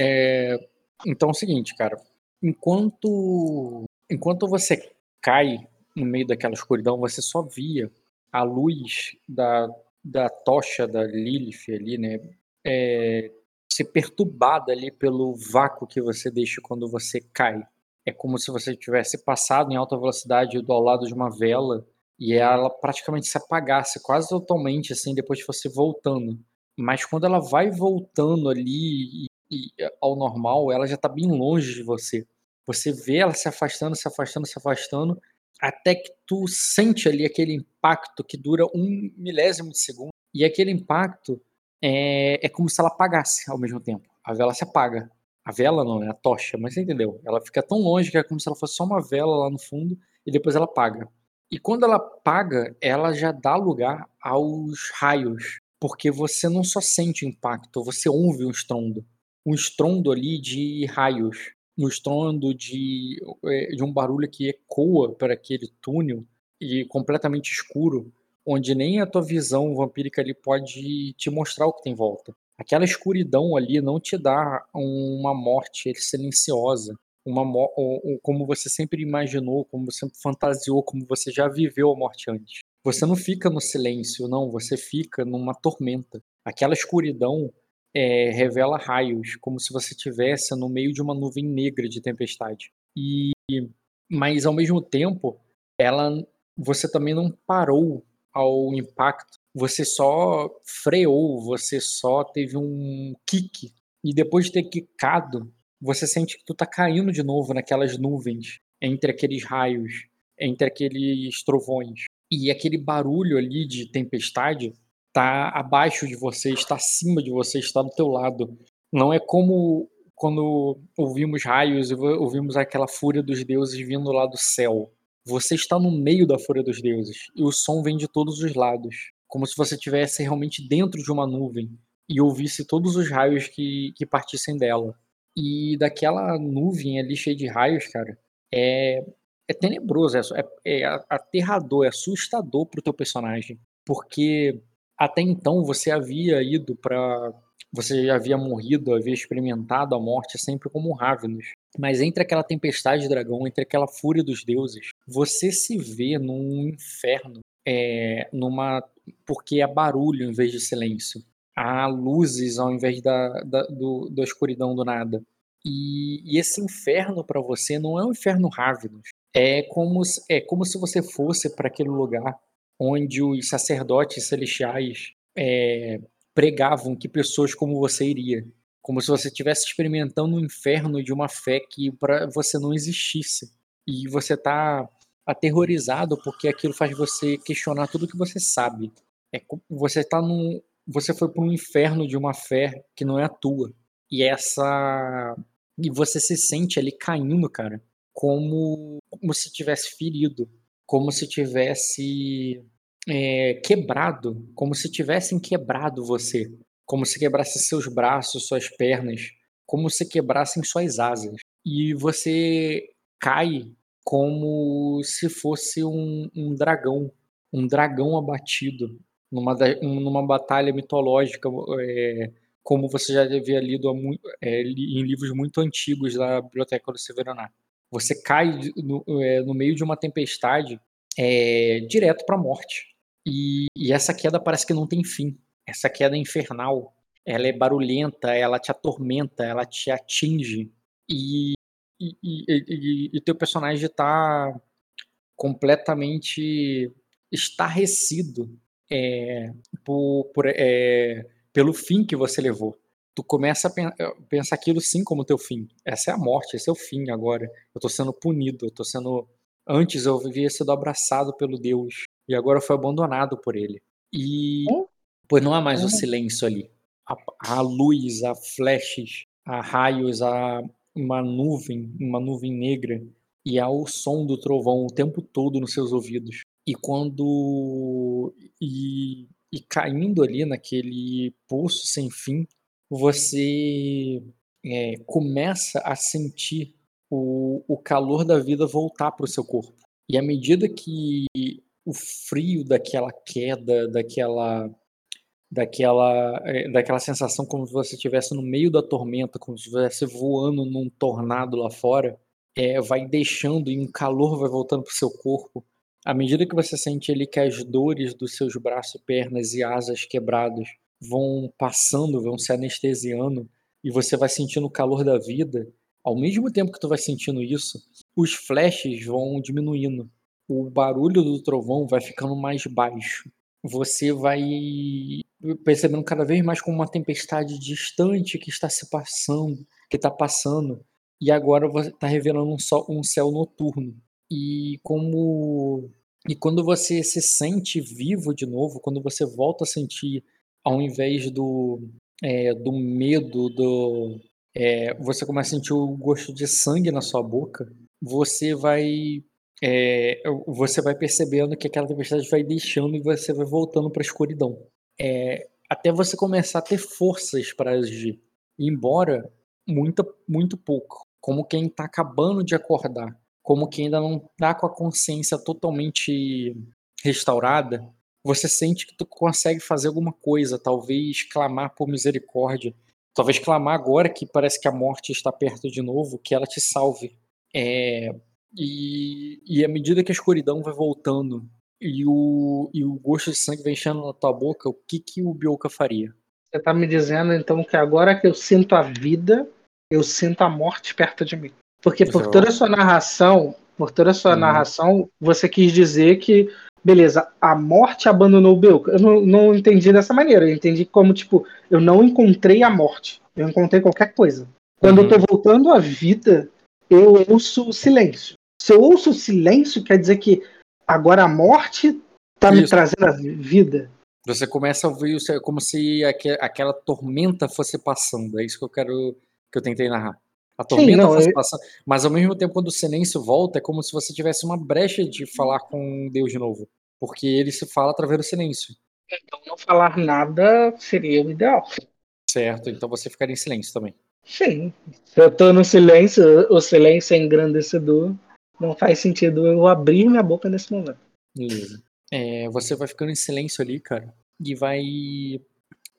É, então é o seguinte, cara. Enquanto, enquanto você cai no meio daquela escuridão, você só via a luz da, da tocha da Lilith ali, né? É, ser perturbada ali pelo vácuo que você deixa quando você cai. É como se você tivesse passado em alta velocidade ao lado de uma vela e ela praticamente se apagasse quase totalmente assim depois de você voltando. Mas quando ela vai voltando ali ao normal, ela já está bem longe de você. Você vê ela se afastando, se afastando, se afastando, até que tu sente ali aquele impacto que dura um milésimo de segundo. E aquele impacto é, é como se ela apagasse ao mesmo tempo. A vela se apaga. A vela não, é a tocha, mas você entendeu? Ela fica tão longe que é como se ela fosse só uma vela lá no fundo e depois ela apaga. E quando ela apaga, ela já dá lugar aos raios, porque você não só sente o impacto, você ouve um estrondo. Um estrondo ali de raios, um estrondo de, é, de um barulho que ecoa para aquele túnel e completamente escuro, onde nem a tua visão vampírica ali pode te mostrar o que tem em volta. Aquela escuridão ali não te dá uma morte silenciosa, uma como você sempre imaginou, como você sempre fantasiou, como você já viveu a morte antes. Você não fica no silêncio, não, você fica numa tormenta. Aquela escuridão é, revela raios, como se você estivesse no meio de uma nuvem negra de tempestade. E mas ao mesmo tempo, ela você também não parou ao impacto, você só freou, você só teve um kick. E depois de ter quicado, você sente que tu tá caindo de novo naquelas nuvens, entre aqueles raios, entre aqueles trovões. E aquele barulho ali de tempestade tá abaixo de você, está acima de você, está do teu lado. Não é como quando ouvimos raios e ouvimos aquela fúria dos deuses vindo lá do céu. Você está no meio da fúria dos deuses e o som vem de todos os lados, como se você estivesse realmente dentro de uma nuvem e ouvisse todos os raios que, que partissem dela. E daquela nuvem ali cheia de raios, cara, é, é tenebroso, é, é, é aterrador, é assustador pro teu personagem. Porque até então você havia ido para você havia morrido, havia experimentado a morte sempre como Ravenous. Mas entre aquela tempestade de dragão, entre aquela fúria dos deuses, você se vê num inferno, é, numa porque há barulho em vez de silêncio. Há luzes ao invés da, da, do, da escuridão do nada. E, e esse inferno para você não é um inferno Ravenous. É como, é como se você fosse para aquele lugar onde os sacerdotes celestiais é, pregavam que pessoas como você iria. Como se você estivesse experimentando um inferno de uma fé que para você não existisse. E você está aterrorizado porque aquilo faz você questionar tudo que você sabe. É, você tá num, você foi para um inferno de uma fé que não é a tua. E essa e você se sente ali caindo, cara, como como se tivesse ferido, como se tivesse é, quebrado, como se tivessem quebrado você, como se quebrassem seus braços, suas pernas, como se quebrassem suas asas. E você cai como se fosse um, um dragão, um dragão abatido numa, numa batalha mitológica, é, como você já havia lido é, em livros muito antigos da Biblioteca do Severaná. Você cai no, é, no meio de uma tempestade é, direto para a morte. E, e essa queda parece que não tem fim. Essa queda infernal. Ela é barulhenta, ela te atormenta, ela te atinge. E, e, e, e teu personagem está completamente estarrecido é, por, por, é, pelo fim que você levou. Tu começa a pensar aquilo sim como teu fim. Essa é a morte, esse é o fim agora. Eu tô sendo punido, eu tô sendo. Antes eu vivia sido abraçado pelo Deus e agora foi abandonado por ele. E pois não há mais o silêncio ali. Há, há luz, há flashes, há raios, há uma nuvem, uma nuvem negra e há o som do trovão o tempo todo nos seus ouvidos. E quando e, e caindo ali naquele poço sem fim, você é, começa a sentir o, o calor da vida voltar para o seu corpo. E à medida que o frio daquela queda, daquela daquela, é, daquela sensação como se você estivesse no meio da tormenta, como se estivesse voando num tornado lá fora, é, vai deixando e um calor vai voltando para o seu corpo. À medida que você sente ali que as dores dos seus braços, pernas e asas quebrados vão passando, vão se anestesiando, e você vai sentindo o calor da vida, ao mesmo tempo que tu vai sentindo isso, os flashes vão diminuindo. O barulho do trovão vai ficando mais baixo. Você vai percebendo cada vez mais como uma tempestade distante que está se passando, que está passando, e agora está revelando um, sol, um céu noturno. E como e quando você se sente vivo de novo, quando você volta a sentir, ao invés do, é, do medo, do, é, você começa a sentir o gosto de sangue na sua boca, você vai é, você vai percebendo que aquela tempestade vai deixando e você vai voltando para a escuridão. É, até você começar a ter forças para agir. Embora muito, muito pouco. Como quem está acabando de acordar. Como quem ainda não está com a consciência totalmente restaurada. Você sente que tu consegue fazer alguma coisa. Talvez clamar por misericórdia. Talvez clamar agora que parece que a morte está perto de novo. Que ela te salve. É, e, e à medida que a escuridão vai voltando e o, e o gosto de sangue vem enchendo na tua boca, o que, que o Bioka faria? Você tá me dizendo então que agora que eu sinto a vida, eu sinto a morte perto de mim. Porque por toda a sua narração, por toda a sua uhum. narração, você quis dizer que, beleza, a morte abandonou o Bioka. Eu não, não entendi dessa maneira. Eu entendi como, tipo, eu não encontrei a morte. Eu encontrei qualquer coisa. Quando uhum. eu tô voltando à vida, eu ouço o silêncio. Se eu ouço o silêncio, quer dizer que agora a morte tá Isso. me trazendo a vida. Você começa a ouvir é como se aquela tormenta fosse passando. É isso que eu quero que eu tentei narrar. A tormenta Sim, não, fosse eu... passando, mas ao mesmo tempo quando o silêncio volta, é como se você tivesse uma brecha de falar com Deus de novo, porque ele se fala através do silêncio. Então não falar nada seria o ideal. Certo, então você ficaria em silêncio também. Sim. Se eu tô no silêncio, o silêncio é engrandecedor não faz sentido eu abrir minha boca nesse momento. Beleza. É, você vai ficando em silêncio ali, cara, e vai.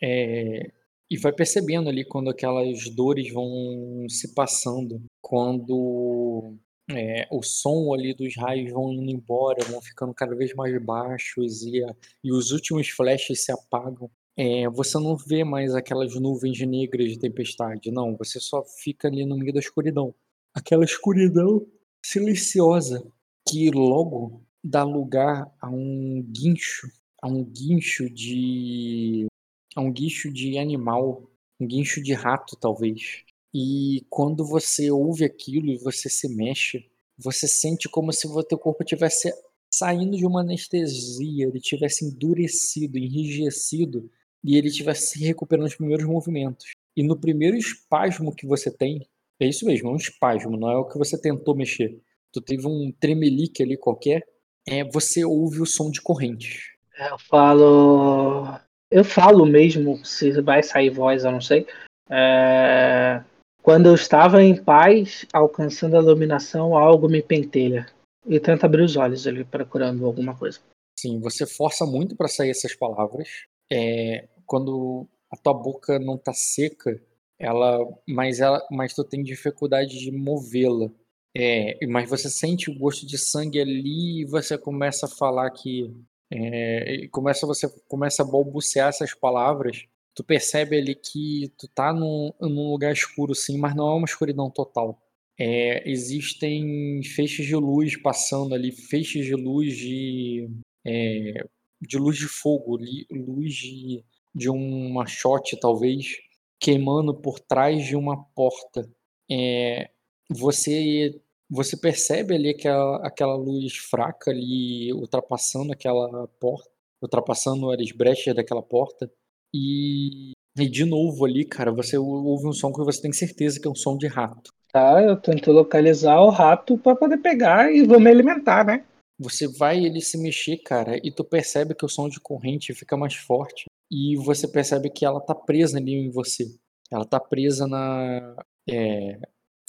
É, e vai percebendo ali quando aquelas dores vão se passando, quando é, o som ali dos raios vão indo embora, vão ficando cada vez mais baixos e, a, e os últimos flashes se apagam. É, você não vê mais aquelas nuvens negras de tempestade, não. Você só fica ali no meio da escuridão. Aquela escuridão silenciosa que logo dá lugar a um guincho, a um guincho de a um guincho de animal, um guincho de rato talvez. E quando você ouve aquilo e você se mexe, você sente como se o teu corpo tivesse saindo de uma anestesia, ele tivesse endurecido, enrijecido e ele tivesse se recuperando os primeiros movimentos. E no primeiro espasmo que você tem, é isso mesmo, é um espasmo, não é o que você tentou mexer. Tu teve um tremelique ali qualquer, é, você ouve o som de corrente. É, eu falo. Eu falo mesmo, se vai sair voz, eu não sei. É... Quando eu estava em paz, alcançando a iluminação, algo me pentelha. E tenta abrir os olhos ali, procurando alguma coisa. Sim, você força muito para sair essas palavras. É... Quando a tua boca não tá seca, ela, mas ela, mas tu tem dificuldade de movê-la. É, mas você sente o gosto de sangue ali e você começa a falar que é, começa você começa a balbuciar essas palavras. Tu percebe ali que tu tá num, num lugar escuro sim, mas não é uma escuridão total. É, existem feixes de luz passando ali, feixes de luz de é, de luz de fogo, luz de, de um machote talvez queimando por trás de uma porta. É, você você percebe ali aquela, aquela luz fraca ali ultrapassando aquela porta, ultrapassando as brechas daquela porta. E, e de novo ali, cara, você ouve um som que você tem certeza que é um som de rato. Tá, eu tento localizar o rato para poder pegar e vou me alimentar, né? Você vai ele se mexer, cara, e tu percebe que o som de corrente fica mais forte e você percebe que ela tá presa ali em você. Ela tá presa na. É,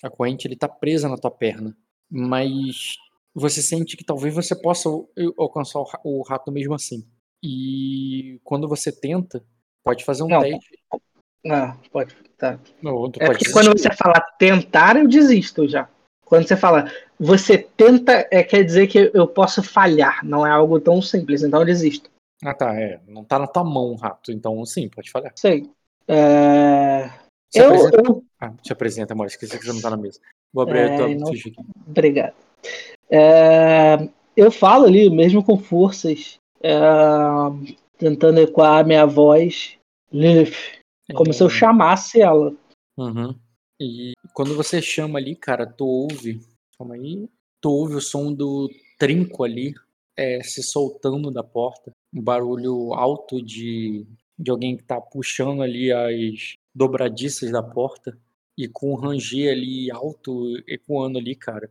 a corrente ele tá presa na tua perna. Mas você sente que talvez você possa alcançar o rato mesmo assim. E quando você tenta, Pode fazer um não, teste. Não, pode. Tá. Não, é pode porque quando você fala tentar, eu desisto já. Quando você fala você tenta, é, quer dizer que eu posso falhar, não é algo tão simples, então eu desisto. Ah, tá, é. Não tá na tua mão, rato, então sim, pode falhar. Sei. É... Se eu, apresenta... eu... Ah, te apresenta, amor, esqueci que você não tá na mesa. Vou abrir é, a tua não... aqui. Obrigado. É... Eu falo ali, mesmo com forças, é... tentando ecoar a minha voz, Lilith, como se eu é. chamasse ela. Uhum. E quando você chama ali, cara, tu ouve. Calma aí. Tu ouve o som do trinco ali é, se soltando da porta. Um barulho alto de, de alguém que tá puxando ali as dobradiças da porta. E com um ranger ali alto ecoando ali, cara.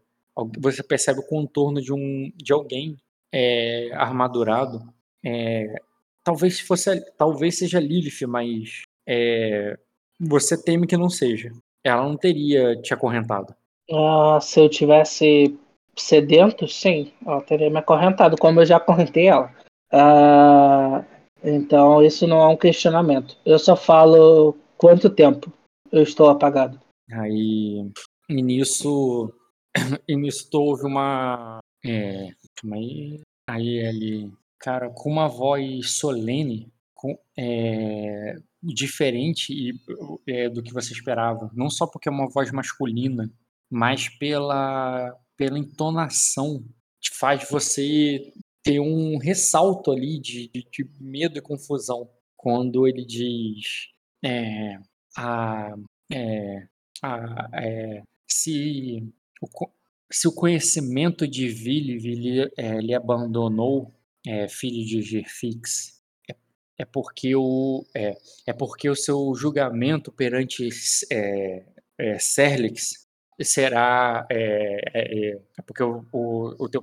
Você percebe o contorno de um de alguém é, armadurado. É, talvez fosse talvez seja Lilith, mas é, você teme que não seja ela não teria te acorrentado. Ah, se eu tivesse sedento, sim, ela teria me acorrentado, como eu já acorrentei ela. Ah, então, isso não é um questionamento. Eu só falo quanto tempo eu estou apagado. Aí, e nisso, e nisso houve uma. É, aí, aí ele, cara, com uma voz solene, com, é, diferente e, é, do que você esperava. Não só porque é uma voz masculina, mas pela, pela entonação que faz você ter um ressalto ali de, de, de medo e confusão quando ele diz é, a, é, a, é, se, o, se o conhecimento de Vili lhe, é, lhe abandonou, é, filho de Gerfix, é porque o, é, é porque o seu julgamento perante é, é, Serlix será. É, é, é, é porque o, o, o teu.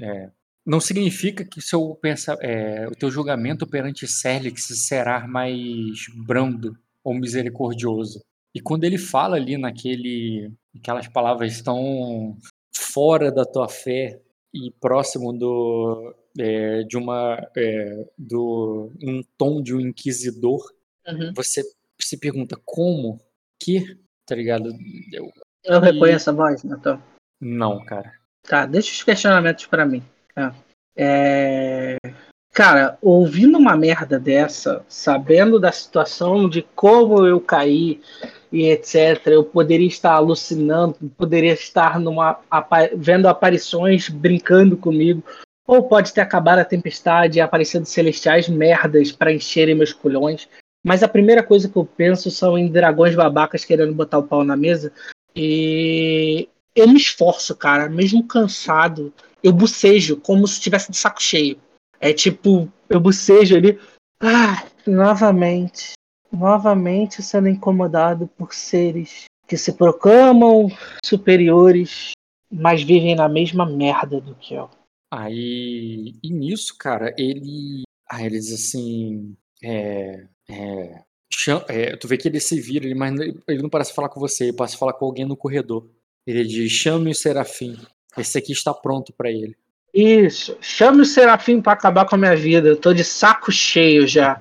É, não significa que seu pensa, é, o teu julgamento perante Serlix será mais brando ou misericordioso. E quando ele fala ali naquele, aquelas palavras tão fora da tua fé e próximo do, é, de uma é, do um tom de um inquisidor, uhum. você se pergunta como que, tá ligado? Eu, eu e... reconheço a voz, Nathan. Não, cara. Tá, deixa os questionamentos para mim. É. é... Cara, ouvindo uma merda dessa, sabendo da situação de como eu caí e etc, eu poderia estar alucinando, poderia estar numa, vendo aparições brincando comigo, ou pode ter acabado a tempestade e aparecendo celestiais merdas para encherem meus culhões. Mas a primeira coisa que eu penso são em dragões babacas querendo botar o pau na mesa. E eu me esforço, cara, mesmo cansado, eu bucejo como se estivesse de saco cheio. É tipo, eu bucejo ali. Ah, novamente. Novamente sendo incomodado por seres que se proclamam superiores, mas vivem na mesma merda do que eu. Aí, e nisso, cara, ele. Aí ele diz assim. É, é, é, tu vê que ele se vira, ele, mas ele não parece falar com você, ele parece falar com alguém no corredor. Ele diz: chame o Serafim. Esse aqui está pronto para ele. Isso, chame o Serafim para acabar com a minha vida. Eu tô de saco cheio já.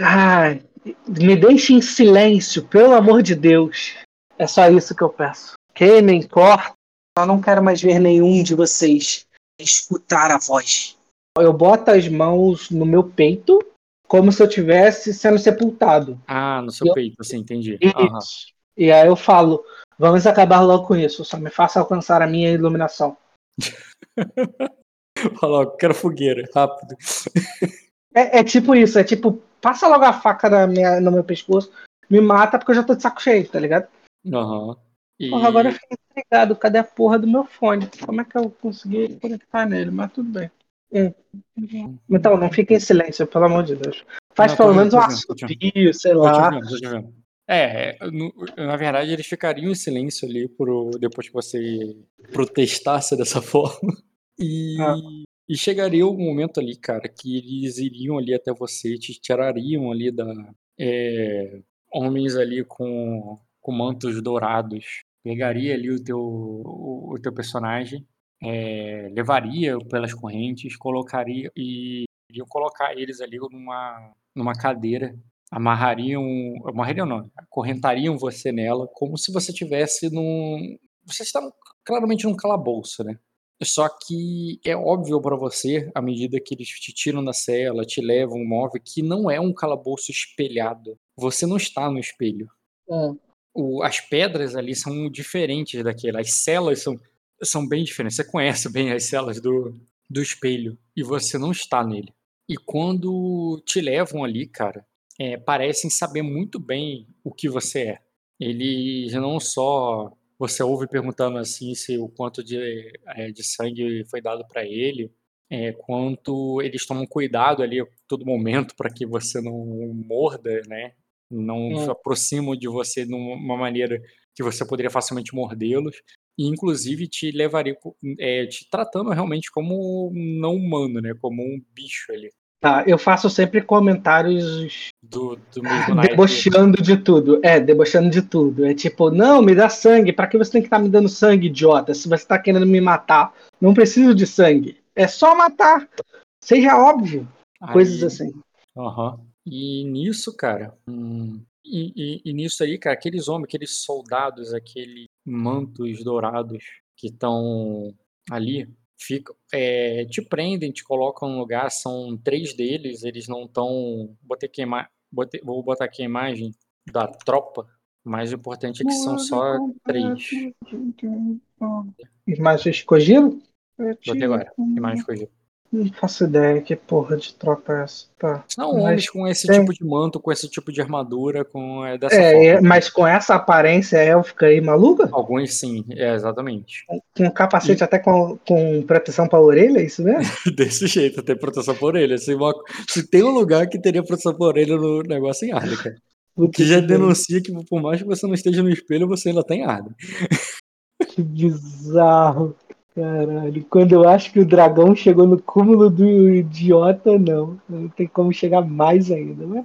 Ai, me deixe em silêncio, pelo amor de Deus. É só isso que eu peço. Queimem, corta. Eu não quero mais ver nenhum de vocês escutar a voz. Eu boto as mãos no meu peito, como se eu estivesse sendo sepultado. Ah, no seu eu... peito, assim, entendi. Uhum. E aí eu falo, vamos acabar logo com isso, só me faça alcançar a minha iluminação. Fala, quero fogueira, rápido. É, é, tipo isso, é tipo, passa logo a faca na minha, no meu pescoço, me mata porque eu já tô de saco cheio, tá ligado? Uhum. E... Porra, agora eu fiquei intrigado. Cadê a porra do meu fone? Como é que eu consegui conectar nele? Mas tudo bem. É. Então, não fique em silêncio, pelo amor de Deus. Faz não, pelo menos um assovio, sei lá. Tô te vendo, tô É, no, na verdade eles ficariam em silêncio ali por, depois que você protestasse dessa forma. E, ah. E chegaria um momento ali, cara, que eles iriam ali até você, te tirariam ali da. É, homens ali com, com mantos dourados pegaria ali o teu, o, o teu personagem, é, levaria pelas correntes, colocaria e iriam colocar eles ali numa, numa cadeira amarrariam, amarrariam não, acorrentariam você nela como se você tivesse num, você está claramente num calabouço, né? Só que é óbvio para você, à medida que eles te tiram da cela, te levam um móvel, que não é um calabouço espelhado. Você não está no espelho. É. O, as pedras ali são diferentes daquela. As celas são, são bem diferentes. Você conhece bem as celas do, do espelho e você não está nele. E quando te levam ali, cara, é, parecem saber muito bem o que você é. Eles não só você ouve perguntando assim se o quanto de, é, de sangue foi dado para ele, é, quanto eles tomam cuidado ali a todo momento para que você não morda, né? Não se aproximam de você de uma maneira que você poderia facilmente mordê-los e inclusive te levaria, é, te tratando realmente como não humano, né? Como um bicho ali. Tá, eu faço sempre comentários do, do debochando de tudo. É, debochando de tudo. É tipo, não, me dá sangue. Pra que você tem que estar tá me dando sangue, idiota? Se você tá querendo me matar, não preciso de sangue. É só matar. Seja óbvio. Aí, Coisas assim. Uhum. E nisso, cara. Hum, e, e, e, nisso aí, cara, aqueles homens, aqueles soldados, aqueles mantos dourados que estão ali, fica, é, te prendem, te colocam no lugar, são três deles, eles não estão. Vou botar aqui a imagem da tropa, mas o importante é que são só três. Imagem escogida? Botei agora, imagem escogida. Não faço ideia que porra de tropa é essa. Tá. São mas homens com esse tipo de manto, com esse tipo de armadura, com é, dessa é, forma. É, mas com essa aparência élfica aí maluca? Alguns sim, é, exatamente. Com capacete e... até com, com proteção pra orelha, é isso mesmo? Desse jeito, tem proteção pra orelha. Se, uma... Se tem um lugar que teria proteção pra orelha no negócio em Arda, cara. O que já denuncia que por mais que você não esteja no espelho, você ainda tem Arda. Que bizarro. Caralho, quando eu acho que o dragão chegou no cúmulo do idiota, não. Não tem como chegar mais ainda. Mas,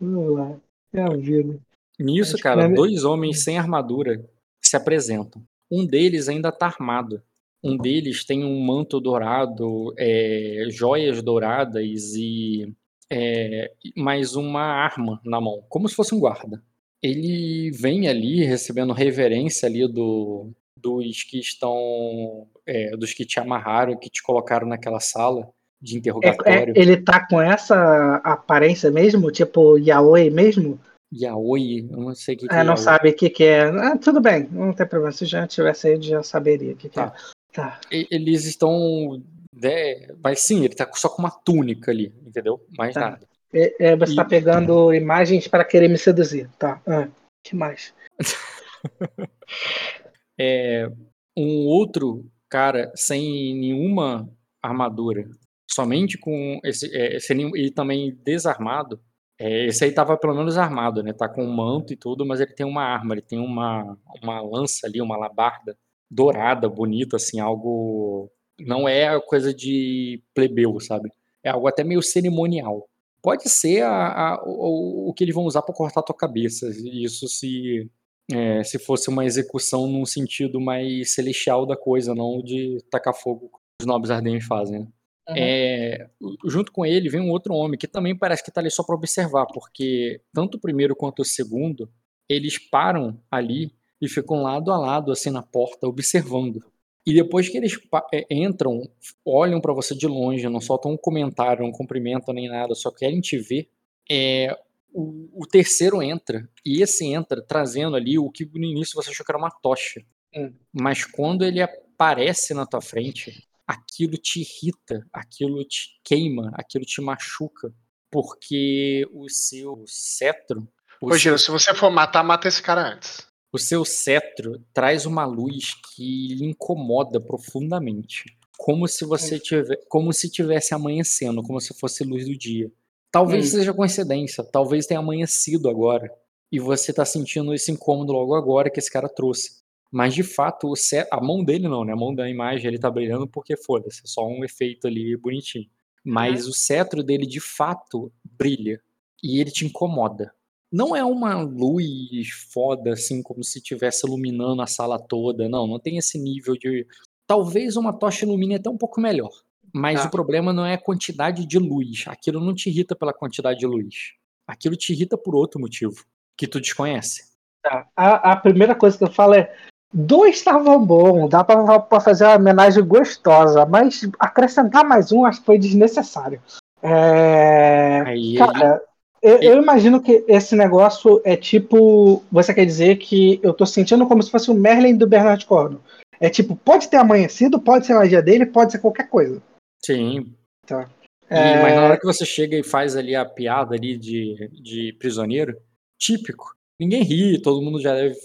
vamos lá. É a vida. Nisso, acho cara, é... dois homens sem armadura se apresentam. Um deles ainda tá armado. Um deles tem um manto dourado, é, joias douradas e é, mais uma arma na mão, como se fosse um guarda. Ele vem ali recebendo reverência ali do, dos que estão. É, dos que te amarraram, que te colocaram naquela sala de interrogatório. É, é, ele tá com essa aparência mesmo? Tipo yaoi mesmo? Yaoi? Eu não sei o que, que é. não sabe o que, que é. Ah, tudo bem, não tem problema. Se já tivesse aí, já saberia o que, que tá. é. Tá. Eles estão. É, mas sim, ele tá só com uma túnica ali, entendeu? Mais tá. nada. É, é você e... tá pegando imagens para querer me seduzir. Tá. Ah, que mais? é, um outro cara sem nenhuma armadura, somente com esse, é, e também desarmado. É, esse aí tava pelo menos armado, né? Tá com um manto e tudo, mas ele tem uma arma, ele tem uma, uma lança ali, uma labarda dourada, bonita, assim, algo. Não é coisa de plebeu, sabe? É algo até meio cerimonial. Pode ser a, a, o, o que eles vão usar para cortar a tua cabeça. Isso se é, se fosse uma execução num sentido mais celestial da coisa, não de tacar fogo como os nobres ardentes fazem. Né? Uhum. É, junto com ele vem um outro homem que também parece que está ali só para observar, porque tanto o primeiro quanto o segundo eles param ali e ficam lado a lado assim na porta observando. E depois que eles é, entram, olham para você de longe, não soltam um comentário, não cumprimentam nem nada, só querem te ver. É, o, o, terceiro entra, e esse entra trazendo ali o que no início você achou que era uma tocha. Hum. Mas quando ele aparece na tua frente, aquilo te irrita, aquilo te queima, aquilo te machuca, porque o seu cetro. Ô, Giro, se você for matar, mata esse cara antes. O seu cetro traz uma luz que lhe incomoda profundamente. Como se você tiver, como se tivesse amanhecendo, como se fosse luz do dia. Talvez hum. seja coincidência, talvez tenha amanhecido agora e você tá sentindo esse incômodo logo agora que esse cara trouxe. Mas de fato, a mão dele não, né? A mão da imagem ele tá brilhando porque foda-se, é só um efeito ali bonitinho. Mas uhum. o cetro dele de fato brilha e ele te incomoda. Não é uma luz foda assim, como se estivesse iluminando a sala toda, não, não tem esse nível de. Talvez uma tocha ilumine até um pouco melhor. Mas ah. o problema não é a quantidade de luz. Aquilo não te irrita pela quantidade de luz. aquilo te irrita por outro motivo, que tu desconhece. Tá. A, a primeira coisa que eu falo é: dois estavam bom, dá pra, pra fazer uma homenagem gostosa, mas acrescentar mais um acho que foi desnecessário. É, Aí cara, eu, eu imagino que esse negócio é tipo. Você quer dizer que eu tô sentindo como se fosse o Merlin do Bernard Cornwell. É tipo, pode ter amanhecido, pode ser magia dele, pode ser qualquer coisa. Sim. Tá. E, É, Mas na hora que você chega e faz ali a piada ali de, de prisioneiro, típico. Ninguém ri, todo mundo já deve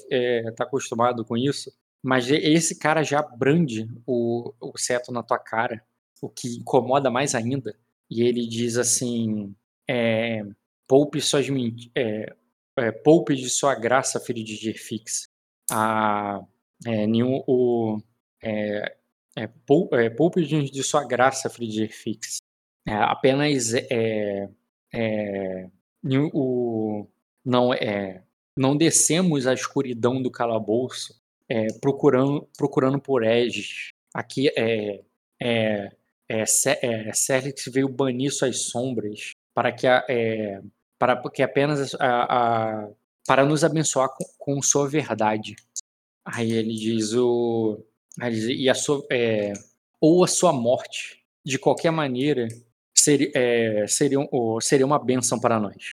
estar acostumado com isso. Mas esse cara já brande o, o seto na tua cara, o que incomoda mais ainda. E ele diz assim: é, poupe suas é, é, poupe de sua graça, filho de Gerfix. A, é, nenhum, o, é, é, é, poupe de, sua graça, Gerfix. É, apenas é, é, nenhum- o, não é não descemos a escuridão do calabouço é, procurando procurando por Aegis. Aqui é é, é, é Celix veio banir suas sombras para que a, é, para que apenas a, a- para nos abençoar com, com sua verdade. Aí ele diz o e a sua é, ou a sua morte de qualquer maneira seria, é, seria, um- seria uma bênção para nós.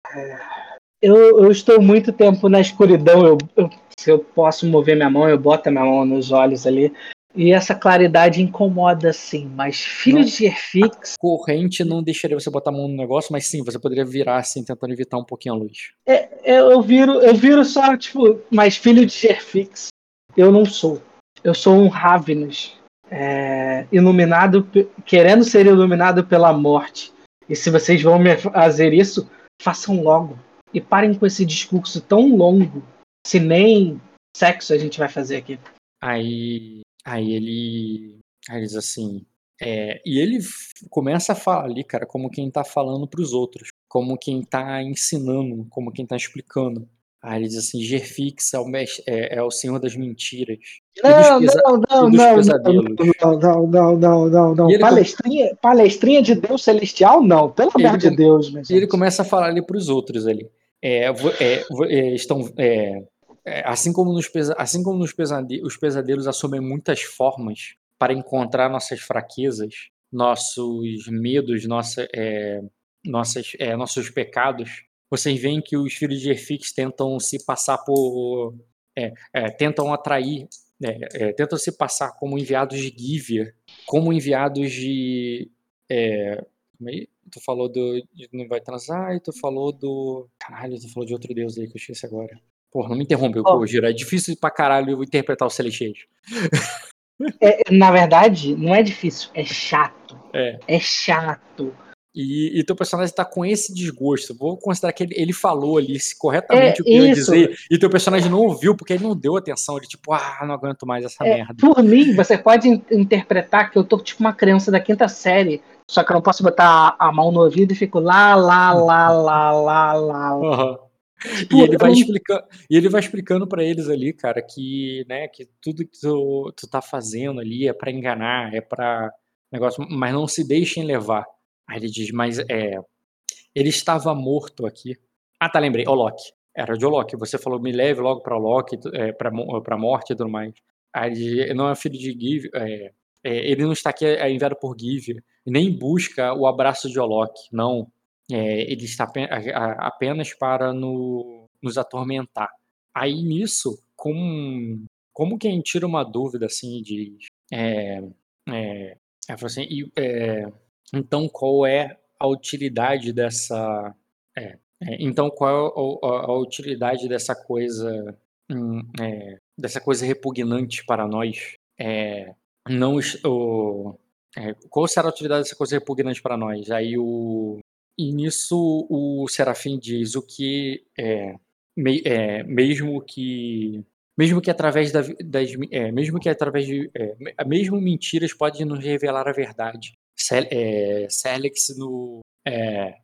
eu, eu estou muito tempo na escuridão. Eu, eu- se eu posso mover minha mão, eu boto a minha mão nos olhos ali. E essa claridade incomoda, sim. Mas filho Não. de Gerfix, Corrente não deixaria você botar a mão no negócio, mas sim, você poderia virar assim, tentando evitar um pouquinho a luz. é, eu, eu viro, eu viro só, tipo, mas filho de Gerfix, eu não sou. Eu sou um Ravenous, é, iluminado, querendo ser iluminado pela morte. E se vocês vão me fazer isso, façam logo. E parem com esse discurso tão longo, se nem sexo a gente vai fazer aqui. Aí, aí ele, aí diz assim, é, e ele começa a falar ali, cara, como quem tá falando pros outros, como quem tá ensinando, como quem tá explicando. Aí ele diz assim, Gerfix é o, mes- é, é o senhor das mentiras. Não, não, não, não, pesadelos. não, não, não, não, não, Palestrinha, palestrinha de Deus celestial, não. Pelo amor de Deus, E ele começa a falar ali para os outros ali. É, é, é, estão, é, é, assim como nos, pesa- assim como nos pesade- os pesadelos assumem muitas formas para encontrar nossas fraquezas, nossos medos, nossa, é, nossas, nossos pecados, vocês veem que os filhos de Efix tentam se passar por. é, é, tentam atrair, é, é, tentam se passar como enviados de Gívia, como enviados de. é, é? Tu falou do. não vai transar, e tu falou do. Caralho, tu falou de outro deus aí que eu esqueci agora. Porra, não me interrompe, Ó. pô, Giro. É difícil pra caralho interpretar os celestiais. É, na verdade, não é difícil, é chato. É chato. E, e teu personagem tá com esse desgosto. Vou considerar que ele, ele falou ali corretamente É, o que eu ia isso. dizer. E teu personagem não ouviu, porque ele não deu atenção. Ele, tipo, ah, não aguento mais essa É, merda. por mim, você pode in- interpretar que eu tô tipo uma criança da quinta série, só que eu não posso botar a, a mão no ouvido e fico lá, lá, lá, lá, lá, lá. Tipo, E ele vai explicando, e ele vai explicando para eles ali, cara, que, né, que tudo que tu, tu tá fazendo ali é para enganar, é para negócio, mas não se deixem levar. Aí ele diz, mas é, ele estava morto aqui. Ah, tá, lembrei, o Loki. Era de Loki. Você falou, me leve logo para Loki, é, para para morte e tudo mais. Aí ele diz, não é filho de Give, é, é, ele não está aqui é, enviado por Give, nem busca o abraço de Olok, não. É, ele está apenas para no- nos atormentar. Aí nisso, com, como quem tira uma dúvida assim de. É, é, assim, e, é, então qual é a utilidade dessa. é, é, então qual é a, a- a utilidade dessa coisa. hum, é, dessa coisa repugnante para nós? É, não o, é, qual será a utilidade dessa coisa repugnante para nós? Aí o e nisso o Serafim diz o que me- mesmo que mesmo que através da, das é, mesmo que através de é, me- mesmo mentiras podem nos revelar a verdade. Cel, é, no é,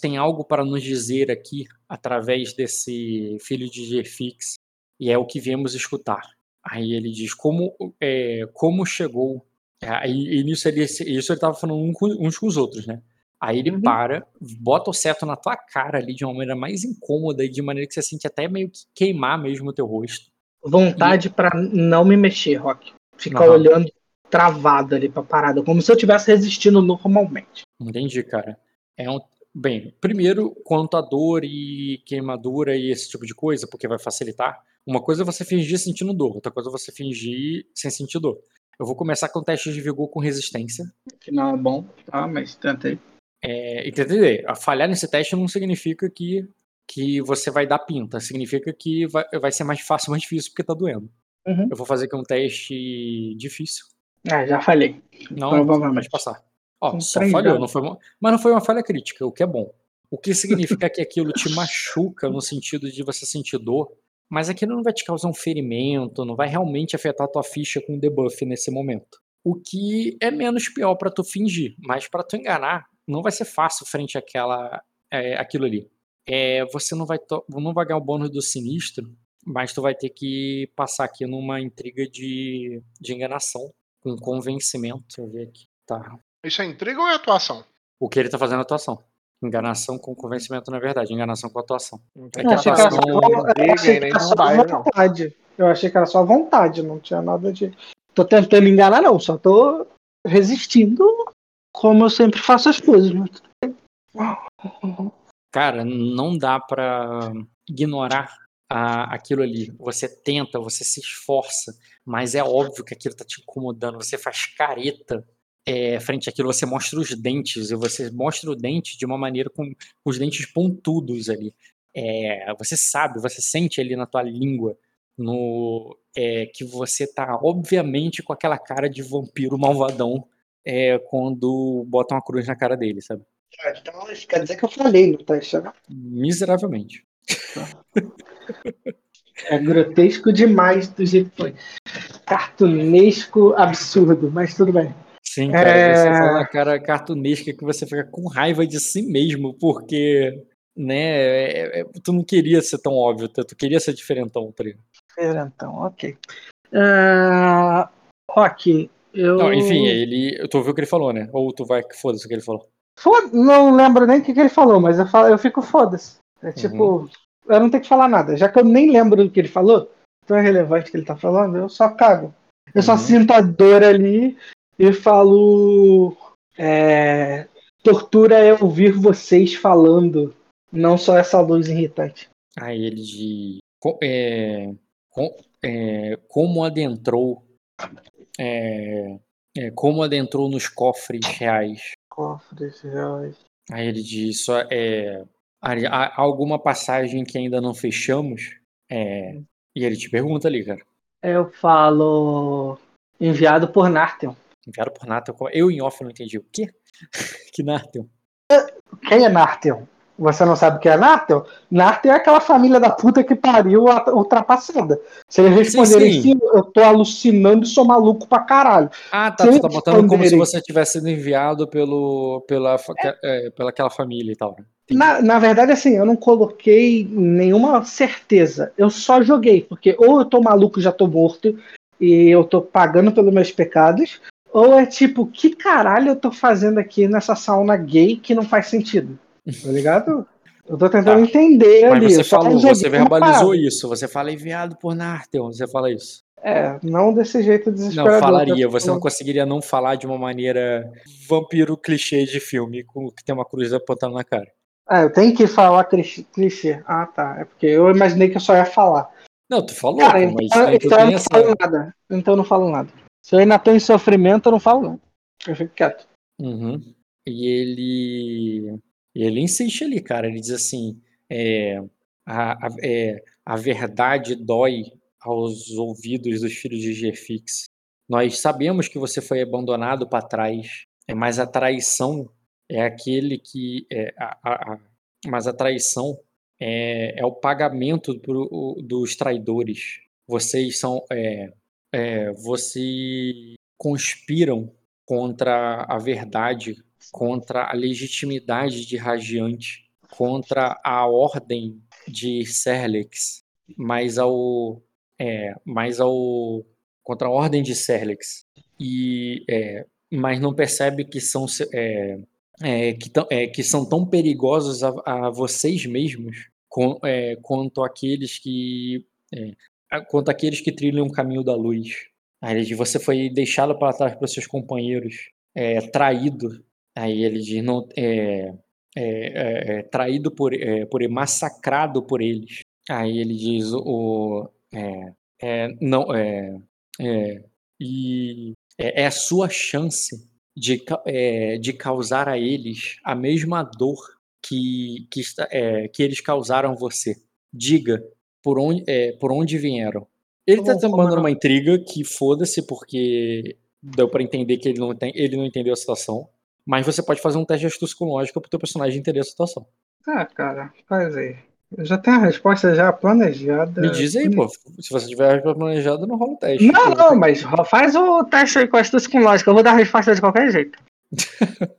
tem algo para nos dizer aqui através desse filho de Gefix e é o que viemos escutar. Aí ele diz como é, como chegou. É, Aí e nisso ele isso ele estava falando uns com os outros, né? Aí ele uhum. para, bota o seto na tua cara ali de uma maneira mais incômoda e de maneira que você sente até meio que queimar mesmo o teu rosto. Vontade e... para não me mexer, Rock. Ficar uhum. olhando travado ali pra parada, como se eu estivesse resistindo normalmente. Entendi, cara. É um. Bem, primeiro, quanto a dor e queimadura e esse tipo de coisa, porque vai facilitar. Uma coisa é você fingir sentindo dor, outra coisa é você fingir sem sentir dor. Eu vou começar com testes de vigor com resistência. Que não é bom, tá? Mas tentei. É, entender, falhar nesse teste não significa que, que você vai dar pinta, significa que vai, vai ser mais fácil, mais difícil porque tá doendo. Uhum. Eu vou fazer aqui um teste difícil. Ah, já falhei. Não, pode passar. Ó, só falhou, não foi uma, mas não foi uma falha crítica, o que é bom. O que significa que aquilo te machuca no sentido de você sentir dor, mas aquilo não vai te causar um ferimento, não vai realmente afetar a tua ficha com debuff nesse momento. O que é menos pior para tu fingir, mas para tu enganar, não vai ser fácil frente àquela, é, aquilo ali. É, você não vai, não vai ganhar o bônus do sinistro, mas tu vai ter que passar aqui numa intriga de, de enganação, com convencimento. Deixa eu ver aqui. Tá. Isso é intriga ou é atuação? O que ele tá fazendo é atuação. Enganação com convencimento, na verdade. Enganação com atuação. É que achei atuação... que era só, eu achei que era só vontade. Eu achei que era só vontade, não tinha nada de. Tô tentando enganar, não, só tô resistindo como eu sempre faço as coisas. Cara, não dá pra ignorar a, aquilo ali. Você tenta, você se esforça, mas é óbvio que aquilo tá te incomodando. Você faz careta é, frente àquilo, você mostra os dentes, e você mostra o dente de uma maneira com os dentes pontudos ali. É, você sabe, você sente ali na tua língua no é, que você tá obviamente com aquela cara de vampiro malvadão é, quando bota uma cruz na cara dele, sabe? Então quer dizer que eu falei teste, né? Miseravelmente. É grotesco demais do jeito que foi. Cartunesco absurdo, mas tudo bem. Sim, cara, é... você fala cara cartunesca que você fica com raiva de si mesmo, porque, né, é, é, tu não queria ser tão óbvio, tu queria ser diferentão, tá Diferentão, ok. Uh, ok, eu... Não, enfim, ele, tu ouviu o que ele falou, né? Ou tu vai que foda-se o que ele falou? Foda não lembro nem o que, que ele falou, mas eu, falo, eu fico foda-se. É tipo, uhum. Eu não tenho que falar nada, já que eu nem lembro do que ele falou, tão é relevante que ele tá falando, eu só cago. Eu uhum. só sinto a dor ali e falo. É, tortura é ouvir vocês falando, não só essa luz irritante. Aí ele de. É, é, como adentrou. É, é, como adentrou nos cofres reais. Cofres reais. Aí ele diz: só, é, há alguma passagem que ainda não fechamos? É, e ele te pergunta ali, cara. Eu falo. Enviado por Nartel. Enviado por Nartel. Eu em off não entendi. O quê? que Nartel? Quem é Nartel? Você não sabe o que é Nartel? Nartel é aquela família da puta que pariu a ultrapassada. Se eles responderem sim, sim, eu tô alucinando e sou maluco pra caralho. Ah, tá. Tu tá botando como se você tivesse sido enviado pelo, pela, é. É, pela aquela família e tal. Né? Na, na verdade, assim, eu não coloquei nenhuma certeza. Eu só joguei, porque ou eu tô maluco e já tô morto, e eu tô pagando pelos meus pecados, ou é tipo, que caralho eu tô fazendo aqui nessa sauna gay que não faz sentido? Tá ligado? Eu tô tentando tá. entender Mas ali. Você falou, você verbalizou isso. Você fala enviado por Nartel, você fala isso. É, não desse jeito desesperador. Não, falaria. Você não conseguiria não falar de uma maneira vampiro clichê de filme, com que tem uma cruz apontando na cara. Ah, eu tenho que falar clichê. Ah, tá. É porque eu imaginei que eu só ia falar. Não, tu falou, cara, mas então, então eu não essa... falo nada. Então eu não falo nada. Se eu ainda tô em sofrimento, eu não falo não. Eu fico quieto. Uhum. E ele. ele insiste ali, cara. Ele diz assim: é, a, a, é, a verdade dói aos ouvidos dos filhos de Gefix. Nós sabemos que você foi abandonado para trás, é, mas a traição é aquele que. É, a, a, mas a traição é, é o pagamento pro, dos traidores. Vocês são. É, é, você conspiram contra a verdade, contra a legitimidade de Radiante, contra a ordem de Serlex, mas ao, é, mas ao contra a ordem de Serlex e é, mas não percebe que são é, é, que, tão, é, que são tão perigosos a, a vocês mesmos com, é, quanto aqueles que é, quanto aqueles que trilham o caminho da luz. Aí ele diz, você foi deixado para trás pelos seus companheiros, é, traído. Aí ele diz, não, é, traído por, por massacrado por eles. Aí ele diz, o, não, é, e é, a sua chance de, de causar a eles a mesma dor que, que, está, que eles causaram você. Diga, por onde, é, por onde vieram. Ele tá mandando uma intriga que foda-se, porque deu para entender que ele não, tem, ele não entendeu a situação. Mas você pode fazer um teste de astúcia lógica pro teu personagem entender a situação. Ah, cara, faz aí. Eu já tenho a resposta já planejada. Me diz aí, pô. Se você tiver a resposta planejada, não rola o teste. Não, não, mas faz o teste aí com astúcia lógica. Eu vou dar a resposta de qualquer jeito.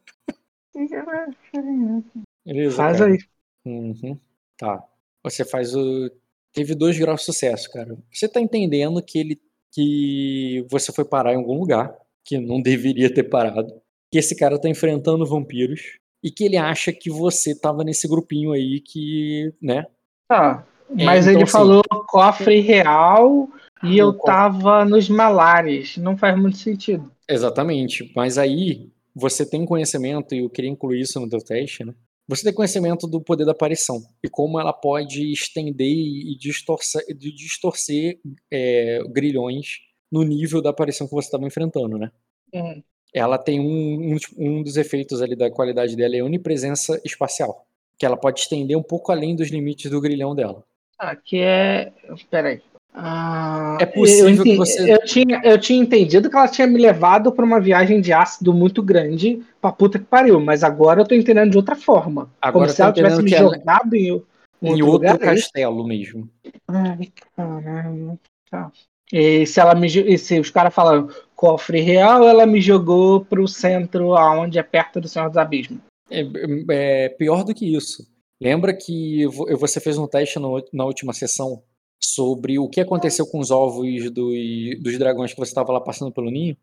Beleza, faz cara. aí. Uhum. Tá. Você faz o teve dois graus de sucesso, cara. Você tá entendendo que ele que você foi parar em algum lugar que não deveria ter parado, que esse cara tá enfrentando vampiros e que ele acha que você tava nesse grupinho aí que, né? Tá. Mas é, então, ele assim, falou cofre real e eu cofre... tava nos malares. Não faz muito sentido. Exatamente. Mas aí você tem conhecimento, e eu queria incluir isso no teu teste, né? Você tem conhecimento do poder da aparição e como ela pode estender e distorcer, distorcer é, grilhões no nível da aparição que você estava enfrentando, né? Uhum. Ela tem um, um, um, dos efeitos ali da qualidade dela é a onipresença espacial, que ela pode estender um pouco além dos limites do grilhão dela. Ah, que é. Peraí. Ah, é possível eu, que você. Eu tinha, eu tinha entendido que ela tinha me levado para uma viagem de ácido muito grande pra puta que pariu, mas agora eu tô entendendo de outra forma. Agora como se ela tivesse me jogado em, em outro, lugar, é castelo é mesmo. Ai, caramba. Tá. E se ela me e se os caras falam cofre real, ela me jogou pro centro aonde é perto do Senhor dos Abismos. É, é pior do que isso. Lembra que você fez um teste no, na última sessão sobre o que aconteceu com os ovos dos, dos dragões que você estava lá passando pelo ninho.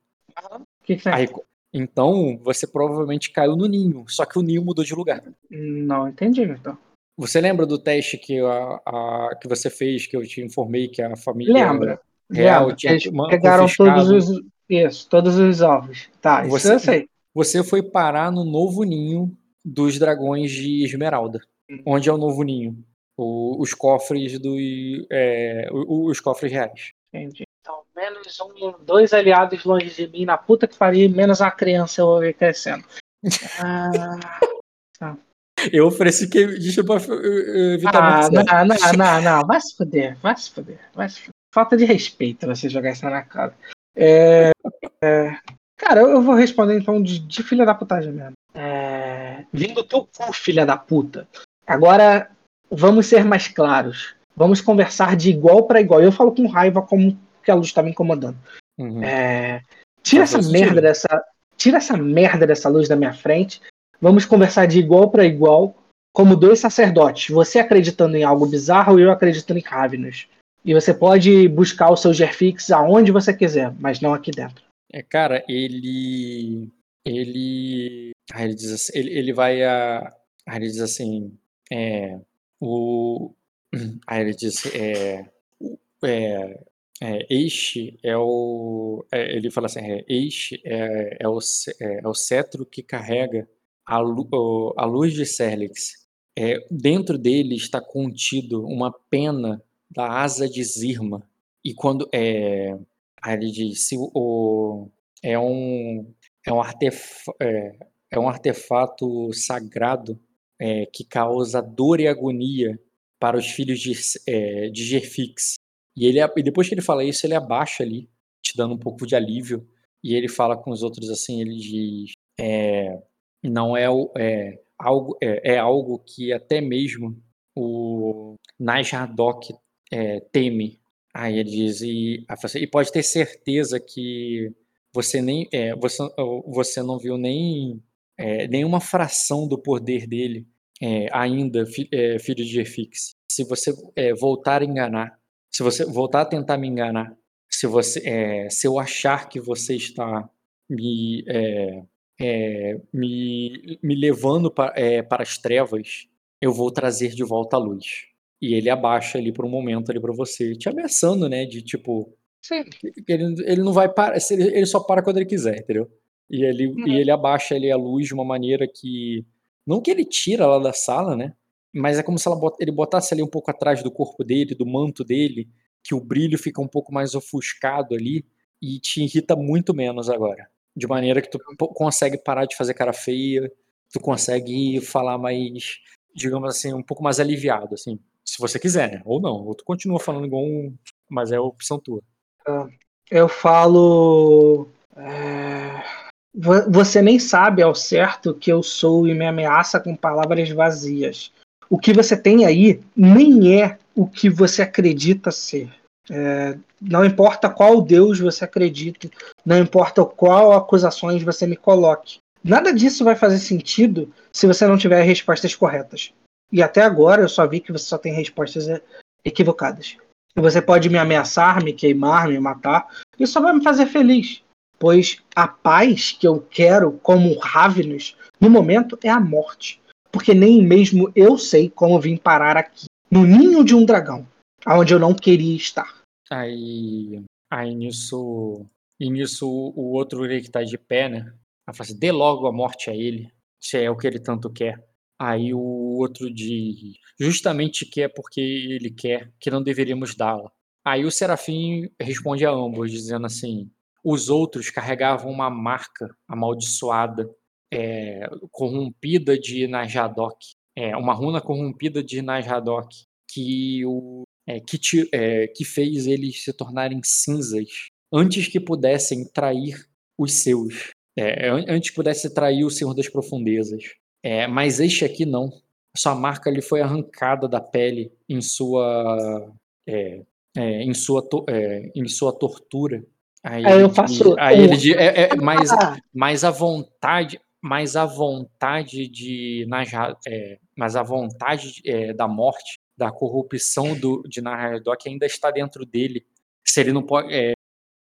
Que que é? Aí, então, você provavelmente caiu no ninho, só que o ninho mudou de lugar. Não entendi, então. Você lembra do teste que, a, a que você fez, que eu te informei que a família Lembra. real Lembra. tinha Eles pegaram todos os, isso, todos os ovos. Tá, você, isso eu sei. Você foi parar no novo ninho dos dragões de Esmeralda. Hum. Onde é o novo ninho? o, os cofres do é, os cofres reais. Entendi. Então, menos um, dois aliados longe de mim, na puta que pariu, menos a criança eu vou ver crescendo. Ah, tá. Eu ofereci que deixa pra evitar ah, não, não, não, não, vai se fuder, vai se fuder, vai se fuder. Falta de respeito você jogar isso na cara. É, é, cara, eu vou responder então de, de filha da putagem mesmo. É, vindo do teu cu, filha da puta. Agora, vamos ser mais claros. Vamos conversar de igual para igual. Eu falo com raiva como que a luz está me incomodando. Uhum. É, tira essa merda dessa, tira essa merda dessa luz da minha frente. Vamos conversar de igual para igual, como dois sacerdotes. Você acreditando em algo bizarro e eu acreditando em Ravenous. E você pode buscar o seu Gerfix aonde você quiser, mas não aqui dentro. É, cara, ele ele ah, ele diz assim, ele, ele vai a ah, ele diz assim, é, o, aí ele diz, é, é, é, este é o. É, ele fala assim: é, este é, é, o, é, é o cetro que carrega a, a luz de Serlix. É, dentro dele está contido uma pena da asa de Zirma. E quando. É, aí ele diz: o, é, um, é, um artef, é, é um artefato sagrado é, que causa dor e agonia para os filhos de, é, de Gerfix. E, ele, e depois que ele fala isso, ele abaixa ali, te dando um pouco de alívio. E ele fala com os outros assim, ele diz, é, não é, é algo é, é, algo que até mesmo o Najardok é, teme. Aí ele diz e, e pode ter certeza que você nem é, você, você não viu nem é, nenhuma fração do poder dele é, ainda, fi, é, filho de Jefix. Se você é, voltar a enganar, se você voltar a tentar me enganar, se você, é, se eu achar que você está me, me, me levando pra, para as trevas, eu vou trazer de volta a luz. E ele abaixa ali por um momento ali para você, te ameaçando, né? De tipo. Sim. Ele, ele não vai parar, ele, ele só para quando ele quiser, entendeu? E ele, Uhum. e ele abaixa ali a luz de uma maneira que. Não que ele tira ela da sala, né? Mas é como se ele botasse ali um pouco atrás do corpo dele, do manto dele, que o brilho fica um pouco mais ofuscado ali e te irrita muito menos agora. De maneira que tu po- consegue parar de fazer cara feia, tu consegue falar mais, digamos assim, um pouco mais aliviado, assim. Se você quiser, né? Ou não. Ou tu continua falando igual um. Mas é a opção tua. Eu falo. é, vo- Você nem sabe ao certo que eu sou e me ameaça com palavras vazias. O que você tem aí nem é o que você acredita ser. É, não importa qual Deus você acredite, não importa qual acusações você me coloque. Nada disso vai fazer sentido se você não tiver respostas corretas. E até agora eu só vi que você só tem respostas é, equivocadas. Você pode me ameaçar, me queimar, me matar, isso só vai me fazer feliz. Pois a paz que eu quero, como Ravenous, no momento é a morte. Porque nem mesmo eu sei como vim parar aqui, no ninho de um dragão, aonde eu não queria estar. Aí. Aí nisso. E nisso o outro ele que tá de pé, né? Ela fala assim, dê logo a morte a ele, se é o que ele tanto quer. Aí o outro diz, justamente quer porque ele quer, que não deveríamos dá-la. Aí o Serafim responde a ambos, dizendo assim: os outros carregavam uma marca amaldiçoada, é, corrompida de Najadok, é, uma runa corrompida de Najadok, que, o, é, que, ti- é, que fez eles se tornarem cinzas antes que pudessem trair os seus. É, an- antes que pudesse trair o Senhor das Profundezas. É, mas este aqui não. Sua marca lhe foi arrancada da pele em sua é, é, em sua é, em sua tortura. Aí, Aí ele eu faço aí ele diz, é, é, mas, Ah, mas a vontade, mas a vontade de é, mas a vontade é, da morte, da corrupção do, de Nahardok ainda está dentro dele. Se ele não pode, é,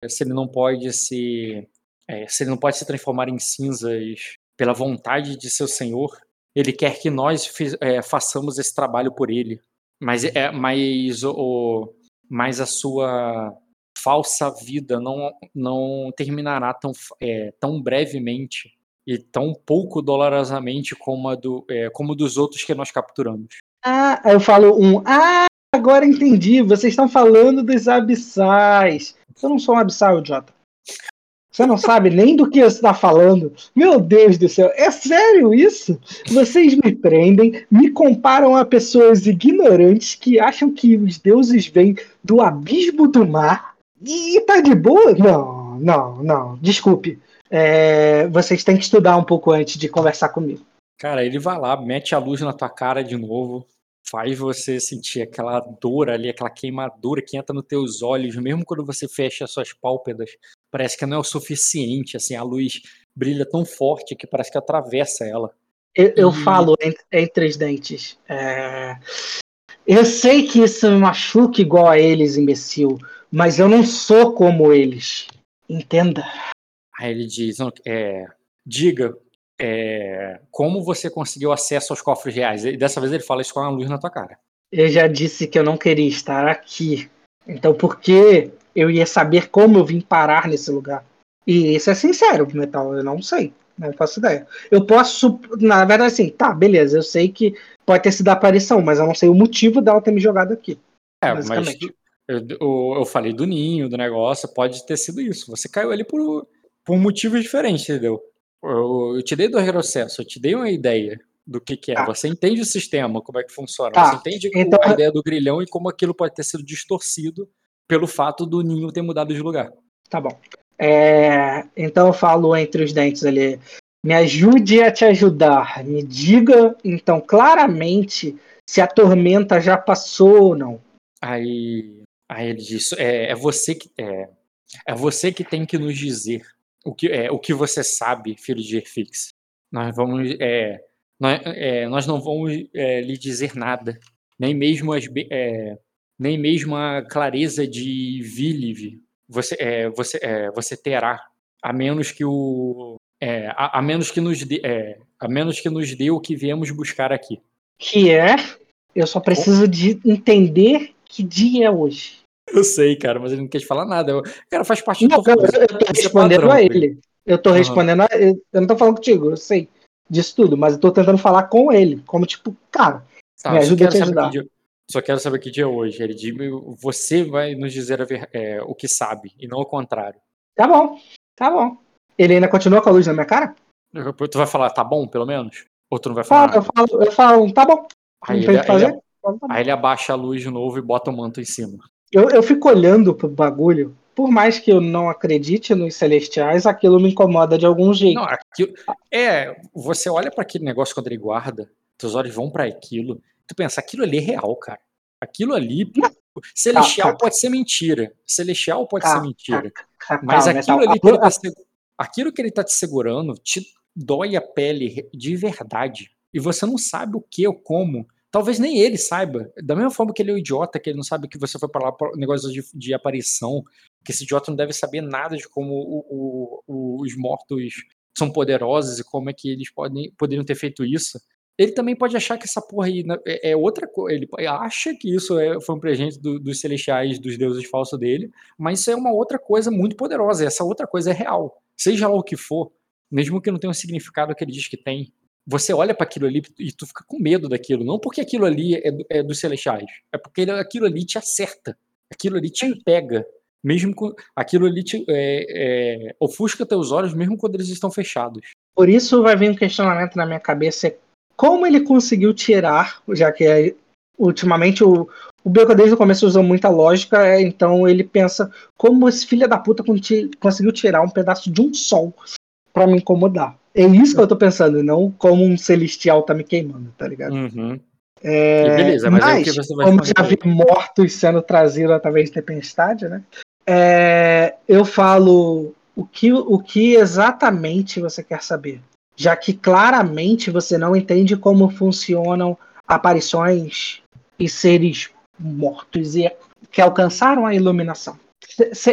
se ele não pode se, é, se ele não pode se transformar em cinzas pela vontade de seu Senhor, ele quer que nós é, façamos esse trabalho por ele. Mas é, mas o, mas a sua falsa vida não não terminará tão é, tão brevemente e tão pouco dolorosamente como a do é, como dos outros que nós capturamos. ah, eu falo um. Ah, agora entendi. Vocês estão falando dos abissais. Eu não sou um abissal, idiota. Você não sabe nem do que você está falando. Meu Deus do céu, é sério isso? Vocês me prendem, me comparam a pessoas ignorantes que acham que os deuses vêm do abismo do mar e tá de boa? Não, não, não. Desculpe. É, vocês têm que estudar um pouco antes de conversar comigo. Cara, ele vai lá, mete a luz na tua cara de novo, faz você sentir aquela dor ali, aquela queimadura que entra nos teus olhos, mesmo quando você fecha as suas pálpebras. Parece que não é o suficiente, assim, a luz brilha tão forte que parece que atravessa ela. Eu, eu E- falo en- entre os dentes. é, Eu sei que isso me machuca igual a eles, imbecil, mas eu não sou como eles. Entenda. Aí ele diz, é, diga é, como você conseguiu acesso aos cofres reais. E dessa vez ele fala isso com a luz na tua cara. Eu já disse que eu não queria estar aqui. Então por que eu ia saber como eu vim parar nesse lugar? E isso é sincero, Metal, eu não sei. Não faço ideia. Eu posso, na verdade, assim, tá, beleza, eu sei que pode ter sido a aparição, mas eu não sei o motivo dela ter me jogado aqui. É, mas eu- eu falei do ninho, do negócio, pode ter sido isso. Você caiu ali por, por motivos diferentes, entendeu? Eu, te dei do retrocesso, eu te dei uma ideia do que, que é. Tá. Você entende o sistema, como é que funciona. Tá, Você entende então- a ideia do grilhão e como aquilo pode ter sido distorcido pelo fato do ninho ter mudado de lugar. Tá bom. É, então eu falo entre os dentes ali. Me ajude a te ajudar. Me diga, então, claramente se a tormenta já passou ou não. Aí, aí ele diz, é, é você que é, é você que tem que nos dizer o que é o que você sabe, filho de Erfix. Nós vamos é, nós, é, nós não vamos é, lhe dizer nada, nem mesmo as é, nem mesmo a clareza de Viliv você é, você é, você terá, a menos que o É, a, a, menos que nos dê, é, a menos que nos dê o que viemos buscar aqui. Que é? Eu só preciso de entender que dia é hoje. Eu sei, cara, mas ele não quer te falar nada. O cara faz parte não, do eu, eu tô respondendo padrão, a ele. Eu tô uhum. respondendo a ele. Eu não tô falando contigo, eu sei disso tudo, mas eu tô tentando falar com ele. Como tipo, cara, tá, me ajuda a te ajudar. Dia, só quero saber que dia é hoje. Ele diz, você vai nos dizer ver, é, o que sabe, e não o contrário. Tá bom, tá bom. Ele ainda continua com a luz na minha cara? Tu vai falar, tá bom, pelo menos? Ou tu não vai falar? eu falo, eu falo, tá bom. Aí ele, ele, aí ele abaixa a luz de novo e bota o manto em cima. Eu, eu fico olhando pro bagulho. Por mais que eu não acredite nos celestiais, aquilo me incomoda de algum jeito. Não, aquilo, é, você olha para aquele negócio quando ele guarda, seus olhos vão para aquilo, tu pensa, aquilo ali é real, cara. Aquilo ali. Celestial ah, pode ser mentira. Celestial pode ah, ser mentira. Ah, mas aquilo ali que ele tá, aquilo que ele tá te segurando te dói a pele de verdade. E você não sabe o que ou como. Talvez nem ele saiba. Da mesma forma que ele é um idiota, que ele não sabe que você foi para lá por negócio de, de, aparição, que esse idiota não deve saber nada de como o, o, os mortos são poderosos e como é que eles podem, poderiam ter feito isso. Ele também pode achar que essa porra aí né, é, é outra coisa. Ele acha que isso é, foi um presente do, dos celestiais, dos deuses falsos dele, mas isso é uma outra coisa muito poderosa. Essa outra coisa é real. Seja lá o que for, mesmo que não tenha o significado que ele diz que tem, você olha para aquilo ali e tu fica com medo daquilo. Não porque aquilo ali é, é dos celestiais, é porque aquilo ali te acerta, aquilo ali te pega, mesmo com, aquilo ali te, é, é, ofusca teus olhos, mesmo quando eles estão fechados. Por isso vai vir um questionamento na minha cabeça: como ele conseguiu tirar, já que ultimamente o, o Beco desde o começo usou muita lógica, é, então ele pensa como esse filho da puta conseguiu tirar um pedaço de um sol para me incomodar. É isso que eu tô pensando, não como um celestial tá me queimando, tá ligado? Uhum. É, beleza, mas, mas como já vi mortos sendo trazidos através de tempestade, né? É, eu falo o que, o que exatamente você quer saber, já que claramente você não entende como funcionam aparições e seres mortos e que alcançaram a iluminação.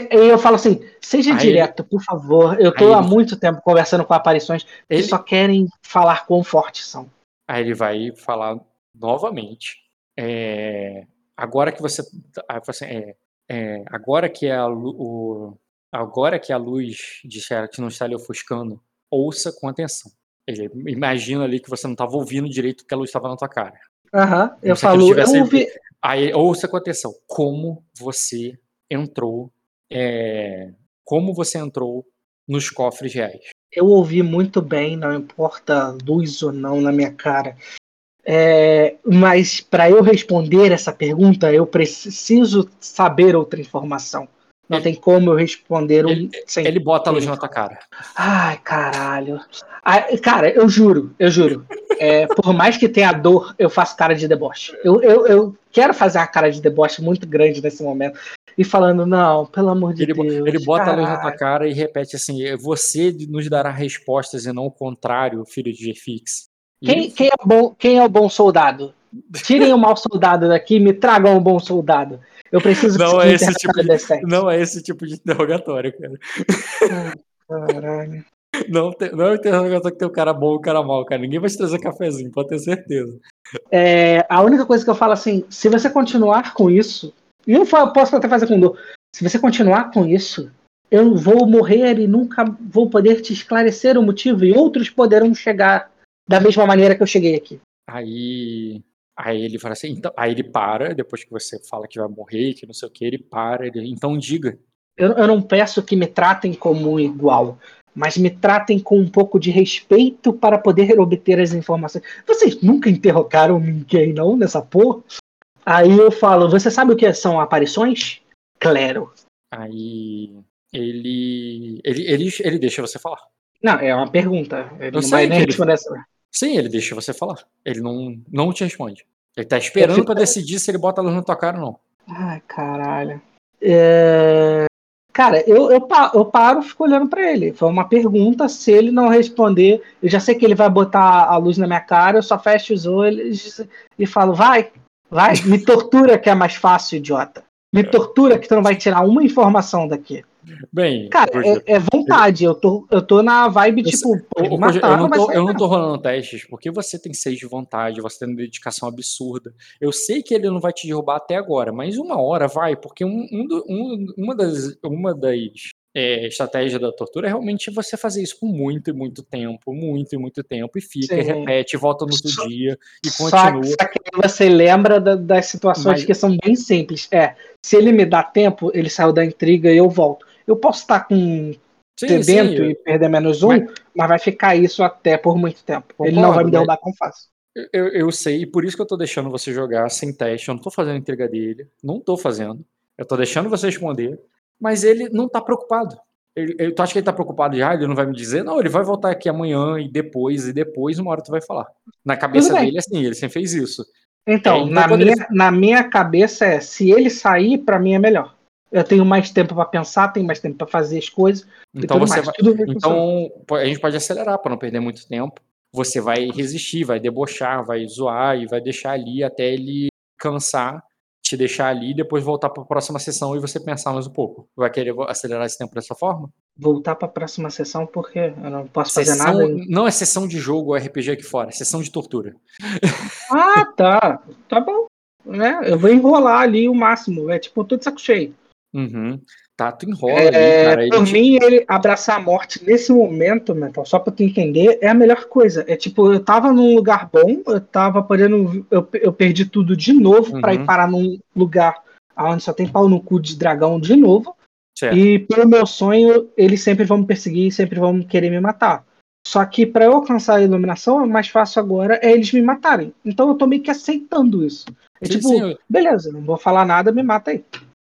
Eu falo assim, seja Aí direto, ele... por favor. Eu tô Aí há muito tempo conversando com aparições ele... que só querem falar quão fortes são. Aí ele vai falar novamente. É... Agora que você. Assim, é... É... Agora que a, o... Agora que a luz de que não está lhe ofuscando, ouça com atenção. Ele imagina ali que você não estava ouvindo direito que a luz estava na tua cara. Aham, uhum, eu falo, eu ouvi... Aí, ouça com atenção. Como você entrou, é, como você entrou nos cofres reais. Eu ouvi muito bem, não importa luz ou não na minha cara. É, mas para eu responder essa pergunta, eu preciso saber outra informação. Não tem como eu responder um ele, sem. Ele bota a luz na tua cara. Ai, caralho. Ai, cara, eu juro, eu juro. É, por mais que tenha dor, eu faço cara de deboche. Eu, eu, eu quero fazer uma cara de deboche muito grande nesse momento e falando, não, pelo amor de ele, Deus. Ele bota caralho. a luz na tua cara e repete assim: você nos dará respostas e não o contrário, filho de G-Fix. Quem, quem, é bom, quem é o bom soldado? Tirem o mau soldado daqui me tragam um bom soldado. Eu preciso não é esse tipo de, Não é esse tipo de interrogatório, cara. Ah, caralho. Não, tem, não é um interrogatório que tem o um cara bom e o um cara mal, cara. Ninguém vai te trazer cafezinho, pode ter certeza. É, a única coisa que eu falo assim, se você continuar com isso, e eu posso até fazer com dor. Se você continuar com isso, eu vou morrer e nunca vou poder te esclarecer o motivo, e outros poderão chegar da mesma maneira que eu cheguei aqui. Aí. Aí ele fala assim, então, aí ele para, depois que você fala que vai morrer, que não sei o que, ele para, ele, então diga. Eu, eu não peço que me tratem como igual, mas me tratem com um pouco de respeito para poder obter as informações. Vocês nunca interrogaram ninguém, não, nessa porra? Aí eu falo, você sabe o que são aparições? Claro. Aí ele, ele, ele, ele deixa você falar. Não, é uma pergunta. Ele eu não vai nem responder essa. Sim, ele deixa você falar. Ele não, não te responde. Ele tá esperando fico... para decidir se ele bota a luz na tua cara ou não. Ai, caralho. É... Cara, eu, eu, eu paro e fico olhando para ele. Foi uma pergunta. Se ele não responder, eu já sei que ele vai botar a luz na minha cara. Eu só fecho os olhos e falo: vai, Vai, me tortura que é mais fácil, idiota. Me tortura que tu não vai tirar uma informação daqui. Bem, Cara, é, é vontade. Eu tô, eu tô na vibe, Eu tipo, pode Ô, matar, eu, não tô, eu não tô rolando testes porque você tem seis de vontade, você tem uma dedicação absurda. Eu sei que ele não vai te derrubar até agora, mas uma hora vai, porque um, um um- uma das, uma das é, estratégias da tortura é realmente você fazer isso por muito e muito tempo, muito e muito tempo, e fica, e Sim. repete, volta no outro dia, e Só, continua. só que você lembra da- das situações Mas- que são bem simples. É, se ele me dá tempo, ele saiu da intriga e eu volto. Eu posso estar com Sim, sedento sim, e perder menos um, Mas- mas... vai ficar isso até por muito tempo. ele não Concordo, vai me derrubar tão fácil. Eu, eu sei, e por isso que eu tô deixando você jogar sem teste. Eu não tô fazendo entrega dele. Não tô fazendo. Eu tô deixando você responder. Mas ele não tá preocupado. Ele, ele- tu acha que ele tá preocupado já? Ele não vai me dizer? Não, ele vai voltar aqui amanhã e depois, e depois, uma hora tu vai falar. Na cabeça dele, assim, ele sempre fez isso. Então, É, na, minha, ele- na minha cabeça é, se ele sair, pra mim é melhor. Eu tenho mais tempo pra pensar, tenho mais tempo pra fazer as coisas Então você vai. Então a gente pode acelerar para não perder muito tempo. Você vai resistir, vai debochar, vai zoar e vai deixar ali até ele cansar, te deixar ali e depois voltar para a próxima sessão e você pensar mais um pouco. Vai querer acelerar esse tempo dessa forma? voltar pra próxima sessão porque eu não posso fazer Sessão, nada. não é sessão de jogo ou RPG aqui fora, é sessão de tortura. Ah, tá. Tá bom. Né? Eu vou enrolar ali o máximo. É tipo, eu tô de saco cheio. Uhum. Tá, tu enrola É, ali, cara. Ele mim, ele abraçar a morte nesse momento, Metal, só pra tu entender, é a melhor coisa. É tipo, eu tava num lugar bom, eu tava podendo. Eu, eu perdi tudo de novo pra Uhum. ir parar num lugar onde só tem pau no cu de dragão de novo. Certo. E pelo meu sonho, eles sempre vão me perseguir, sempre vão querer me matar. Só que pra eu alcançar a iluminação, é mais fácil agora é eles me matarem. Então eu tô meio que aceitando isso. É Sim, tipo, sim, beleza, não vou falar nada, me mata aí.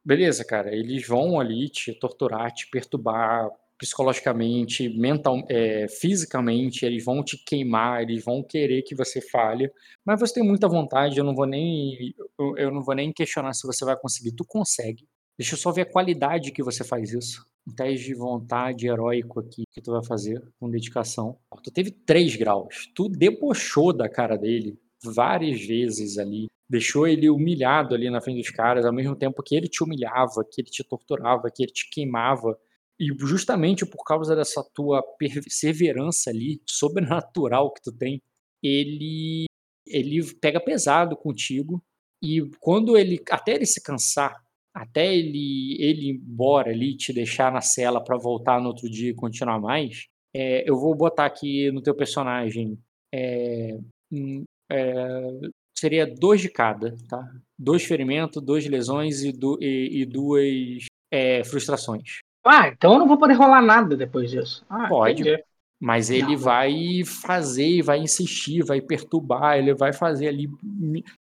Beleza, cara. Eles vão ali te torturar, te perturbar psicologicamente, mental, é, fisicamente. Eles vão te queimar, eles vão querer que você falhe. Mas você tem muita vontade. Eu não vou nem, eu, eu não vou nem questionar se você vai conseguir. Tu consegue. Deixa eu só ver a qualidade que você faz isso. Um teste de vontade heróico aqui que tu vai fazer com dedicação. Tu teve 3 graus. Tu debochou da cara dele várias vezes ali. Deixou ele humilhado ali na frente dos caras, ao mesmo tempo que ele te humilhava, que ele te torturava, que ele te queimava. E justamente por causa dessa tua perseverança ali, sobrenatural que tu tem, ele ele pega pesado contigo e quando ele até ele se cansar, até ele ele ir embora ali, te deixar na cela para voltar no outro dia e continuar mais, é, eu vou botar aqui no teu personagem é, hum, é, seria dois de cada, tá? Dois ferimentos, duas lesões e, e- e duas é, frustrações. Ah, então eu não vou poder rolar nada depois disso. Ah, Pode. entendi. Mas ele Não. vai fazer, vai insistir, vai perturbar, ele vai fazer ali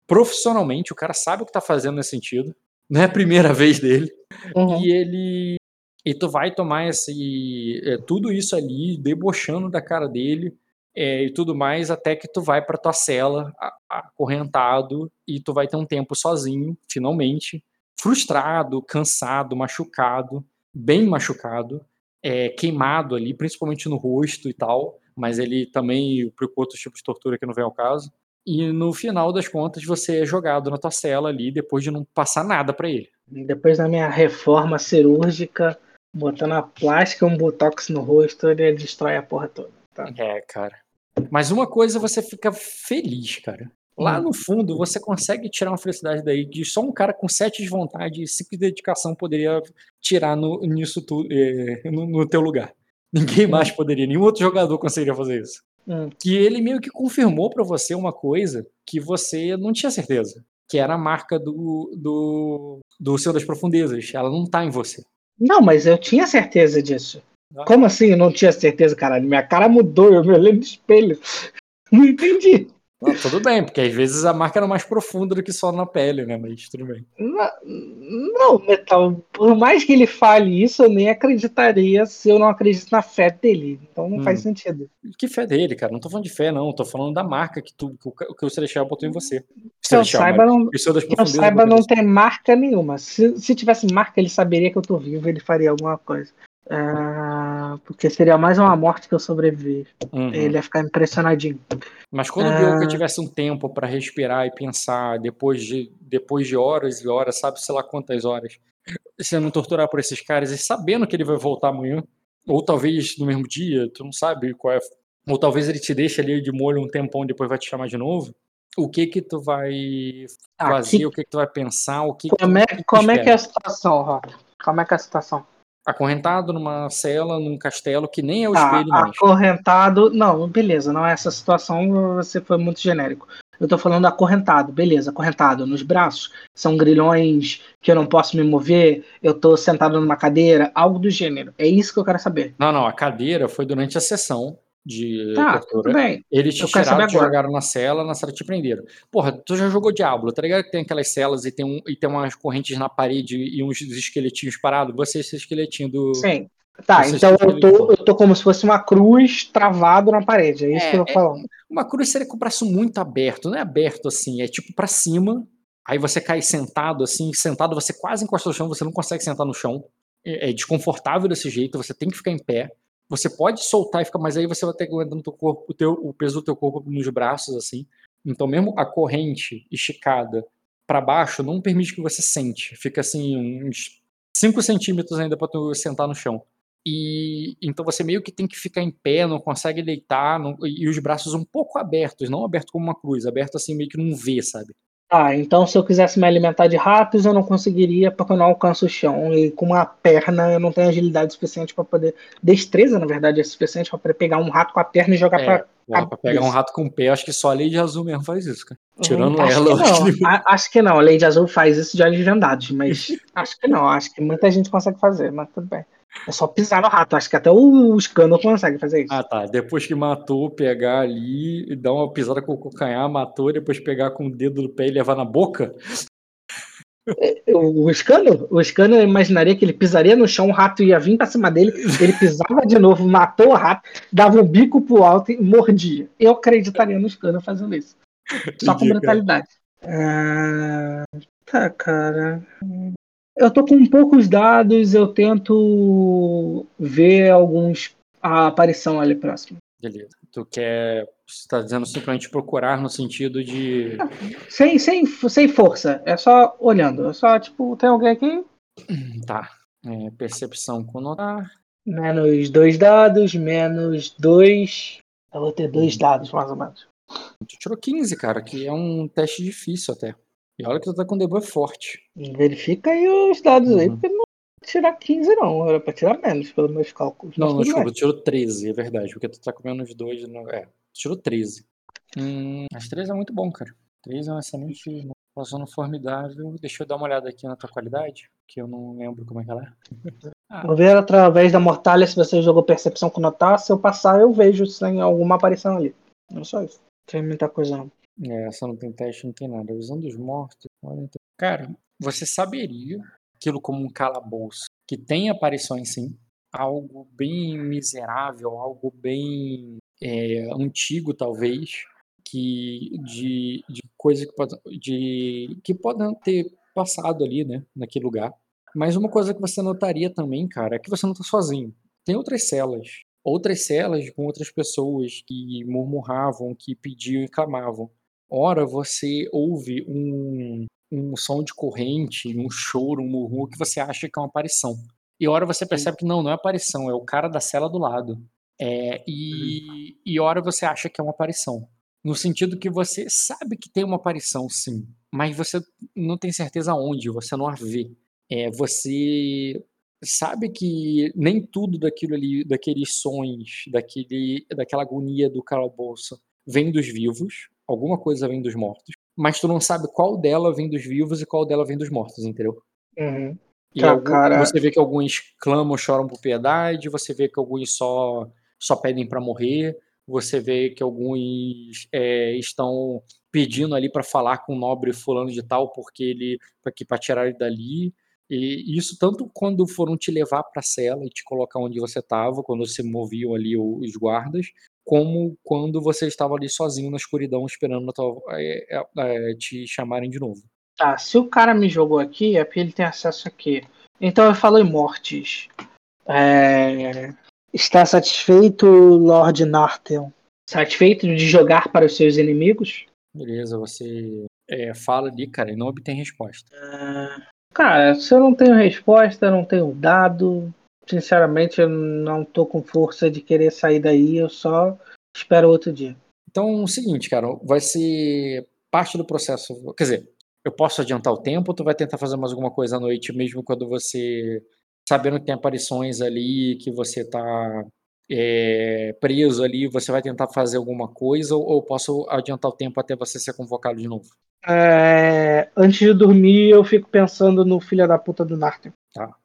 profissionalmente. O cara sabe o que tá fazendo nesse sentido. Não é a primeira vez dele. Uhum. E ele. E tu vai tomar esse. é, tudo isso ali, debochando da cara dele é, e tudo mais, até que tu vai pra tua cela, acorrentado, e tu vai ter um tempo sozinho, finalmente, frustrado, cansado, machucado, bem machucado, é, queimado ali, principalmente no rosto e tal, mas ele também preocupou outros tipos de tortura que não vem ao caso. E no final das contas, você é jogado na tua cela ali, depois de não passar nada pra ele. Depois da minha reforma cirúrgica, botando a plástica e um botox no rosto, ele destrói a porra toda. Tá? É, cara. Mas uma coisa você fica feliz, cara. Lá Hum. no fundo, você consegue tirar uma felicidade daí que só um cara com sete de vontade e cinco de dedicação poderia tirar no, nisso tudo, no, no teu lugar. Ninguém mais poderia, nenhum outro jogador conseguiria fazer isso. Hum. Que ele meio que confirmou pra você uma coisa que você não tinha certeza. Que era a marca do, do, do Senhor das Profundezas. Ela não tá em você. Não, mas eu tinha certeza disso. Como assim eu não tinha certeza, caralho? Minha cara mudou, eu me olhei no espelho. Não entendi. Ah, tudo bem, porque às vezes a marca era mais profunda do que só na pele, né? Mas tudo bem. Não, não, Metal, por mais que ele fale isso, eu nem acreditaria se eu não acredito na fé dele. Então não Hum. faz sentido. Que fé dele, cara? Não tô falando de fé, não. Tô falando da marca que, tu, que, o, que o Celestial botou em você. Que eu Celestial, saiba, não, que eu saiba, não tem marca nenhuma. Se, se tivesse marca, ele saberia que eu tô vivo, ele faria alguma coisa. Ah, porque seria mais uma morte que eu sobrevivi. Uhum. Ele ia ficar impressionadinho. Mas quando Ah. viu que eu tivesse um tempo pra respirar e pensar depois de, depois de horas e horas, sabe sei lá quantas horas, sendo torturado por esses caras e sabendo que ele vai voltar amanhã, ou talvez no mesmo dia, tu não sabe qual é, ou talvez ele te deixe ali de molho um tempão e depois vai te chamar de novo. O que que tu vai fazer, Aqui- o que que tu vai pensar, o que Como que, é, como é que é a situação, Rock? Como é que é a situação? Acorrentado numa cela, num castelo que nem é o Tá, espelho mais. acorrentado. Não, beleza, não é essa situação, você foi muito genérico. Eu tô falando acorrentado, beleza, acorrentado nos braços. São grilhões que eu não posso me mover, eu tô sentado numa cadeira, algo do gênero. É isso que eu quero saber. Não, não, a cadeira foi durante a sessão de Tá, tortura. tudo bem. Eles te Eu tiraram, te agora. jogaram na cela, na cela te prenderam. Porra, tu já jogou Diablo, tá ligado que tem aquelas celas e tem, um, e tem umas correntes na parede e uns esqueletinhos parados? Você é esse esqueletinho do... Sim. Tá, Você então eu tô, eu tô como se fosse uma cruz travado na parede. É isso É, que eu tô é- falando. Uma cruz seria com o braço muito aberto, não é aberto assim, é tipo pra cima, aí você cai sentado assim, sentado você quase encosta no chão, você não consegue sentar no chão, é, é desconfortável desse jeito, você tem que ficar em pé, você pode soltar e ficar, mas aí você vai ter que aguentar teu corpo, o, teu, o peso do teu corpo nos braços assim, então mesmo a corrente esticada pra baixo não permite que você sente, fica assim uns 5 centímetros ainda pra tu sentar no chão. E então você meio que tem que ficar em pé, não consegue deitar, não- e os braços um pouco abertos, não aberto como uma cruz, aberto assim meio que num V, sabe? Tá, então se eu quisesse me alimentar de ratos, eu não conseguiria porque eu não alcanço o chão. E com uma perna eu não tenho agilidade suficiente pra poder. Destreza, na verdade, é suficiente poder pegar um rato com a perna e jogar É, pra. Porra, pra pegar um rato com o pé, acho que só a Lady Azul mesmo faz isso, cara. Tirando Hum, acho ela, que acho não. que- A- acho que não. A Lady Azul faz isso de olhos vendados, mas acho que não. Acho que muita gente consegue fazer, mas tudo bem. É só pisar no rato. Acho que até o Scandal consegue fazer isso. Ah, tá. Depois que matou, pegar ali e dar uma pisada com o calcanhar, matou, depois pegar com o dedo do pé e levar na boca. O, o Scandal, o Scandal, eu imaginaria que ele pisaria no chão, o rato ia vir pra cima dele, ele pisava de novo, matou o rato, dava um bico pro alto e mordia. Eu acreditaria no Scandal fazendo isso. Só com brutalidade. Ah, tá, cara. Eu tô com poucos dados, eu tento ver alguns. A aparição ali próximo. Beleza. Tu quer. Você tá dizendo simplesmente procurar no sentido de. Sem, sem, sem força, é só olhando. É só, tipo, tem alguém aqui? Tá. É, percepção com notar. Menos dois dados, menos dois. Eu vou ter dois dados, mais ou menos. Tu tirou 15, cara, que é um teste difícil até. E olha que tu tá com debuff forte. Verifica aí os dados aí, Uhum. porque não vou tirar 15, não. Era pra tirar menos, pelos meus cálculos. Não, não, desculpa, tirou 13, é verdade, porque tu tá com menos 2. Não... É, tu tirou 13. Hum, as 13 é muito bom, cara. 13 é um excelente. Uma zona formidável. Deixa eu dar uma olhada aqui na tua qualidade, que eu não lembro como é que ela é. Vou ver através da mortalha se você jogou percepção com notar. Se eu passar, eu vejo se tem alguma aparição ali. Não só isso. Não tem muita coisa, não. É, essa não tem teste, não tem nada. Usando os mortos. então- Cara, você saberia aquilo como um calabouço que tem aparições sim, algo bem miserável, algo bem é, antigo talvez, que de, de coisa que pode, de que podem ter passado ali, né, naquele lugar. Mas uma coisa que você notaria também, cara, é que você não tá sozinho. Tem outras celas, outras celas com outras pessoas que murmuravam, que pediam e clamavam. Ora, você ouve um, um som de corrente, um choro, um murmúrio que você acha que é uma aparição. E ora você percebe que não, não é aparição, é o cara da cela do lado. É, e, e ora você acha que é uma aparição. No sentido que você sabe que tem uma aparição, sim, mas você não tem certeza onde, você não a vê. É, você sabe que nem tudo daquilo ali, daqueles sons, daquele, daquela agonia do calabouço vem dos vivos, alguma coisa vem dos mortos, mas tu não sabe qual dela vem dos vivos e qual dela vem dos mortos, entendeu? Uhum. E Tá, algum- cara. você vê que alguns clamam, choram por piedade, você vê que alguns só, só pedem pra morrer, você vê que alguns é, estão pedindo ali pra falar com o nobre fulano de tal porque ele para tirar ele dali. E isso tanto quando foram te levar pra cela e te colocar onde você estava, quando se moviam ali os guardas, como quando você estava ali sozinho na escuridão esperando tua- é, é, te chamarem de novo. Tá, se o cara me jogou aqui, é porque ele tem acesso aqui. Então eu falo em mortes. É, Está satisfeito, Lord Nartel? Satisfeito de jogar para os seus inimigos? Beleza, você é, fala ali, cara, e não obtém resposta. Ah, Cara, se eu não tenho resposta, não tenho dado, sinceramente eu não tô com força de querer sair daí, eu só espero outro dia. Então, é o seguinte, cara, vai ser parte do processo. Quer dizer, eu posso adiantar o tempo ou tu vai tentar fazer mais alguma coisa à noite, mesmo quando você. Sabendo que tem aparições ali, que você tá é, preso ali, você vai tentar fazer alguma coisa ou, ou posso adiantar o tempo até você ser convocado de novo? É, antes de dormir, eu fico pensando no filho da puta do Nartel. Tá.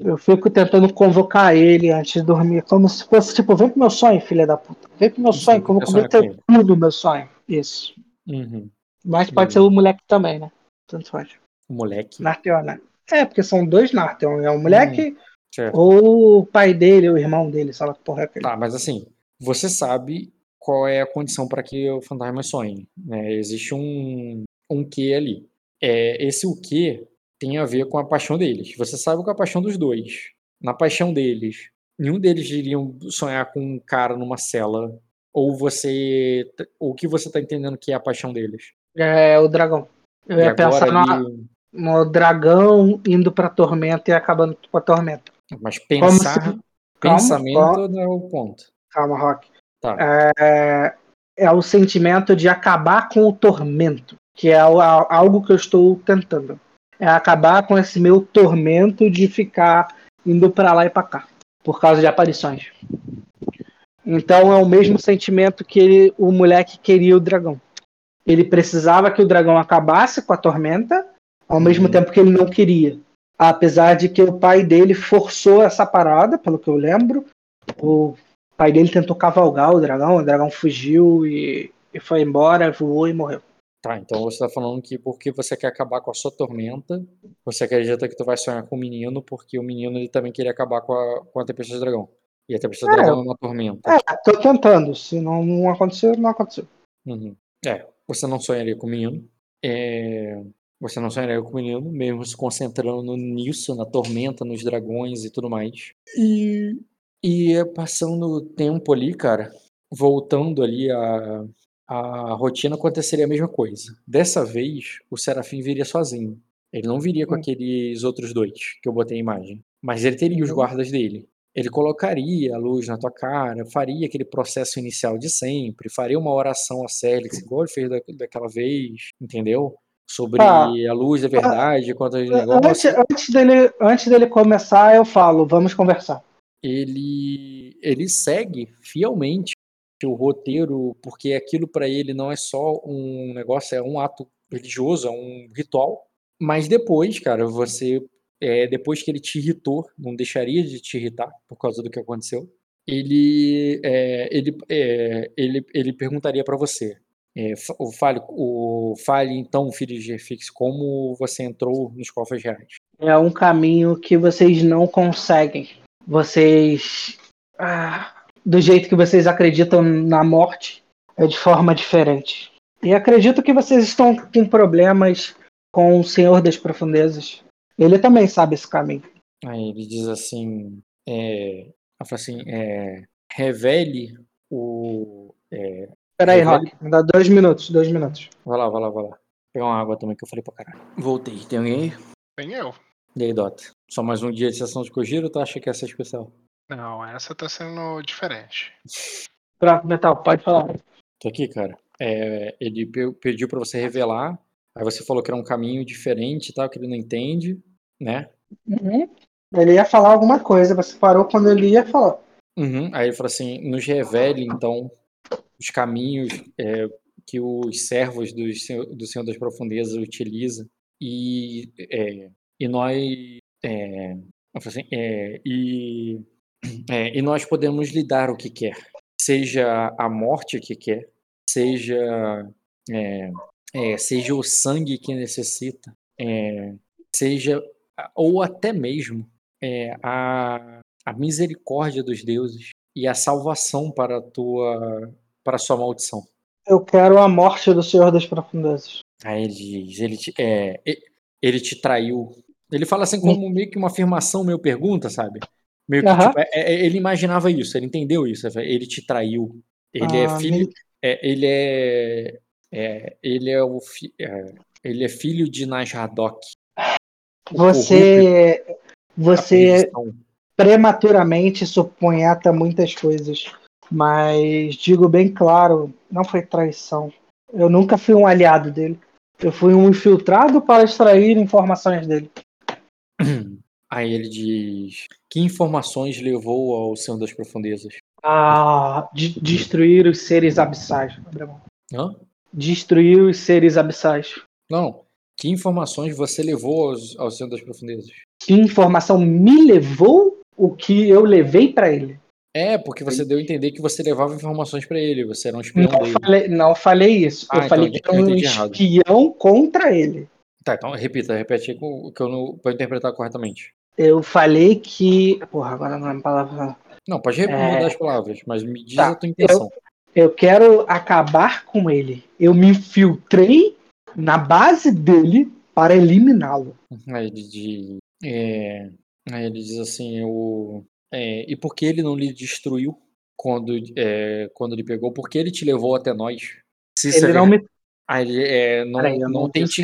Eu, fico tentando convocar ele antes de dormir, como se fosse tipo, vem pro meu sonho, filha da puta. Vem pro meu sonho, como eu comer sonho com teu tudo, meu sonho. Isso. Uhum. Mas pode Beleza. ser o moleque também, né? Tanto faz. O moleque. Nartel, né? É, porque são dois Nartel. É o moleque Certo. ou o pai dele, ou o irmão dele, sei lá que porra é aquele. Tá, mas assim, você sabe qual é a condição para que o fantasma sonhe. Né? Existe um, um quê ali. É, esse o quê tem a ver com a paixão deles. Você sabe qual é a paixão dos dois. Na paixão deles, nenhum deles iriam sonhar com um cara numa cela. Ou você. Ou o que você tá entendendo que é a paixão deles? É o dragão. Eu E ia pensar ali. no dragão indo pra tormenta e acabando com a tormenta. Mas pensar. se- Calma, pensamento calma. não é o ponto. Calma, Rock. Tá. É, é o sentimento de acabar com o tormento, que é al- al- algo que eu estou tentando. É acabar com esse meu tormento de ficar indo pra lá e pra cá, por causa de aparições. Então é o mesmo sentimento que ele- o moleque queria o dragão. Ele precisava que o dragão acabasse com a tormenta, ao mesmo Uhum. tempo que ele não queria. Apesar de que o pai dele forçou essa parada, pelo que eu lembro. O pai dele tentou cavalgar o dragão, o dragão fugiu e, e foi embora, voou e morreu. Tá, então você tá falando que porque você quer acabar com a sua tormenta, você acredita que tu vai sonhar com o menino, porque o menino ele também queria acabar com a, com a tempestade do dragão. E a tempestade do É. dragão é uma tormenta. É, tô tentando. Se não, não aconteceu, não aconteceu. Uhum. É, você não sonharia com o menino. É, você não sonharia com o menino, mesmo se concentrando nisso, na tormenta, nos dragões e tudo mais. E, e é passando o tempo ali, cara, voltando ali a, a rotina, aconteceria a mesma coisa. Dessa vez, o Serafim viria sozinho. Ele não viria com Hum. aqueles outros dois que eu botei a imagem. Mas ele teria os Uhum. guardas dele. Ele colocaria a luz na tua cara, faria aquele processo inicial de sempre, faria uma oração a Célix, igual ele fez da, daquela vez, entendeu? Sobre Tá. a luz da verdade, quanto aos Antes, antes, dele, antes dele começar, eu falo, vamos conversar. Ele, ele segue fielmente o roteiro, porque aquilo para ele não é só um negócio, é um ato religioso, é um ritual. Mas depois, cara, você é, depois que ele te irritou, não deixaria de te irritar por causa do que aconteceu, ele, é, ele, é, ele, ele perguntaria para você. É, o fale, o fale então, filho de Jefix, como você entrou nos cofres reais. É um caminho que vocês não conseguem. Vocês. ah, do jeito que vocês acreditam na morte, é de forma diferente. E acredito que vocês estão com problemas com o Senhor das Profundezas. Ele também sabe esse caminho. Aí ele diz assim, é, assim, é, revele o, é, Peraí, Revele- Rock, me dá dois minutos, dois minutos. vai lá, vai lá, vai lá, Vou pegar uma água também que eu falei pra caralho. Voltei, tem alguém aí? Tem eu. E aí, Dota? Só mais um dia de sessão de Kojiro ou tu acha que essa é especial? Não, essa tá sendo diferente. Pronto, Metal, pode falar. Tô aqui, cara. É, ele pe- pediu pra você revelar, aí você falou que era um caminho diferente e tal, que ele não entende, né? Uhum. Ele ia falar alguma coisa, você parou quando ele ia falar. Uhum. Aí ele falou assim: nos revele então os caminhos é, que os servos do Senhor, do Senhor das Profundezas utilizam e, é, e nós é, eu falei assim, é, e, é, e nós podemos lhe dar o que quer, seja a morte que quer, seja é, é, seja o sangue que necessita, é, seja ou até mesmo é, a, a misericórdia dos deuses e a salvação para a tua para a sua maldição. Eu quero a morte do Senhor das Profundezas. Aí ele diz, ele te, é, ele te traiu. Ele fala assim como meio que uma afirmação, meio pergunta, sabe? Meio que, Aham. tipo, é- é- ele imaginava isso, ele entendeu isso. Ele te traiu. Ele é Ah, filho, me- é, ele é, é, ele é o fi- é, ele é filho de Nasradok. Você. Você prematuramente supunhata muitas coisas. Mas digo bem claro, não foi traição. Eu nunca fui um aliado dele. Eu fui um infiltrado para extrair informações dele. Aí ele diz: Que informações levou ao Senhor das Profundezas? A de destruir os seres abissais. Hã? Destruir os seres abissais. Não. Que informações você levou aos, ao Senhor das Profundezas? Que informação me levou o que eu levei para ele? É, porque você deu a entender que você levava informações para ele, você era um espião não dele. Falei, não falei isso. Ah, eu então falei que era um espião errado. contra ele. Tá, então repita, repete aí que eu não vou interpretar corretamente. Eu falei que. Porra, agora não é uma palavra. Não, pode é... mudar as palavras, mas me diz tá, a tua intenção. Eu, eu quero acabar com ele. Eu me infiltrei na base dele para eliminá-lo. Aí ele diz. É, aí ele diz assim, eu. É, e por que ele não lhe destruiu quando, é, quando ele pegou? Por que ele te levou até nós? Se ele não me. Ele, é, não, Peraí, não, não tem te.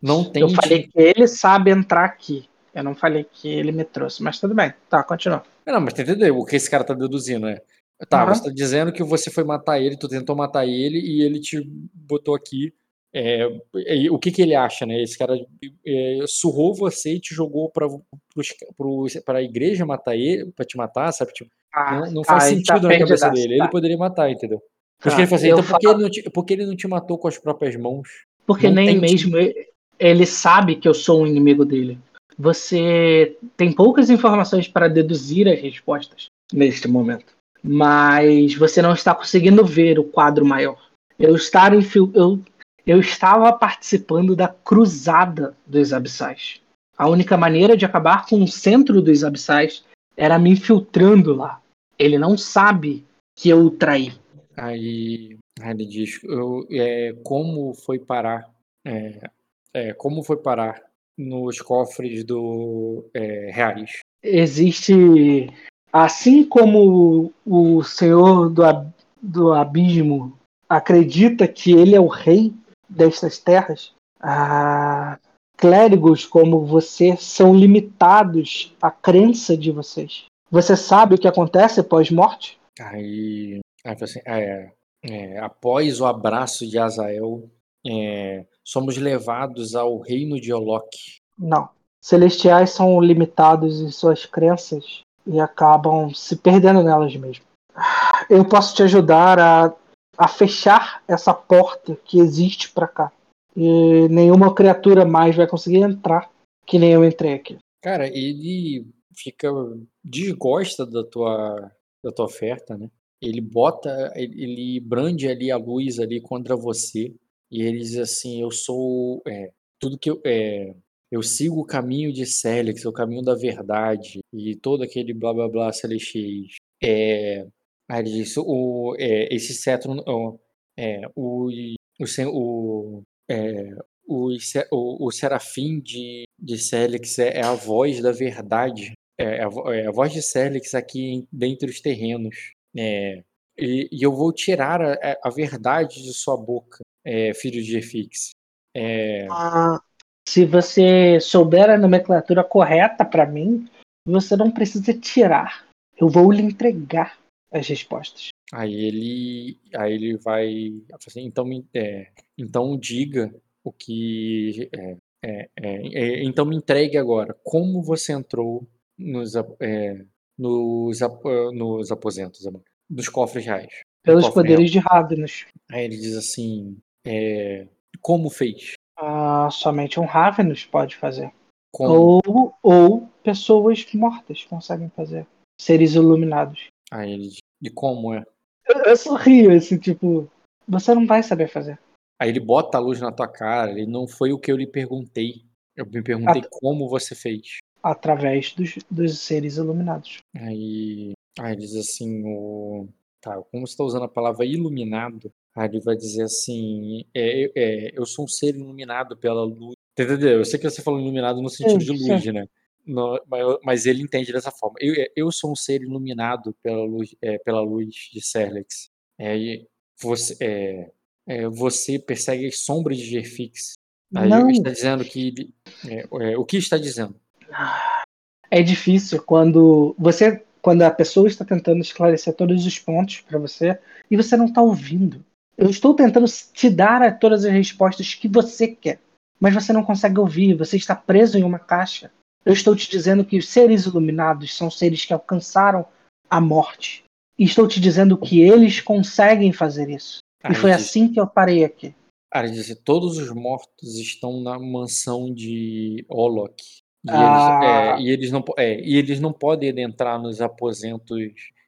Não tem eu falei que ele sabe entrar aqui. Eu não falei que ele me trouxe, mas tudo bem. Tá, continua. Não, mas entendeu o que esse cara tá deduzindo, né? Tá, uhum. você tá dizendo que você foi matar ele, tu tentou matar ele e ele te botou aqui é, o que, que ele acha, né? Esse cara é, surrou você e te jogou para para a igreja matar ele, para te matar, sabe? Tipo, ah, não, não, faz ah, sentido tá na cabeça dele. Tá. Ele poderia matar, entendeu? Por ah, ele assim, então, por, que ele não te, ele não te matou com as próprias mãos? Porque não nem mesmo ele, ele sabe que eu sou um inimigo dele. Você tem poucas informações para deduzir as respostas neste momento, mas você não está conseguindo ver o quadro maior. Eu estar em eu eu estava participando da cruzada dos abissais. A única maneira de acabar com o centro dos abissais era me infiltrando lá. Ele não sabe que eu o traí. Aí, aí ele diz, eu, é, como foi parar, é, é, como foi parar nos cofres do é, reais? Existe, assim como o Senhor do, do Abismo acredita que ele é o rei destas terras, ah, clérigos como você são limitados à crença de vocês. Você sabe o que acontece pós-morte? Aí, aí assim, é, é, após o abraço de Azael, é, somos levados ao reino de Olok. Não. Celestiais são limitados em suas crenças e acabam se perdendo nelas mesmo. Eu posso te ajudar a a fechar essa porta que existe para cá. E nenhuma criatura mais vai conseguir entrar que nem eu entrei aqui. Cara, ele fica desgosta da tua da tua oferta, né? Ele bota, ele brande ali a luz ali contra você e ele diz assim: eu sou é, tudo que eu é, eu sigo o caminho de Célix, o caminho da verdade e todo aquele blá blá blá celestiais. É, Aí ele disse, o, é, esse cetro, o, é, o, o, o, é, o, o, o serafim de, de Célix é, é a voz da verdade, é, é a, é a voz de Célix aqui dentro dos terrenos. É, e, e, eu vou tirar a, a verdade de sua boca, é, filho de Efix. É... Ah, se você souber a nomenclatura correta para mim, você não precisa tirar. Eu vou lhe entregar as respostas. Aí ele, aí ele vai, assim, então, é, então diga o que, é, é, é, é então me entregue agora como você entrou nos, é, nos, nos aposentos, nos cofres reais. Pelos poderes real. de Ravenous. Aí ele diz assim, como fez? Ah, somente um Ravenous pode fazer. Como? Ou, ou pessoas mortas conseguem fazer. Seres iluminados. Aí ele de como é. Eu, eu sorrio, assim, tipo, você não vai saber fazer. Aí ele bota a luz na tua cara, ele não foi o que eu lhe perguntei. Eu me perguntei At como você fez. Através dos, dos seres iluminados. Aí, aí ele diz assim, o... Tá, como você está usando a palavra iluminado, ele vai dizer assim, é, é, eu sou um ser iluminado pela luz. Entendeu? Eu sei que você falou iluminado no sentido de luz, né? No, mas ele entende dessa forma. Eu, é, eu sou um ser iluminado pela luz, é, pela luz de Serlex. É, você, é, é, você persegue as sombras de Gerfix. Aí Não. está dizendo que. é, é, o que está dizendo? É difícil quando você, quando a pessoa está tentando esclarecer todos os pontos para você e você não está ouvindo. Eu estou tentando te dar todas as respostas que você quer, mas você não consegue ouvir. Você está preso em uma caixa. Eu estou te dizendo que os seres iluminados são seres que alcançaram a morte. E estou te dizendo que eles conseguem fazer isso. E foi assim que eu parei aqui. Ele disse, todos os mortos estão na mansão de Olok. E, Ah. eles, é, e, eles não, é, e eles não podem entrar nos aposentos.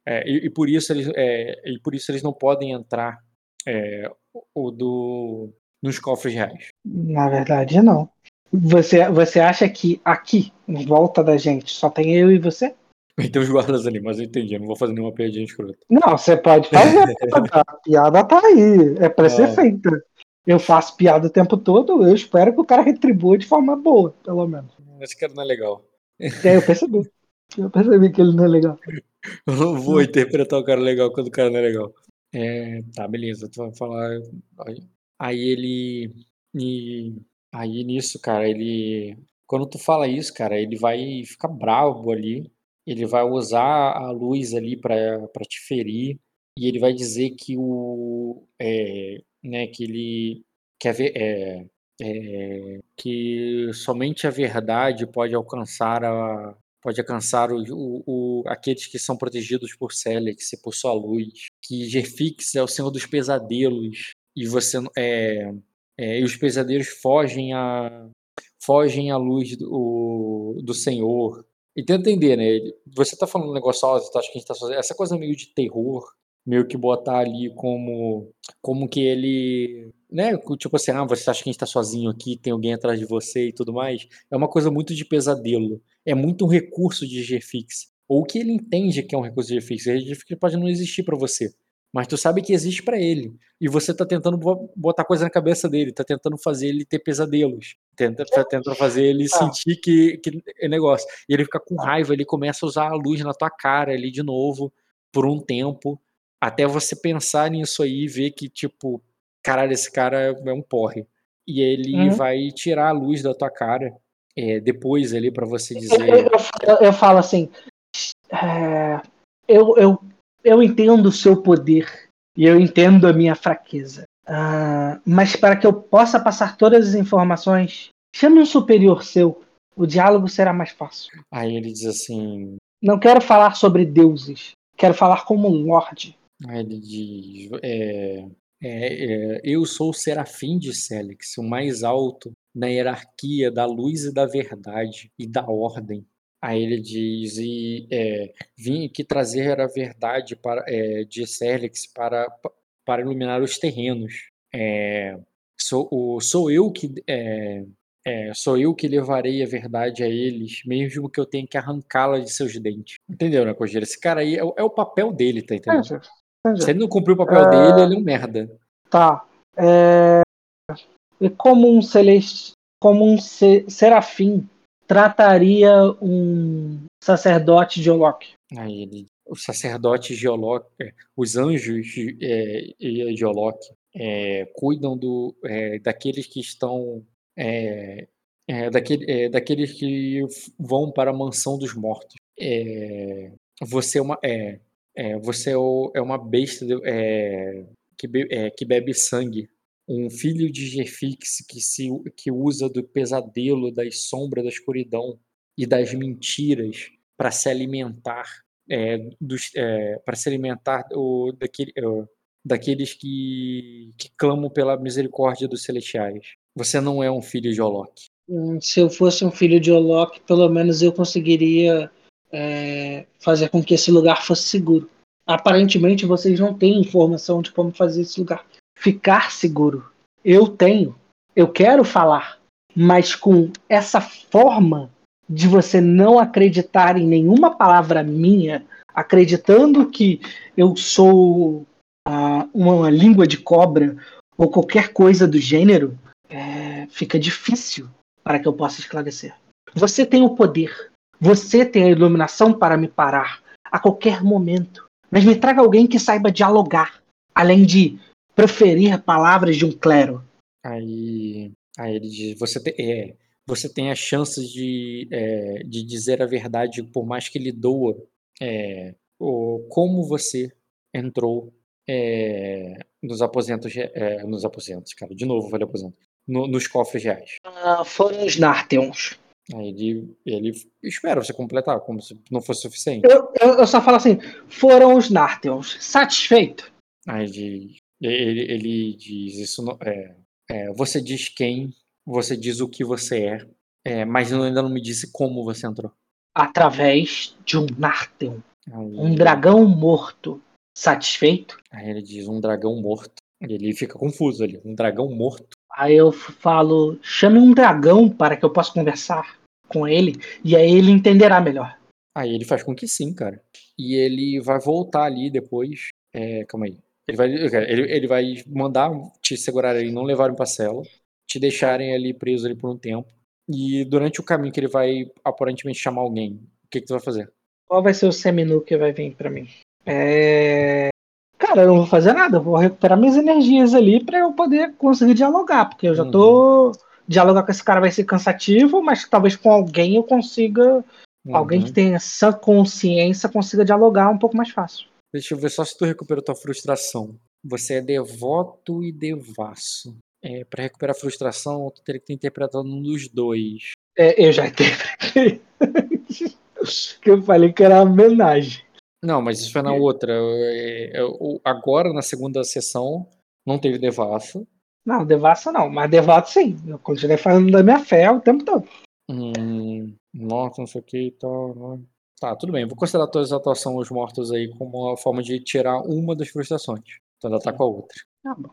é, e, e por isso eles, é, e por isso eles não podem entrar é, o do, nos cofres reais. Na verdade, não. Você, você acha que aqui, em volta da gente, só tem eu e você? E tem os guardas ali, mas eu entendi, eu não vou fazer nenhuma piadinha escrota. Não, você pode fazer. a piada tá aí. É pra ser Ah. feita. Eu faço piada o tempo todo, eu espero que o cara retribua de forma boa, pelo menos. Esse cara não é legal. Aí eu percebi. Eu percebi que ele não é legal. Eu não vou interpretar o cara legal quando o cara não é legal. É, tá, beleza, tu vai falar. Aí, ele. E, aí nisso, cara, ele. Quando tu fala isso, cara, ele vai ficar bravo ali. Ele vai usar a luz ali pra te ferir. E ele vai dizer que o. É, né, que ele. Quer ver. É, é, que somente a verdade pode alcançar a, pode alcançar o, o- o- aqueles que são protegidos por Celex e por sua luz. Que Gerfix é o senhor dos pesadelos e você é, é, e os pesadelos fogem a fogem à luz do, do Senhor. E tenta entender, né? Você tá falando um negócio, ó, você acha que a gente tá sozinho. Essa coisa meio de terror, meio que botar ali como como que ele, né, tipo assim, ah, você acha que a gente tá sozinho aqui, tem alguém atrás de você e tudo mais. É uma coisa muito de pesadelo. É muito um recurso de GFix. Ou que ele entende que é um recurso de GFix. O GFix pode não existir pra você, mas tu sabe que existe pra ele. E você tá tentando bo- botar coisa na cabeça dele, tá tentando fazer ele ter pesadelos. Tenta, tá tentando fazer ele Ah. sentir que, que é negócio. E ele fica com raiva, ele começa a usar a luz na tua cara ali de novo, por um tempo, até você pensar nisso aí e ver que, tipo, caralho, esse cara é um porre. E ele Uhum. vai tirar a luz da tua cara é, depois ali pra você dizer. eu- eu- eu falo assim. É, eu, eu, eu entendo o seu poder e eu entendo a minha fraqueza. Ah, mas para que eu possa passar todas as informações, chame um superior seu. O diálogo será mais fácil. Aí ele diz assim. Não quero falar sobre deuses. Quero falar como um lorde. Aí ele diz. é, é, é, eu sou o serafim de Célix, o mais alto na hierarquia da luz e da verdade e da ordem. Aí ele diz: e, é, vim aqui trazer a verdade para, é, de Célix para, para iluminar os terrenos. É, sou, o, sou eu que. é, é, sou eu que levarei a verdade a eles, mesmo que eu tenha que arrancá-la de seus dentes. Entendeu, né, Cogeira? Esse cara aí é, o- é o papel dele, tá entendendo? Entendi, entendi. Se ele não cumprir o papel dele, ele é um merda. Tá. É... E como um celeste, como um se- serafim trataria um sacerdote de Olok? Aí ele, o sacerdote Geoloc, é, os anjos é, e Geoloc é, cuidam do, é, daqueles que estão. É, é, daquele, é, daqueles que vão para a mansão dos mortos. Você é uma. É, você é, uma besta de- que, be- que bebe sangue. Um filho de Gefix que, se, que usa do pesadelo, das sombras, da escuridão e das mentiras para se alimentar é, dos, para se alimentar o, daquele, é, daqueles que, que clamam pela misericórdia dos celestiais. Você não é um filho de Olok. Hum, Se eu fosse um filho de Olok, pelo menos eu conseguiria é, fazer com que esse lugar fosse seguro. Aparentemente vocês não têm informação de como fazer esse lugar ficar seguro. Eu tenho. Eu quero falar. Mas com essa forma de você não acreditar em nenhuma palavra minha, acreditando que eu sou ah, uma língua de cobra ou qualquer coisa do gênero, é, fica difícil para que eu possa esclarecer. Você tem o poder, você tem a iluminação para me parar a qualquer momento, mas me traga alguém que saiba dialogar, além de proferir palavras de um clero. Aí Aí ele diz: você tem, é, você tem as chances de, é, de dizer a verdade, por mais que ele doa, é, o, como você entrou é, nos aposentos, é, nos aposentos, cara, de novo, falei aposento, no, nos cofres reais. Ah, foram os Nartheons. Aí ele, ele espera você completar, como se não fosse suficiente. Eu, eu, eu só falo assim: foram os Nartheons. Satisfeito? Aí ele, ele, ele diz: Isso não, é, é, Você diz quem, você diz o que você é, é mas ainda não me disse como você entrou. Através de um Nartheon. Um dragão morto. Satisfeito? Aí ele diz: Um dragão morto. Ele fica confuso ali. Um dragão morto. Aí eu falo, chame um dragão para que eu possa conversar com ele e aí ele entenderá melhor. Aí ele faz com que sim, cara. E ele vai voltar ali depois. É, calma aí. Ele vai, ele, ele vai mandar te segurar ali, não levarem pra cela, te deixarem ali preso ali por um tempo. E durante o caminho que ele vai aparentemente chamar alguém, o que, que tu vai fazer? Qual vai ser o seminu que vai vir para mim? É... Cara, eu não vou fazer nada, eu vou recuperar minhas energias ali para eu poder conseguir dialogar, porque eu já tô. Uhum. Dialogar com esse cara vai ser cansativo, mas talvez com alguém eu consiga. Uhum. Alguém que tenha essa consciência consiga dialogar um pouco mais fácil. Deixa eu ver só se tu recuperou tua frustração. Você é devoto e devasso. É, para recuperar a frustração, tu teria que ter interpretado um dos dois. É, eu já interpretei. que eu falei que era uma homenagem. Não, mas isso foi na outra. É, agora, na segunda sessão, não teve devasso. Não, devasso não, mas devoto sim. Eu continuei falando da minha fé o tempo todo. Hum, nossa, não sei o que e tal. Tá, tudo bem. Vou considerar todas as atuações dos mortos aí como uma forma de tirar uma das frustrações. Então ainda tá com a outra. Tá bom.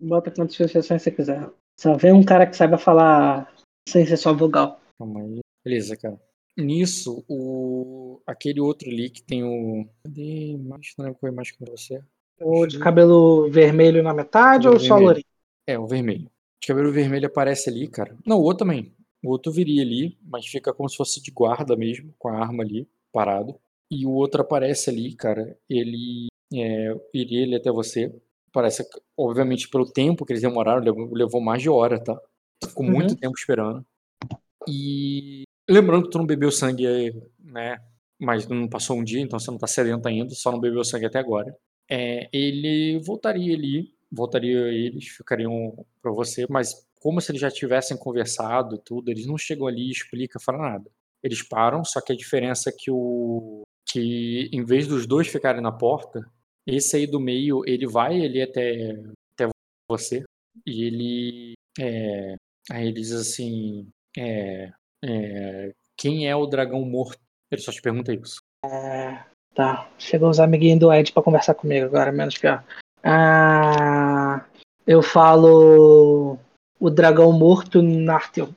Bota quantas frustrações você quiser. Só vem um cara que saiba falar sem ser só vogal. Calma aí. Beleza, cara. Nisso, o... aquele outro ali que tem o. Cadê? Mais, não lembro qual é mais que você. O de cabelo vermelho na metade cabelo ou só lourinho? É, o vermelho. De cabelo vermelho aparece ali, cara. Não, o outro também. O outro viria ali, mas fica como se fosse de guarda mesmo, com a arma ali, parado. E o outro aparece ali, cara. Ele é, iria ele até você. Parece, obviamente, pelo tempo que eles demoraram, levou, levou mais de hora, tá? Ficou uhum. muito tempo esperando. E Lembrando que tu não bebeu sangue, né? Mas não passou um dia, então você não tá sedento ainda, só não bebeu sangue até agora. É, ele voltaria ali, voltaria eles, ficariam para você, mas como se eles já tivessem conversado tudo, eles não chegam ali e explicam, falam nada. Eles param, só que a diferença é que o que em vez dos dois ficarem na porta, esse aí do meio, ele vai ele até até você e ele é, aí ele diz assim, é, é, quem é o dragão morto? Ele só te pergunta isso. É, tá. Chegou os amiguinhos do Ed pra conversar comigo agora, menos pior. Ah, eu falo o dragão morto Nartel.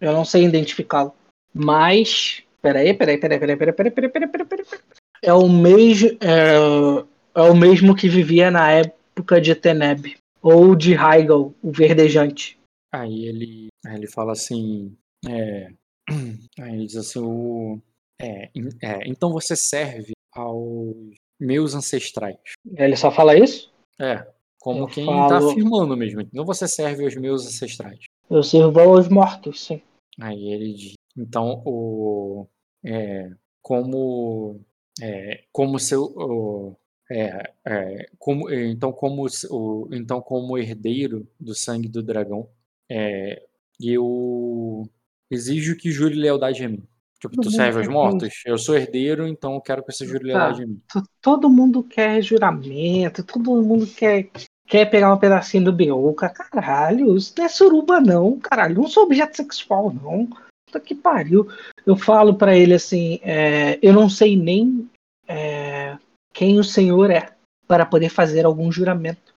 Eu não sei identificá-lo. Mas. Peraí, peraí, peraí, peraí, peraí, peraí, peraí, peraí, peraí, peraí. É o mesmo. É, é o mesmo que vivia na época de Teneb. Ou de Heigl, o verdejante. Aí ele, aí ele fala assim: é, aí ele diz assim, o, é, é, então você serve aos meus ancestrais. Ele só fala isso? É, como eu quem tá falo... afirmando mesmo. Então você serve aos meus ancestrais. Eu sirvo aos mortos, sim. Aí ele diz, então o é, como é, como seu o, é, é, como, então como o, então como herdeiro do sangue do dragão é, eu exijo que jure lealdade a mim. Tipo, tu serve aos mortos? Eu sou herdeiro, então eu quero que você jure tá. lealdade a mim. Todo mundo quer juramento, todo mundo quer, quer pegar um pedacinho do Beuca. Caralho, isso não é suruba, não. Caralho, não sou objeto sexual, não. Puta que pariu. Eu falo para ele assim: é, eu não sei nem é, quem o senhor é para poder fazer algum juramento.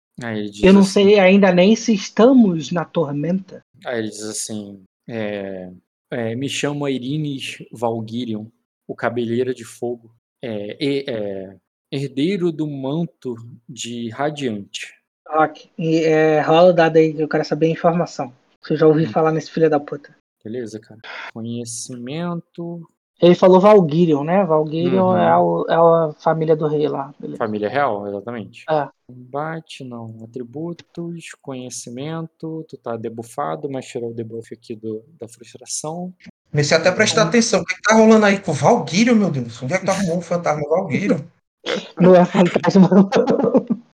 eu não assim, sei ainda nem se estamos na tormenta. Aí ele diz assim: é, é, me chamo Irines Valguirion, o Cabeleira de Fogo, é, é, herdeiro do manto de Radiante. Ok, e, é, rola o dado aí, eu quero saber a informação. Você já ouviu hum. falar nesse filho da puta. Beleza, cara. Conhecimento. Ele falou Valgyrion, né? Valgyrion uhum. é, a, é, a, família do rei lá. Beleza. Família real, exatamente. É. Combate, não. Atributos, conhecimento. Tu tá debufado, mas tirou o debuff aqui do, da frustração. Comecei até a prestar então... atenção. O que, é que tá rolando aí com o Valgyrion, meu Deus? Onde é que tá arrumando o fantasma Valgyrion? Não é fantasma, não.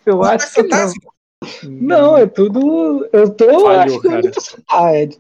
Eu não acho é que não. Não, é tudo. Eu tô. Falhou, cara. Ah, Ed.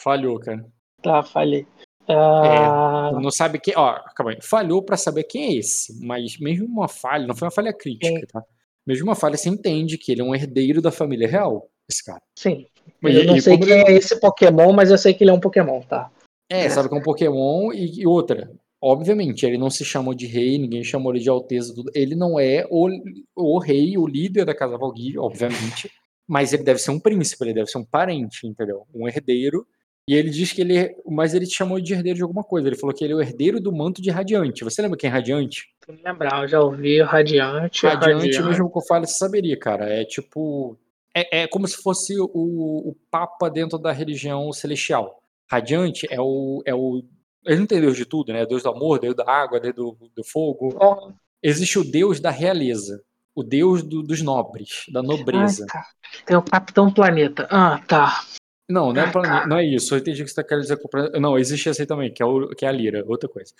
Falhou, cara. Tá, falhei. Uh... É, não sabe quem. Ó, calma aí. Falhou pra saber quem é esse. Mas mesmo uma falha, não foi uma falha crítica, tá? Mesmo uma falha, você entende que ele é um herdeiro da família real, esse cara. Sim. Mas, eu não sei quem ele... é esse Pokémon, mas eu sei que ele é um Pokémon, tá? É, sabe que é um Pokémon e, e outra. Obviamente, ele não se chamou de rei, ninguém chamou ele de alteza, tudo. Ele não é o, o rei, o líder da Casa Valkyrie, obviamente, mas ele deve ser um príncipe, ele deve ser um parente, entendeu? Um herdeiro. E ele diz que ele. Mas ele te chamou de herdeiro de alguma coisa. Ele falou que ele é o herdeiro do manto de Radiante. Você lembra quem é Radiante? Lembrar, eu já ouvi o Radiante. Radiante, Radiante. mesmo que eu fale, você saberia, cara. É tipo. É, é como se fosse o, o Papa dentro da religião celestial. Radiante é o, é o ele não tem Deus de tudo, né? Deus do amor, Deus da água, Deus do, do fogo. Oh. Existe o Deus da realeza, o Deus do, dos nobres, da nobreza. Ah, tá. Tem o Capitão Planeta. Ah, tá. Não, não é, planeta, não é isso. Eu entendi o que você está querendo dizer. Não, existe esse aí também, que é, o, que é a lira, outra coisa.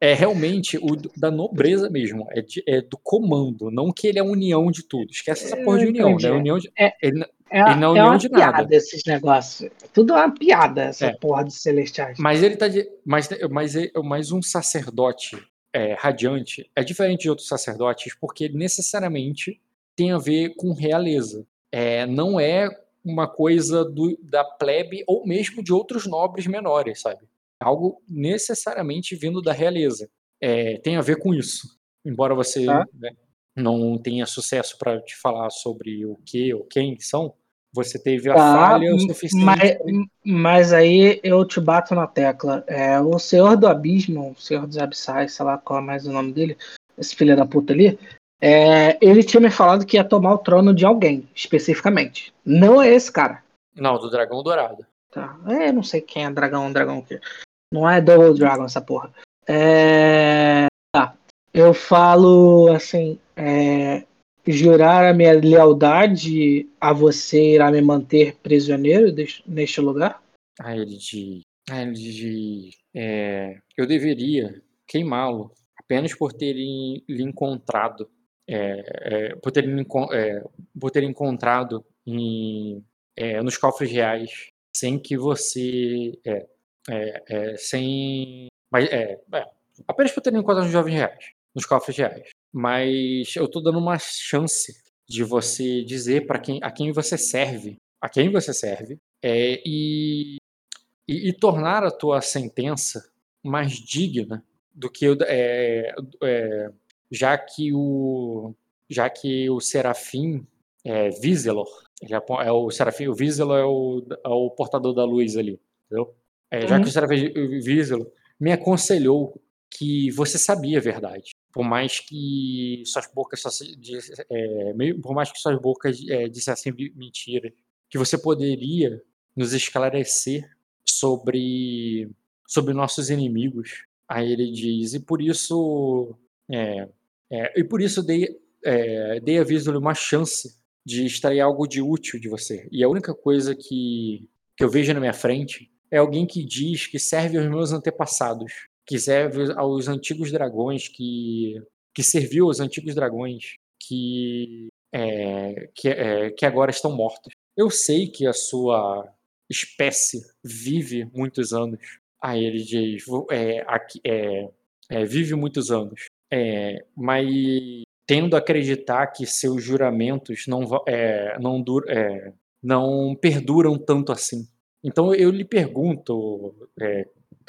É realmente o da nobreza mesmo, é, de, é do comando, não que ele é a união de tudo. Esquece essa porra de união, né? União de, é, ele, é, e não é uma de piada nada. esses negócios. Tudo é uma piada, essa é. porra de celestiais. Mas ele tá de. Mas, mas, mas um sacerdote é, radiante é diferente de outros sacerdotes porque necessariamente tem a ver com realeza. É, não é uma coisa do, da plebe ou mesmo de outros nobres menores, sabe? Algo necessariamente vindo da realeza. É, tem a ver com isso. Embora você ah. né, não tenha sucesso para te falar sobre o que ou quem são, você teve a tá, falha o suficiente. Mas, mas, aí eu te bato na tecla. É, o Senhor do Abismo, o Senhor dos Abissais, sei lá qual é mais o nome dele, esse filho da puta ali, é, ele tinha me falado que ia tomar o trono de alguém, especificamente. Não é esse cara. Não, do Dragão Dourado. Tá. É, não sei quem é dragão, dragão que. Não é Double Dragon essa porra. É. Tá. Eu falo assim. É, jurar a minha lealdade a você irá me manter prisioneiro neste lugar? A ele de. A ele de. É, eu deveria queimá-lo apenas por ter lhe encontrado. É, é, por, ter, é, por ter encontrado em, é, nos cofres reais sem que você. É, sem. Mas, apenas por ter encontrado nos jovens reais, nos cofres reais mas eu estou dando uma chance de você dizer para quem a quem você serve, a quem você serve, é, e, e, e, tornar a tua sentença mais digna do que é, é, já que o já que o Serafim é, Vizelor, é, o Serafim, o Vizelor é o, é o portador da luz ali, entendeu? É, já uhum. que o Serafim Vizelor me aconselhou que você sabia a verdade por mais que suas bocas é, por mais que suas bocas é, dissessem mentira, que você poderia nos esclarecer sobre sobre nossos inimigos. Aí ele diz e por isso é, é, e por isso dei é, dei a Visual uma chance de extrair algo de útil de você. E a única coisa que que eu vejo na minha frente é alguém que diz que serve aos meus antepassados que serve aos antigos dragões, que, que serviu aos antigos dragões, que, é, que, é, que agora estão mortos. Eu sei que a sua espécie vive muitos anos. Aí ele diz: é, aqui, é, é, vive muitos anos. É, mas tendo a acreditar que seus juramentos não, não, dur, é, não perduram tanto assim. Então eu lhe pergunto,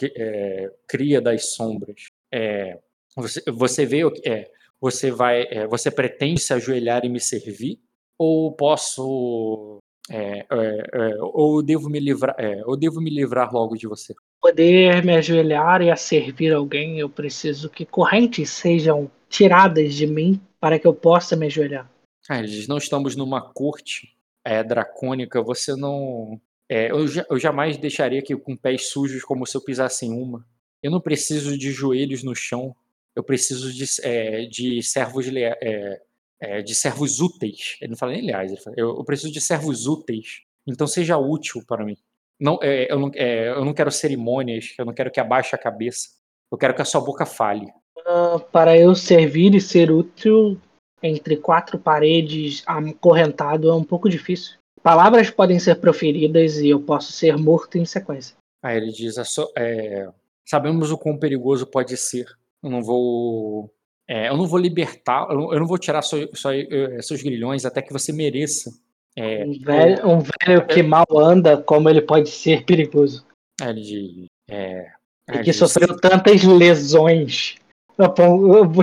é, cria das sombras. É, você, você vê o que é, você vai, é, você pretende se ajoelhar e me servir, ou posso, é, é, é, ou devo me livrar, ou devo me livrar logo de você? Poder me ajoelhar e a servir alguém, eu preciso que correntes sejam tiradas de mim para que eu possa me ajoelhar. Ah, não estamos numa corte é, dracônica, você não é, eu, eu, jamais deixaria que com pés sujos como se eu pisasse em uma. eu não preciso de joelhos no chão, eu preciso de, é, de servos é, é, de servos úteis. Ele não fala nem leais, ele fala, eu, eu, preciso de servos úteis. Então seja útil para mim. Não, é, eu, não, é, eu não quero cerimônias, eu não quero que abaixe a cabeça. Eu quero que a sua boca fale. Uh, para eu servir e ser útil entre quatro paredes acorrentado é um pouco difícil. Palavras podem ser proferidas e eu posso ser morto em sequência. Aí ele diz: é, sabemos o quão perigoso pode ser. Eu não vou, é, eu não vou libertar, eu não, eu vou tirar uh, seus grilhões até que você mereça. É, um, velho, um velho que mal anda, como ele pode ser perigoso? Aí ele diz: é, e que sofreu tantas lesões.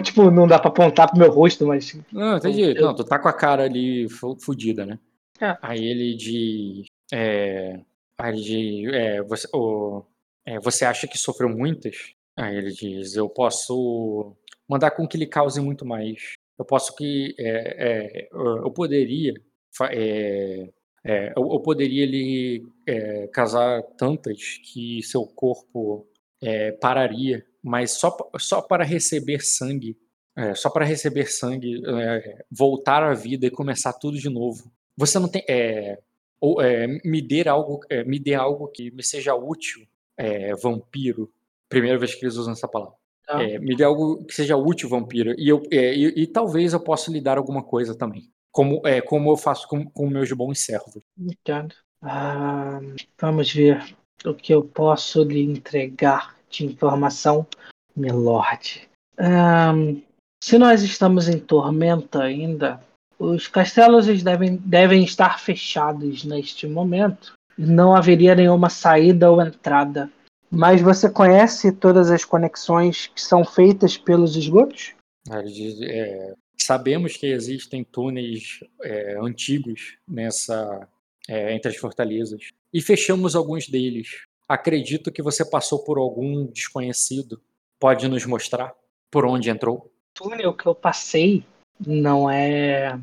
Tipo, não dá pra apontar pro meu rosto, mas. Não, entendi. Eu... Não, tu tá com a cara ali fodida, né? É. Aí ele de. É, aí. É, você, o, é, você acha que sofreu muitas? Aí ele diz: Eu posso mandar com que ele cause muito mais. Eu posso que. É, é, eu poderia. É, é, eu, eu, poderia lhe casar tantas que seu corpo pararia, mas só, só para receber sangue, é, só para receber sangue, é, voltar à vida e começar tudo de novo. Você não tem, é, ou é, me dê algo, é, me dê algo que me seja útil, vampiro. Primeira vez que eles usam essa palavra. Ah. me dê algo que seja útil, vampiro. E, eu, e, e, talvez eu possa lhe dar alguma coisa também. Como, é, como eu faço com, com meus bons servos. Entendo. Ah, vamos ver o que eu posso lhe entregar de informação, Milord. Um, se nós estamos em tormenta ainda, os castelos devem, devem estar fechados neste momento. Não haveria nenhuma saída ou entrada. Mas você conhece todas as conexões que são feitas pelos esgotos? É, sabemos que existem túneis é, antigos nessa é, entre as fortalezas e fechamos alguns deles. Acredito que você passou por algum desconhecido. Pode nos mostrar por onde entrou? O túnel que eu passei não é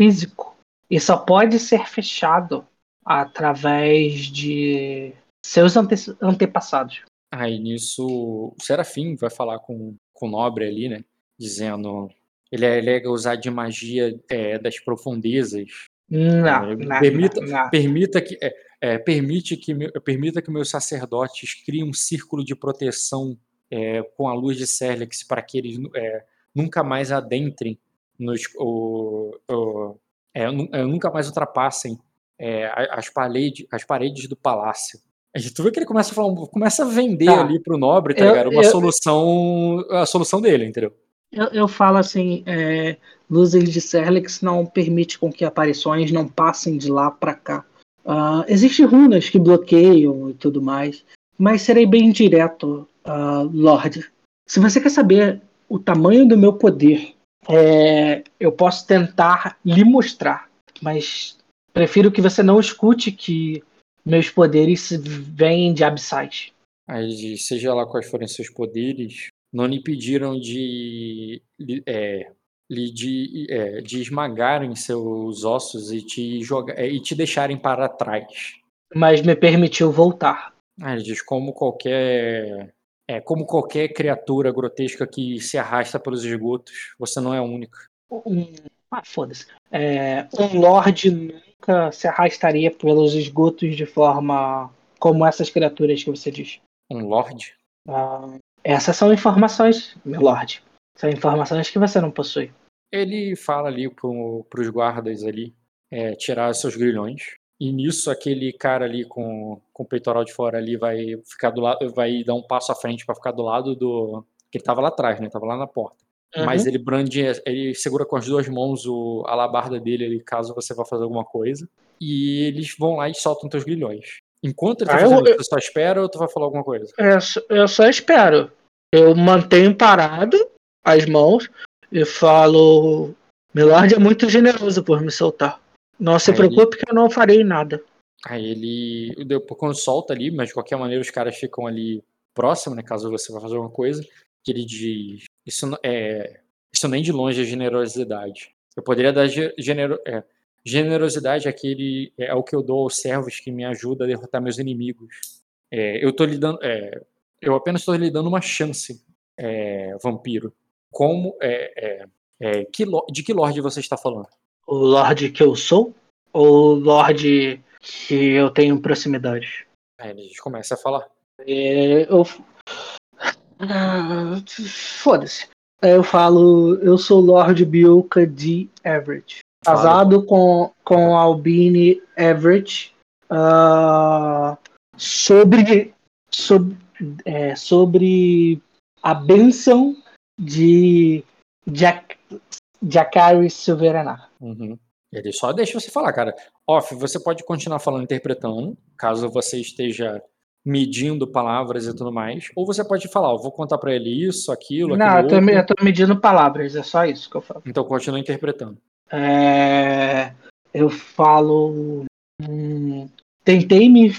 físico e só pode ser fechado através de seus ante antepassados. Aí nisso o Serafim vai falar com, com o Nobre ali, né? Dizendo ele alega é usar de magia é, das profundezas. Não, é, não permita, não. permita que é, é, permite que, permita que meus sacerdotes criem um círculo de proteção é, com a luz de Serlex para que eles é, nunca mais adentrem, nos, o, o, é, é, nunca mais ultrapassem as, paredes, as paredes do palácio. Tu vê que ele começa a, falar, começa a vender tá. ali pro nobre, tá ligado? Uma eu, solução, a solução dele, entendeu? Eu, eu falo assim, é, luzes de Serlex não permite com que aparições não passem de lá para cá. Uh, Existem runas que bloqueiam e tudo mais, mas serei bem direto, uh, Lorde. Se você quer saber o tamanho do meu poder, é, eu posso tentar lhe mostrar, mas prefiro que você não escute que meus poderes vêm de abissais. Aí, seja lá quais forem seus poderes, não lhe pediram de é, de, é, de esmagarem seus ossos e te, jogar, é, e te deixarem para trás. Mas me permitiu voltar. Ele diz como qualquer é como qualquer criatura grotesca que se arrasta pelos esgotos, você não é única. Um, ah, foda-se. É, um lord nunca se arrastaria pelos esgotos de forma como essas criaturas que você diz. Um lord? Ah, essas são informações, meu lord. São informações que você não possui. Ele fala ali para os guardas ali é, tirar seus grilhões. E nisso aquele cara ali com, com o peitoral de fora ali vai ficar do lado, vai dar um passo à frente para ficar do lado do que ele tava lá atrás, né? Tava lá na porta. Uhum. Mas ele brande, ele segura com as duas mãos o, a alabarda dele ali, caso você vá fazer alguma coisa. E eles vão lá e soltam teus grilhões. Enquanto ele tá ah, fazendo eu, isso, tu só espera ou tu vai falar alguma coisa? Eu, eu só espero. Eu mantenho parado as mãos, e falo: Milord é muito generoso por me soltar. Não se aí preocupe ele... que eu não farei nada. Aí ele, depois, quando solta ali, mas de qualquer maneira os caras ficam ali próximo, né? Caso você vá fazer alguma coisa, que ele diz: Isso é. Isso nem de longe é generosidade. Eu poderia dar genero, é, generosidade aquele é, é o que eu dou aos servos que me ajudam a derrotar meus inimigos. É, eu tô lhe dando. É, eu apenas estou lhe dando uma chance, é, vampiro. Como é, é, é, que, de que Lorde você está falando? O Lorde que eu sou? Ou o Lorde que eu tenho proximidade? Aí a gente começa a falar. É, eu. Ah, Foda-se. Eu falo, eu sou Lord Bilka de Everett. Casado com, com Albine Everett. Uh, sobre sobre, é, sobre a benção de Jack, Jacari Silveranar. Uhum. Ele só deixa você falar, cara. Off, você pode continuar falando, interpretando, caso você esteja medindo palavras e tudo mais. Ou você pode falar, eu vou contar para ele isso, aquilo, Não, eu eu tô medindo palavras, é só isso que eu falo. Então continua interpretando. É, eu falo. Hum, tentei me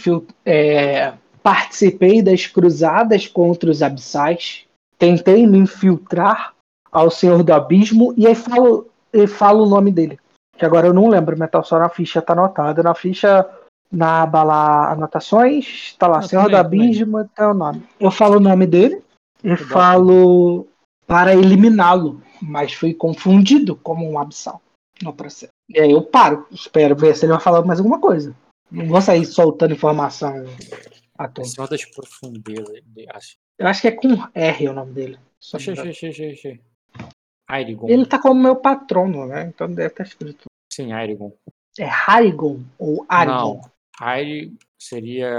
é, participei das cruzadas contra os abissais, tentei me infiltrar ao Senhor do Abismo e aí falo, e falo o nome dele. Que agora eu não lembro, mas tá só na ficha, tá anotado. Na ficha, na aba lá, anotações, tá lá, ah, Senhor do Abismo, tá o nome. Eu falo o nome dele e falo para eliminá-lo, mas fui confundido como um abissal no processo. E aí eu paro, espero ver se ele vai falar mais alguma coisa. Não vou sair soltando informação à Senhor das Profundezas. Acho. Eu acho que é com R o nome dele. Achei, achei, achei, achei. Airigon. Ele tá como meu patrono, né? Então deve estar escrito. Sim, Airigon. É Harigon ou Arigon? Não, Airi seria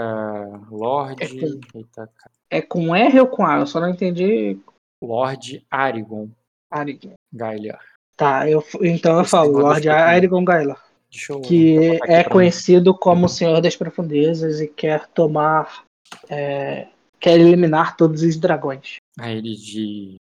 Lorde. É com, Eita, é com R ou com A? Eu só não entendi. Lorde Arigon. Arigon. Gaila. Tá, eu, então eu falo Lorde Arigon Gaila que é conhecido como o Senhor das Profundezas e quer tomar. É, quer eliminar todos os dragões. Aí ele diz,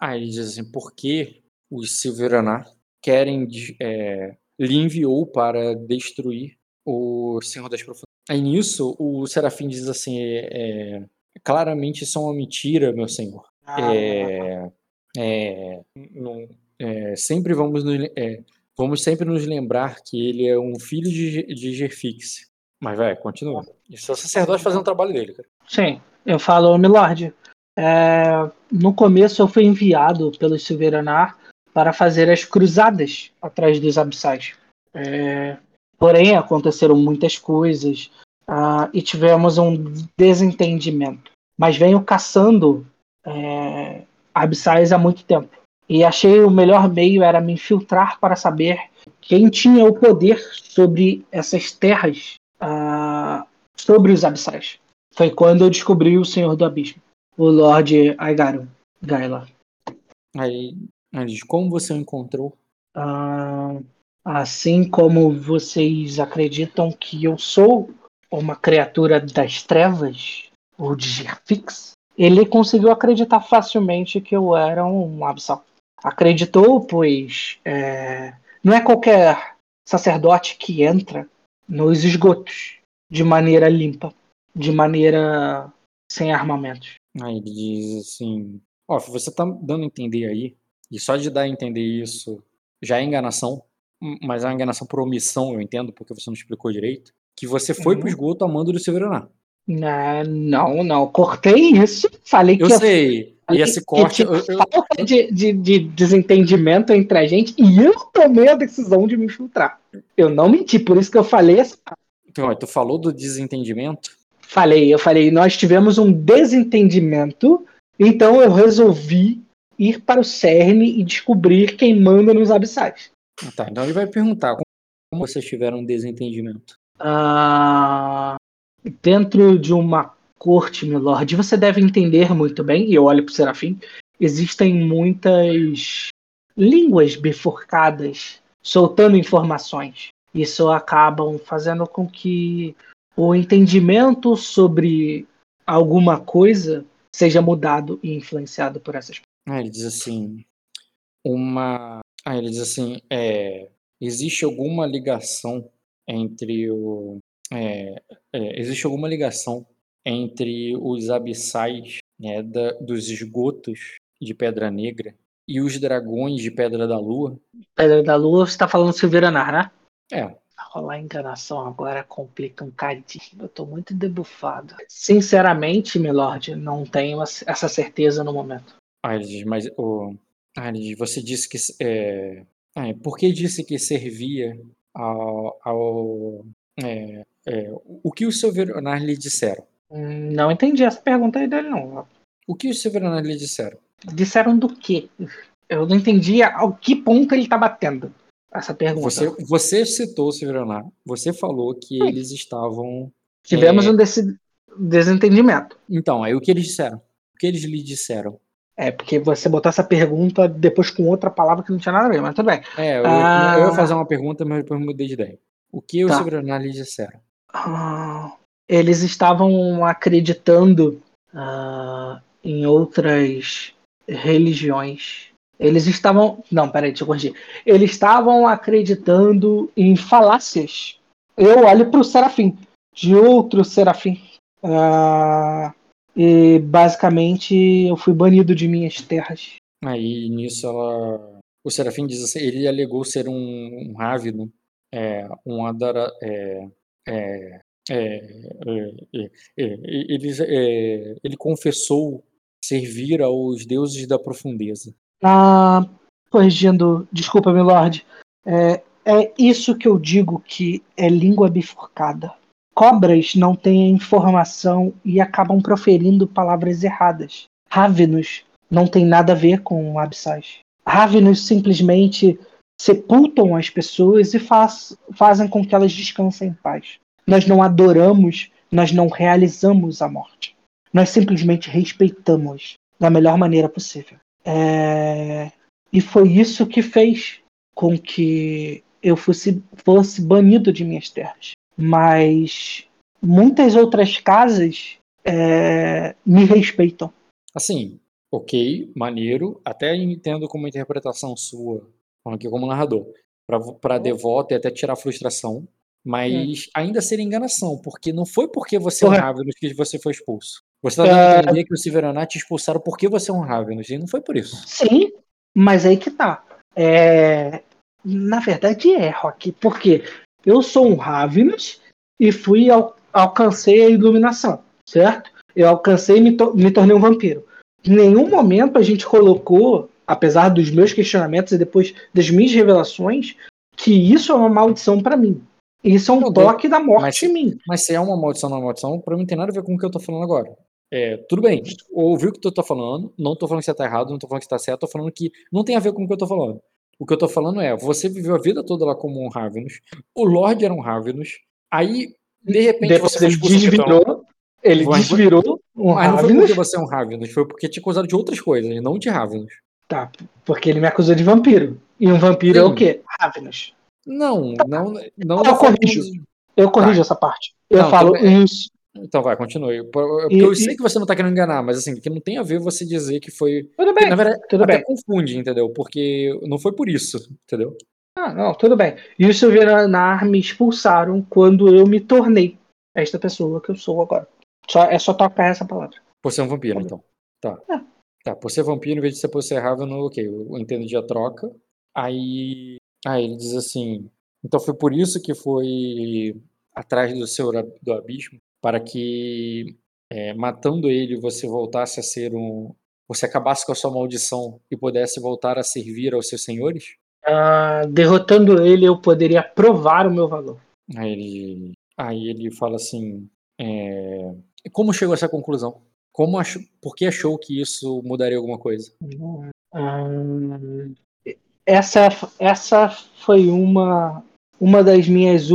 aí ele diz assim: por que os Silveranar querem. É, lhe enviou para destruir o Senhor das Profundezas. Aí nisso, o Serafim diz assim: é, é, claramente isso é uma mentira, meu senhor. Ah. É, é, não, é, sempre vamos. É, Vamos sempre nos lembrar que ele é um filho de, de Gerfix. Mas, vai, continua. Isso é o sacerdote fazendo o trabalho dele, cara. Sim, eu falo, Milord. É, no começo eu fui enviado pelo Silveranar para fazer as cruzadas atrás dos abissais. É, porém, aconteceram muitas coisas uh, e tivemos um desentendimento. Mas venho caçando é, abissais há muito tempo e achei o melhor meio era me infiltrar para saber quem tinha o poder sobre essas terras, uh, sobre os abissais. Foi quando eu descobri o Senhor do Abismo, o Lord Aigaron, Gaila. Aí, como você o encontrou? Uh, assim como vocês acreditam que eu sou uma criatura das trevas, ou de Gerfix, ele conseguiu acreditar facilmente que eu era um abissal acreditou, pois é, não é qualquer sacerdote que entra nos esgotos de maneira limpa, de maneira sem armamentos. Aí ele diz assim: Ó, oh, você tá dando a entender aí, e só de dar a entender isso já é enganação, mas é uma enganação por omissão, eu entendo, porque você não explicou direito, que você foi uhum. pro esgoto amando do Silveraná. Não, não, cortei isso, falei que eu sei. E esse corte. Eu, eu... Falta de, de, de, desentendimento entre a gente e eu tomei a decisão de me infiltrar. Eu não menti, por isso que eu falei essa. Então, tu falou do desentendimento? Falei, eu falei, nós tivemos um desentendimento, então eu resolvi ir para o CERN e descobrir quem manda nos abissais. Ah, tá, então ele vai perguntar como vocês tiveram um desentendimento. Ah, dentro de uma corte, milord, você deve entender muito bem, e eu olho para o Serafim, existem muitas línguas bifurcadas soltando informações. Isso acabam fazendo com que o entendimento sobre alguma coisa seja mudado e influenciado por essas ah, ele diz assim, uma. Ah, ele diz assim, é, existe alguma ligação entre o. É, é, existe alguma ligação entre os abissais né, da, dos esgotos de Pedra Negra e os dragões de Pedra da Lua. Pedra da Lua, você está falando Silveranar, né? É. rolar enganação agora complica um cadinho. Eu tô muito debufado. Sinceramente, Milord, não tenho essa certeza no momento. Diz, mas o. Diz, você disse que. É... Ah, por que disse que servia ao. ao é, é, o que os Silveronar lhe disseram? Hum, não entendi essa pergunta aí dele, não. O que os Silveronar lhe disseram? Disseram do quê? Eu não entendi ao que ponto ele tá batendo essa pergunta. Você, você citou o Silveronar. Você falou que eles estavam. Tivemos é... um desse desentendimento. Então, aí o que eles disseram? O que eles lhe disseram? É, porque você botou essa pergunta depois com outra palavra que não tinha nada a ver, mas tudo bem. É, eu, ah... eu ia fazer uma pergunta, mas depois mudei de ideia. O que os tá. Silveronar lhe disseram? Ah, eles estavam acreditando ah, em outras religiões. Eles estavam. Não, peraí, deixa eu corrigir. Eles estavam acreditando em falácias. Eu olho para o serafim, de outro serafim. Uh, e basicamente eu fui banido de minhas terras. Aí nisso ela. O serafim diz assim: ele alegou ser um, um Ravino, é, um Adara. É, é, ele, ele confessou servir aos deuses da profundeza. Ah, corrigindo, desculpa, milord. É, é isso que eu digo que é língua bifurcada. Cobras não têm informação e acabam proferindo palavras erradas. Ravenos não tem nada a ver com abissais. Ravenos simplesmente sepultam as pessoas e faz, fazem com que elas descansem em paz. Nós não adoramos, nós não realizamos a morte. Nós simplesmente respeitamos da melhor maneira possível. É... E foi isso que fez com que eu fosse, fosse banido de minhas terras. Mas muitas outras casas é... me respeitam. Assim, ok, maneiro, até entendo como interpretação sua, falando aqui como narrador. Para devoto e até tirar a frustração, mas hum. ainda seria enganação, porque não foi porque você é Ravenous que você foi expulso. Você está dando a entender que o Silveronat te expulsaram porque você é um Ravenous, e não foi por isso. Sim, mas aí que tá. É... Na verdade é, Rock, porque eu sou um Ravenous e fui ao... alcancei a iluminação, certo? Eu alcancei e me, to... me tornei um vampiro. Em nenhum momento a gente colocou, apesar dos meus questionamentos e depois das minhas revelações, que isso é uma maldição para mim. Isso é um toque da morte mas, em mim. Mas se é uma maldição, não é uma maldição, pra mim não tem nada a ver com o que eu tô falando agora. É, tudo bem, ouvi o que tu tá falando, não tô falando que você tá errado, não tô falando que você tá certo, tô falando que não tem a ver com o que eu tô falando. O que eu tô falando é, você viveu a vida toda lá como um Ravenous, o Lorde era um Ravenous, aí, de repente, Depois você ele desvirou, ele Mas- desvirou um Mas não foi porque você é um Ravenous, foi porque te acusaram de outras coisas, não de Ravenous. Tá, porque ele me acusou de vampiro. E um vampiro é Sim. o quê? Ravenous. Não, não, não. Eu corrijo. Eu corrijo Vai. essa parte. Eu Não, falo tudo bem. Então vai, continue. Porque E- eu e- sei que você não tá querendo enganar, mas assim, que não tem a ver você dizer que foi. Tudo bem, Na verdade, tudo até bem. confunde, entendeu? Porque não foi por isso, entendeu? Ah, não, tudo bem. E os Silveranar me expulsaram quando eu me tornei esta pessoa que eu sou agora. Só, é só tocar essa palavra. Por ser um vampiro, então. Tá. É. Tá, por ser vampiro, em vez de ser por ser Raven, ok, eu entendi a troca. Aí. Aí ele diz assim. Então foi por isso que foi atrás do seu do abismo, para que é, matando ele você voltasse a ser um. Você acabasse com a sua maldição e pudesse voltar a servir aos seus senhores? Ah, derrotando ele, eu poderia provar o meu valor. Aí ele, aí ele fala assim: é, como chegou a essa conclusão? Como achou, por que achou que isso mudaria alguma coisa? Ah, essa, essa foi uma, uma das minhas.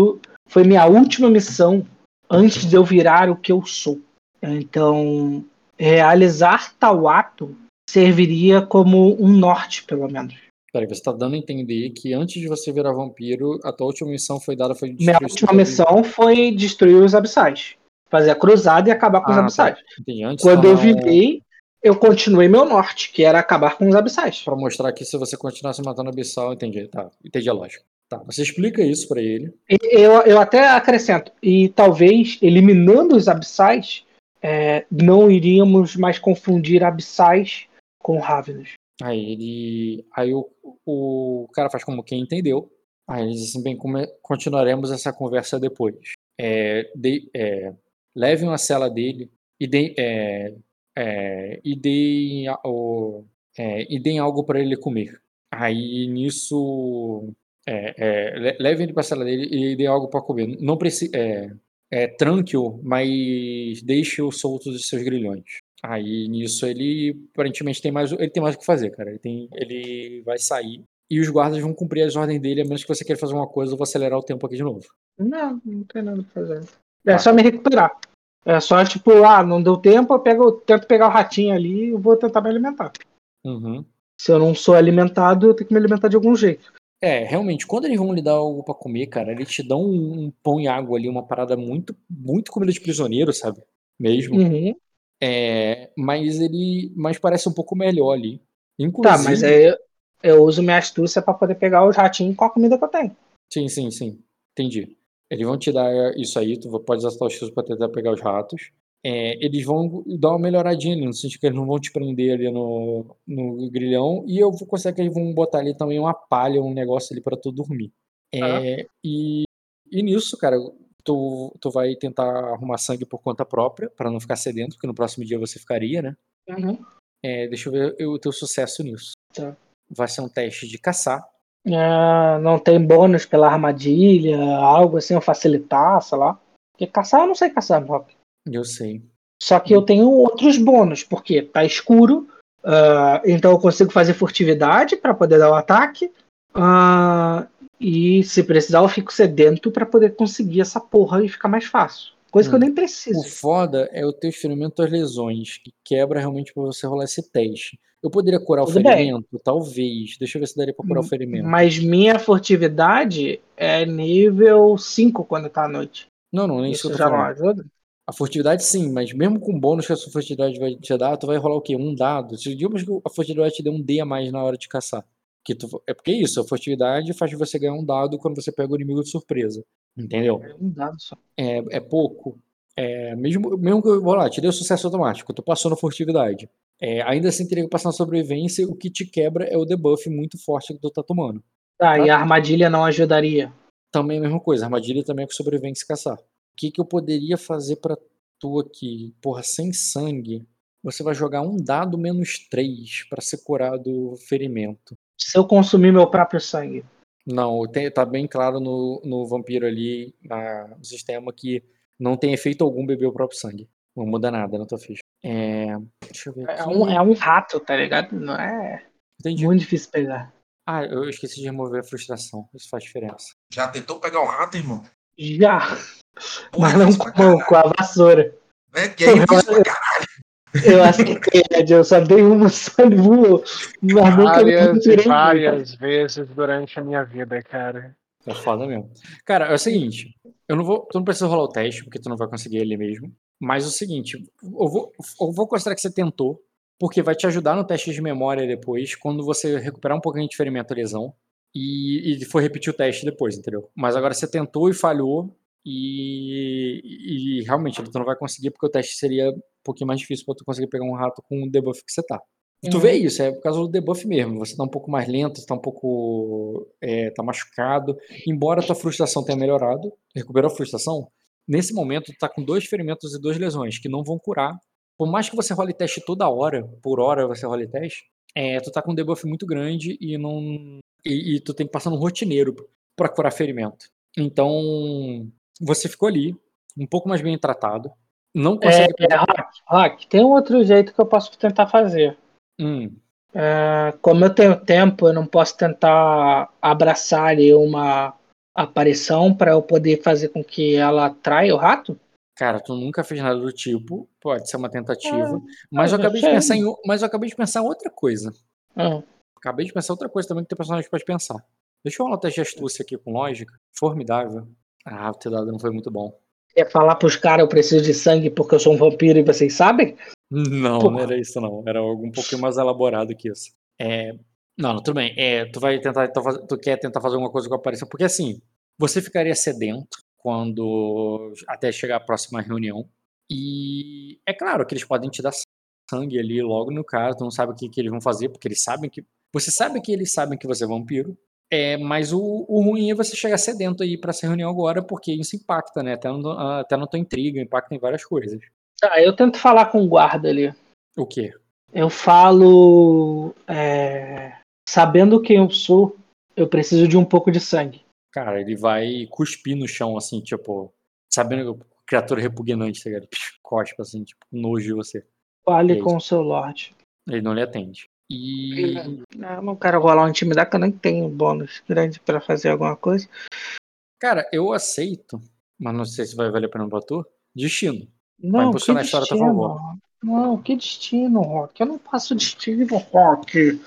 Foi minha última missão antes de eu virar o que eu sou. Então, realizar tal ato serviria como um norte, pelo menos. Peraí, você está dando a entender que antes de você virar vampiro, a tua última missão foi dada foi Minha última missão foi destruir os abissais. Fazer a cruzada e acabar com os Ah, abissais. Antes Quando eu virei, eu continuei meu norte, que era acabar com os abissais. Pra mostrar que se você continuasse matando abissal, entendi, tá. Entendi a lógica. Tá, você explica isso pra ele. Eu, eu até acrescento, e talvez eliminando os abissais, é, não iríamos mais confundir abissais com Ravenous. Aí ele. Aí o, o cara faz como quem entendeu. Aí ele diz assim, bem, continuaremos essa conversa depois. É, de- é, levem a cela dele e deem, é, é, e deem, o- é, e deem algo para ele comer. Aí nisso é, é, le- levem ele para a cela dele e deem algo para comer. Não precisa, é, é, tranque-o, mas deixe-o solto dos seus grilhões. Aí nisso ele aparentemente tem mais, ele tem mais o que fazer, cara. Ele, tem, ele vai sair e os guardas vão cumprir as ordens dele, a menos que você queira fazer uma coisa, eu vou acelerar o tempo aqui de novo. Não, não tem nada pra fazer. É Tá. só me recuperar. É só tipo, ah, não deu tempo, eu pego, tento pegar o ratinho ali e vou tentar me alimentar. Uhum. Se eu não sou alimentado, eu tenho que me alimentar de algum jeito. É, realmente, quando eles vão lhe dar algo pra comer, cara, eles te dão um, um pão e água ali, uma parada muito, muito comida de prisioneiro, sabe? Mesmo. Uhum. É, mas ele, mas parece um pouco melhor ali. Tá, Inclusive, mas aí eu, eu uso minha astúcia pra poder pegar os ratinhos com a comida que eu tenho. Sim, sim, sim. Entendi. Eles vão te dar isso aí, tu pode usar os seus pra tentar pegar os ratos. É, eles vão dar uma melhoradinha no sentido que eles não vão te prender ali no, no grilhão. E eu vou conseguir que eles vão botar ali também uma palha, um negócio ali pra tu dormir. É, e, e nisso, cara, tu, tu vai tentar arrumar sangue por conta própria, pra não ficar sedento, porque no próximo dia você ficaria, né? Uhum. É, deixa eu ver o teu sucesso nisso. Tá. Vai ser um teste de caçar. Ah, não tem bônus pela armadilha, algo assim, ou facilitar, sei lá. Porque caçar eu não sei caçar, Rock. Eu sei. Só que eu tenho outros bônus, porque tá escuro, ah, então eu consigo fazer furtividade pra poder dar o ataque. ah, e se precisar, eu fico sedento pra poder conseguir essa porra e ficar mais fácil. Coisa que eu Hum. nem O preciso. foda é o teu ferimento às lesões, que quebra realmente pra você rolar esse teste. Eu poderia curar o Tudo bem. ferimento? Talvez. Deixa eu ver se daria pra curar o ferimento. Mas minha furtividade é nível 5 quando tá à noite. Não, não, nem isso Isso já não ajuda? A furtividade sim, mas mesmo com o bônus que a sua furtividade vai te dar, tu vai rolar o quê? Um dado. Se digamos que a furtividade te dê um D a mais na hora de caçar. Que tu, é porque é isso, a furtividade faz você ganhar um dado quando você pega o inimigo de surpresa. Entendeu? É um dado só. é, é pouco. É, mesmo, mesmo que eu vou lá, te dei o sucesso automático, tu passou na furtividade. É, ainda assim teria que passar na sobrevivência, o que te quebra é o debuff muito forte que tu tá tomando. Tá, e Tá. a armadilha não ajudaria. Também a mesma coisa, armadilha também é com sobrevivência e caçar. O que, que eu poderia fazer pra tu aqui? Porra, sem sangue, você vai jogar um dado menos 3 pra ser curado o ferimento. Se eu consumir meu próprio sangue. Não, tem, tá bem claro no, no vampiro ali, na- no sistema, que não tem efeito algum beber o próprio sangue. Não muda nada na tua ficha. É, deixa eu ver É aqui. um, é um rato, tá ligado? Não é Entendi. muito difícil pegar. Ah, eu esqueci de remover a frustração. Isso faz diferença. Já tentou pegar um rato, irmão? Já, Porra, mas não com, caralho. com a vassoura. É que é pra caralho. Eu acertei, Ed, eu só dei uma só de voou. Mas nunca me Várias e várias vezes durante a minha vida, cara. É foda mesmo. Cara, é o seguinte. Eu não vou. Tu não precisa rolar o teste, porque tu não vai conseguir ele mesmo. Mas é o seguinte, eu vou, eu vou considerar que você tentou, porque vai te ajudar no teste de memória depois, quando você recuperar um pouquinho de ferimento ou lesão. E, e for repetir o teste depois, entendeu? Mas agora você tentou e falhou. E, e realmente tu não vai conseguir, porque o teste seria um pouquinho mais difícil pra tu conseguir pegar um rato com o debuff que você tá. E tu Uhum. vê isso, é por causa do debuff mesmo. Você tá um pouco mais lento, você tá um pouco. É, tá machucado. Embora a tua frustração tenha melhorado, recuperou a frustração, nesse momento tu tá com dois ferimentos e duas lesões que não vão curar. Por mais que você role teste toda hora, por hora você role teste, é, tu tá com um debuff muito grande e não. E, e tu tem que passar no rotineiro pra curar ferimento. Então, você ficou ali, um pouco mais bem tratado. Não consegue. É, Rock, Rock, tem um outro jeito que eu posso tentar fazer. Hum, É, como eu tenho tempo, eu não posso tentar abraçar ali uma aparição para eu poder fazer com que ela atraia o rato? Cara, tu nunca fez nada do tipo, pode ser uma tentativa, Ah, mas eu acabei de pensar em, mas eu acabei de pensar em outra coisa. Ah, Acabei de pensar outra coisa também que tem personagem pode pensar. Deixa eu teste de astúcia aqui com lógica. Formidável. Ah, o teu dado não foi muito bom. quer falar pros caras eu preciso de sangue porque eu sou um vampiro e vocês sabem? Não, Porra. não era isso não. Era algo um pouquinho mais elaborado que isso. É, não, tudo bem. É, tu vai tentar, então, tu quer tentar fazer alguma coisa com a aparição, porque assim, você ficaria sedento quando até chegar a próxima reunião. E é claro que eles podem te dar sangue ali logo no cara, tu não sabe o que, que eles vão fazer, porque eles sabem que. Você sabe que eles sabem que você é vampiro, É, mas o, o ruim é você chegar sedento aí pra essa reunião agora, porque isso impacta, né? Até, no, até na tua intriga, impacta em várias coisas. Tá, eu tento falar com o guarda ali. O quê? Eu falo. é, sabendo quem eu sou, eu preciso de um pouco de sangue. Cara, ele vai cuspir no chão, assim, tipo, sabendo que criatura repugnante, tá ligado? Cospa, assim, tipo, nojo de você. Fale aí? com o seu Lorde. Ele não lhe atende. E. Eu não quero rolar um intimidar, que eu nem tenho bônus grande pra fazer alguma coisa. Cara, eu aceito, mas não sei se vai valer a pena pra tu. Destino. Não, que impulsionar a história a favor. Não, que destino, Rock. Eu não passo destino, Rock.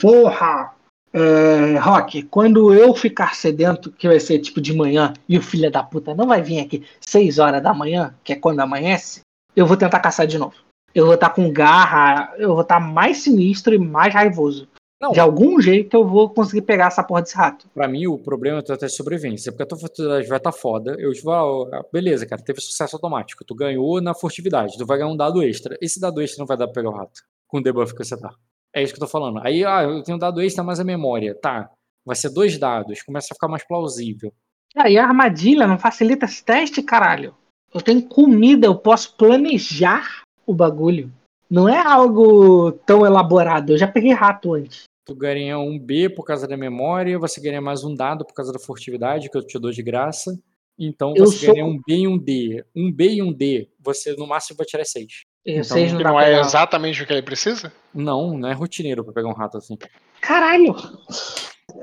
Porra! É, Rock, quando eu ficar sedento, que vai ser tipo de manhã, e o filho da puta não vai vir aqui 6 horas da manhã, que é quando amanhece, eu vou tentar caçar de novo. Eu vou estar com garra, eu vou estar mais sinistro e mais raivoso. Não. De algum jeito eu vou conseguir pegar essa porra desse rato. Pra mim, o problema é tu ter sobrevivência, porque a tua furtividade vai estar foda. Eu tipo, ah, beleza, cara, teve sucesso automático. Tu ganhou na furtividade, tu vai ganhar um dado extra. Esse dado extra não vai dar pra pegar o rato, com o debuff que você tá. É isso que eu tô falando. Aí, ah, eu tenho um dado extra, mas a memória. Tá, vai ser dois dados, começa a ficar mais plausível. Ah, e a armadilha não facilita esse teste, caralho. Eu tenho comida, eu posso planejar o bagulho. Não é algo tão elaborado. Eu já peguei rato antes. Tu ganha um B por causa da memória, você ganha mais um dado por causa da furtividade, que eu te dou de graça. Então Eu você sou- ganha um B e um D. Um B e um D, você no máximo vai tirar 6. E Então, não não é exatamente o que ele precisa? Não, não é rotineiro pra pegar um rato assim. Caralho!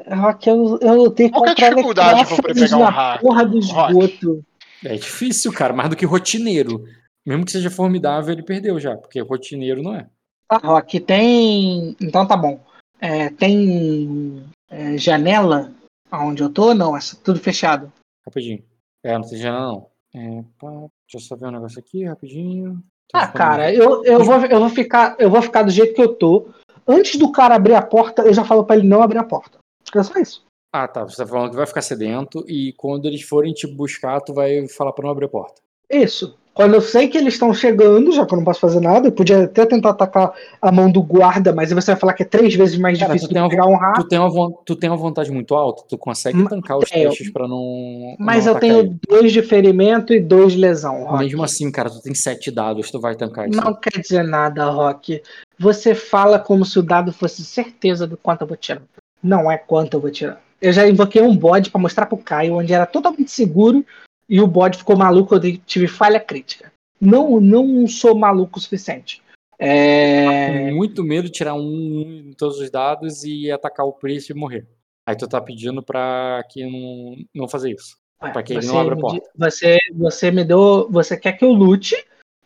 Rock, eu, eu lutei Qual que é a dificuldade pra pegar um rato, porra do Rock? esgoto. É difícil, cara, mais do que rotineiro. Mesmo que seja formidável, ele perdeu já, porque rotineiro não é. Tá, Rock, tem. Então tá bom. É, tem é, janela onde eu tô? Não, é tudo fechado. Rapidinho. É, não tem janela não. É, pá, deixa eu só ver um negócio aqui, rapidinho. Ah, cara, eu, eu, vou, eu, vou ficar, eu vou ficar do jeito que eu tô. Antes do cara abrir a porta, eu já falo pra ele não abrir a porta. É só isso. Ah, tá. Você tá falando que vai ficar sedento e quando eles forem te buscar, tu vai falar pra não abrir a porta. Isso. Quando eu sei que eles estão chegando, já que eu não posso fazer nada, eu podia até tentar atacar a mão do guarda, mas você vai falar que é três vezes mais Cara, difícil tu do que pegar um rato. Tu tem, uma, tu tem uma vontade muito alta, tu consegue Ma- tancar os testes pra não. Mas não eu tenho ele. dois de ferimento e dois de lesão, Rock. Mesmo assim, cara, tu tem sete dados, tu vai tancar isso. Não quer dizer nada, Rock. Você fala como se o dado fosse certeza do quanto eu vou tirar. Não é quanto eu vou tirar. Eu já invoquei um bode pra mostrar pro Caio, onde era totalmente seguro, e o bode ficou maluco, eu tive falha crítica. Não, não sou maluco o suficiente. É... Muito medo de tirar um em todos os dados e atacar o preço e morrer. Aí tu tá pedindo pra que não, não fazer isso. Pra que ele não abra a porta. Você, você me deu. Você quer que eu lute,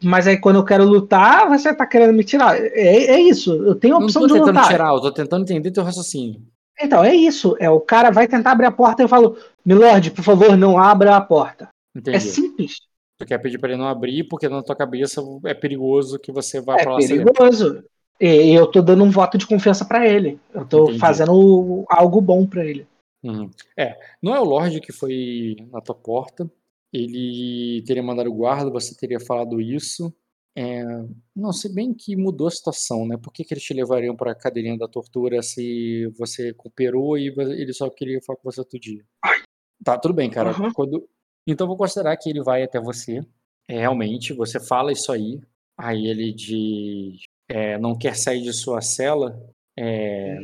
mas aí quando eu quero lutar, você tá querendo me tirar. É, é isso. Eu tenho a Não opção tô de tentando lutar. tirar, eu tô tentando entender teu raciocínio. Então, é isso. É, o cara vai tentar abrir a porta e eu falo, Milord, por favor, não abra a porta. Entendi. É simples. Tu quer pedir pra ele não abrir, porque na tua cabeça é perigoso que você vá É pra lá sedento. perigoso. E eu tô dando um voto de confiança pra ele. Eu tô Entendi. fazendo algo bom pra ele. Uhum. É, não é o Lorde que foi na tua porta. Ele teria mandado o guarda, você teria falado isso. É, não, se bem que mudou a situação, né? Por que, que eles te levariam pra cadeirinha da tortura se você cooperou e ele só queria falar com você outro dia? Tá, tudo bem, cara. Uhum. Quando... Então vou considerar que ele vai até você. É, realmente, você fala isso aí. Aí ele diz: é, não quer sair de sua cela. É,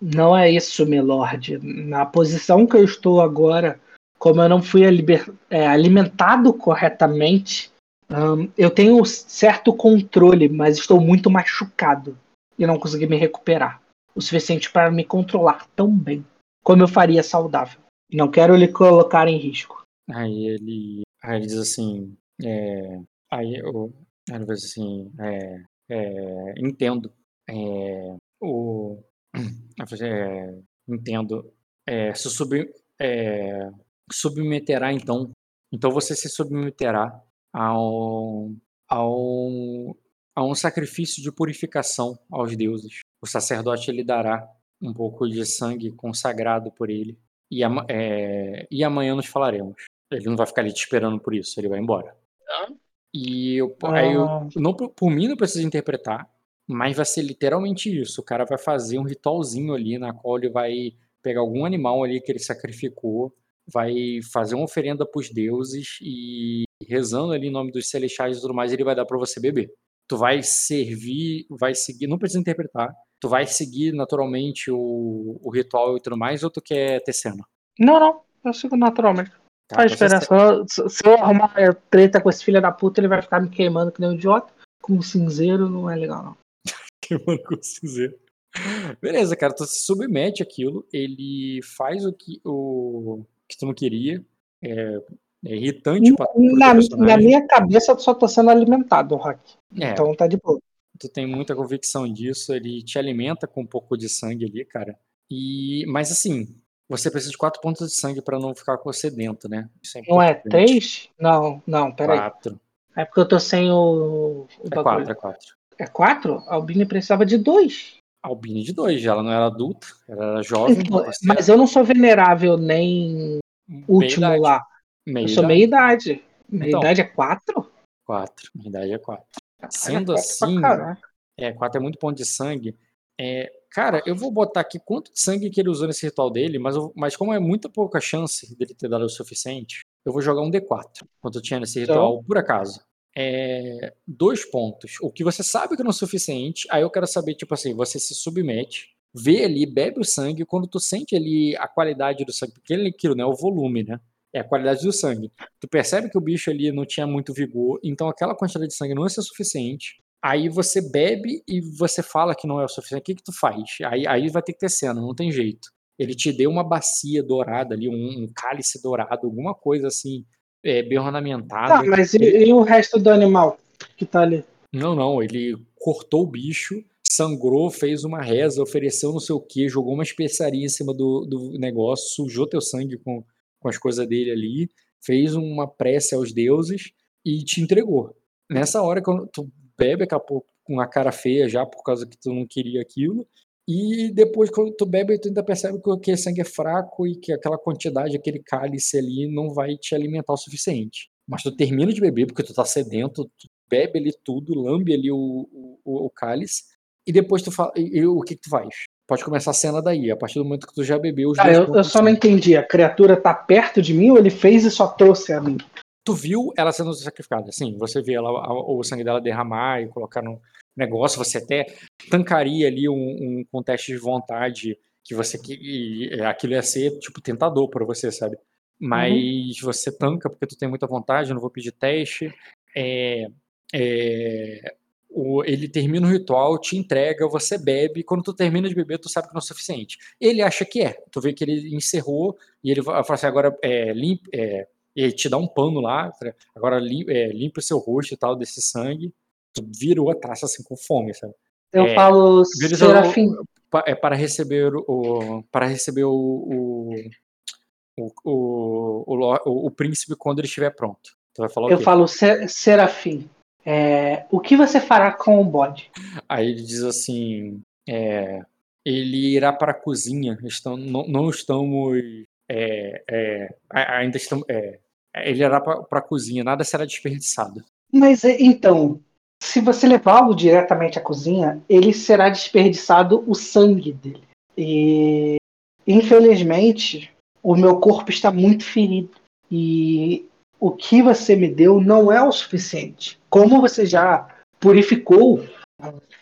Não é isso, Milord. Na posição que eu estou agora, como eu não fui aliber- é, alimentado corretamente, hum, eu tenho certo controle, mas estou muito machucado e não consegui me recuperar o suficiente para me controlar tão bem como eu faria saudável. Não quero lhe colocar em risco. Aí ele, aí ele diz assim, é, aí eu, ele diz assim, é, é, entendo, é, o, falei, é, entendo, é, se sub, é, submeterá então, então você se submeterá ao, ao, a um sacrifício de purificação aos deuses. O sacerdote lhe dará um pouco de sangue consagrado por ele e, é, e amanhã nos falaremos. Ele não vai ficar ali te esperando por isso, ele vai embora. E eu, aí eu, Ah. não, por por mim não precisa interpretar, mas vai ser literalmente isso. O cara vai fazer um ritualzinho ali na qual ele vai pegar algum animal ali que ele sacrificou, vai fazer uma oferenda para os deuses e rezando ali em nome dos celestiais e tudo mais, ele vai dar para você beber. Tu vai servir, vai seguir, não precisa interpretar, tu vai seguir naturalmente o, o ritual e tudo mais, ou tu quer ter cena? Não, não, eu sigo naturalmente. Tá, então você diferença. Se se eu arrumar treta com esse filho da puta, ele vai ficar me queimando que nem um idiota. Com um cinzeiro não é legal, não. queimando com cinzeiro. Beleza, cara, tu se submete àquilo, ele faz o que, o que tu não queria, é, é irritante pra, Na, na personagem. minha cabeça, eu só tô sendo alimentado, Hack. É, Então tá de boa. tu tem muita convicção disso, ele te alimenta com um pouco de sangue ali, cara. E, mas assim, você precisa de quatro pontos de sangue pra não ficar com sedento, né? Isso é Não é três? Não, não, peraí. Quatro. É porque eu tô sem o, o É bagulho. quatro, é quatro. É quatro? A Albine precisava de dois. Albine de dois, ela não era adulta, ela era jovem. Então, mas eu não sou venerável nem meia último idade, lá. meia Eu sou meia idade. Meia Então. idade é quatro? Quatro. Minha idade é quatro. É Sendo quatro pra assim, é, quatro é muito ponto de sangue. É, cara, eu vou botar aqui quanto de sangue que ele usou nesse ritual dele, mas, eu- mas como é muito pouca chance dele ter dado o suficiente, eu vou jogar um D4. Quanto tinha nesse Então. ritual, por acaso. É, dois pontos. O que você sabe que não é o suficiente, aí eu quero saber, tipo assim, você se submete, vê ali, bebe o sangue, quando tu sente ali a qualidade do sangue, porque ele aquilo, né, é o volume, né? É a qualidade do sangue. Tu percebe que o bicho ali não tinha muito vigor, então aquela quantidade de sangue não é suficiente. Aí você bebe e você fala que não é o suficiente. O que, que tu faz? Aí, aí vai ter que ter cena, não tem jeito. Ele te deu uma bacia dourada ali, um, um cálice dourado, alguma coisa assim, é, bem ornamentada. Tá, mas e, e o resto do animal que tá ali? Não, não, ele cortou o bicho, sangrou, fez uma reza, ofereceu não sei o que, jogou uma especiaria em cima do, do negócio, sujou teu sangue com, com as coisas dele ali, fez uma prece aos deuses e te entregou. Nessa hora, quando tu bebe, acabou com a cara feia já, por causa que tu não queria aquilo, e depois, quando tu bebe, tu ainda percebe que aquele sangue é fraco e que aquela quantidade, aquele cálice ali, não vai te alimentar o suficiente. Mas tu termina de beber, porque tu tá sedento, tu bebe ali tudo, lambe ali o, o, o cálice, e depois tu fala. E, e o que, que tu faz? Pode começar a cena daí, a partir do momento que tu já bebeu os Ah, dois eu, eu só não entendi. A criatura tá perto de mim ou ele fez e só trouxe a mim? Tu viu ela sendo sacrificada, sim. Você vê ela, a- o sangue dela derramar e colocar no negócio. Você até tancaria ali um, um teste de vontade que você que é, aquilo ia ser tipo tentador para você, sabe? Mas você tanca porque tu tem muita vontade. Eu não vou pedir teste. É, é, o- ele termina o ritual, te entrega, você bebe. Quando tu termina de beber, tu sabe que não é suficiente. Ele acha que é. Tu vê que ele encerrou e ele fala assim: agora é, limpa. É, e te dá um pano lá, tá? agora é, limpa o seu rosto e tal desse sangue. Tu virou a taça assim com fome, sabe? Eu É, falo Serafim. É para receber o para receber o o, o, o, o, o- o príncipe quando ele estiver pronto. Tu vai falar o Eu falo Se- Serafim. É, o que você fará com o bode? Aí ele diz assim, é, ele irá para a cozinha. Estão, não, não estamos é, é, ainda estamos é, ele irá para a cozinha. Nada será desperdiçado. Mas é, então, se você levá-lo diretamente à cozinha, ele será desperdiçado o sangue dele. E infelizmente, o meu corpo está muito ferido. E o que você me deu não é o suficiente. Como você já purificou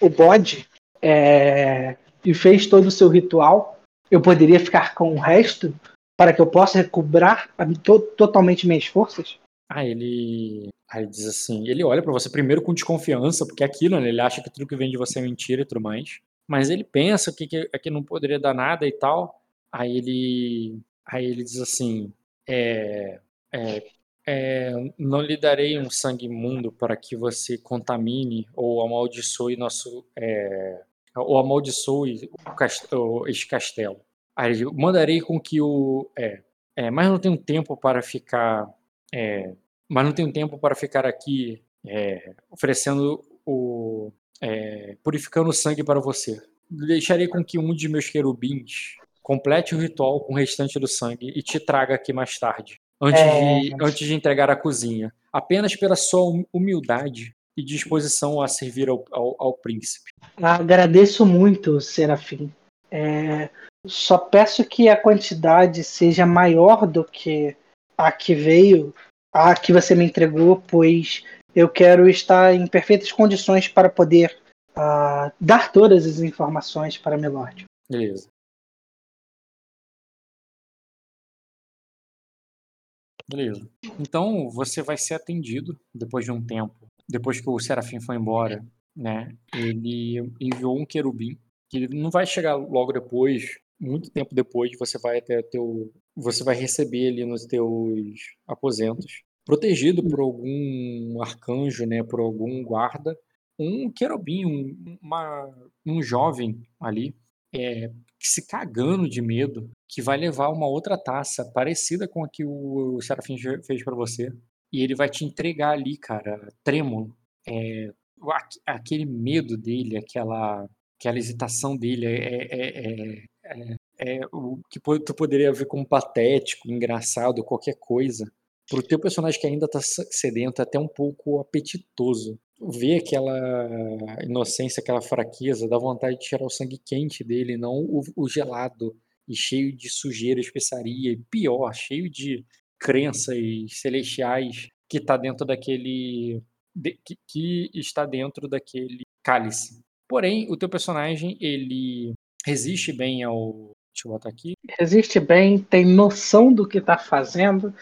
o bode é, e fez todo o seu ritual, eu poderia ficar com o resto para que eu possa recobrar to- totalmente minhas forças? Aí ele, aí ele diz assim, ele olha pra você primeiro com desconfiança, porque é aquilo, né? Ele acha que tudo que vem de você é mentira e tudo mais. Mas ele pensa que, que, que não poderia dar nada e tal. Aí ele, aí ele diz assim, é, é, é, não lhe darei um sangue imundo para que você contamine ou amaldiçoe nosso, é, ou amaldiçoe o cast- o- este castelo. Aí ele, mandarei com que o, é, é, mas não tenho tempo para ficar é, mas não tenho tempo para ficar aqui é, oferecendo o. é, purificando o sangue para você. Deixarei com que um de meus querubins complete o ritual com o restante do sangue e te traga aqui mais tarde, antes, É. de, antes de entregar à cozinha. Apenas pela sua hum- humildade e disposição a servir ao, ao, ao príncipe. Agradeço muito, Serafim. É, Só peço que a quantidade seja maior do que a que veio, a que você me entregou, pois eu quero estar em perfeitas condições para poder uh, dar todas as informações para Milord. Beleza. Beleza. Então você vai ser atendido depois de um tempo. Depois que o Serafim foi embora, né? Ele enviou um querubim que não vai chegar logo depois, muito tempo depois, você vai até teu, você vai receber ele nos teus aposentos, protegido por algum arcanjo, né? Por algum guarda, um querubim, um, uma, um jovem ali, é, se cagando de medo, que vai levar uma outra taça parecida com a que o Serafim fez para você. E ele vai te entregar ali, cara, trêmulo. É, aquele medo dele, aquela, aquela hesitação dele é, é, é, é, o que tu poderia ver como patético, engraçado, qualquer coisa. Pro teu personagem que ainda tá sedento, até um pouco apetitoso ver aquela inocência, aquela fraqueza, dá vontade de tirar o sangue quente dele, não o, o gelado e cheio de sujeira, especiaria, e pior, cheio de crenças celestiais que está dentro daquele de, que, que, está dentro daquele cálice. Porém, o teu personagem ele resiste bem ao deixa eu botar aqui. Resiste bem, tem noção do que está fazendo,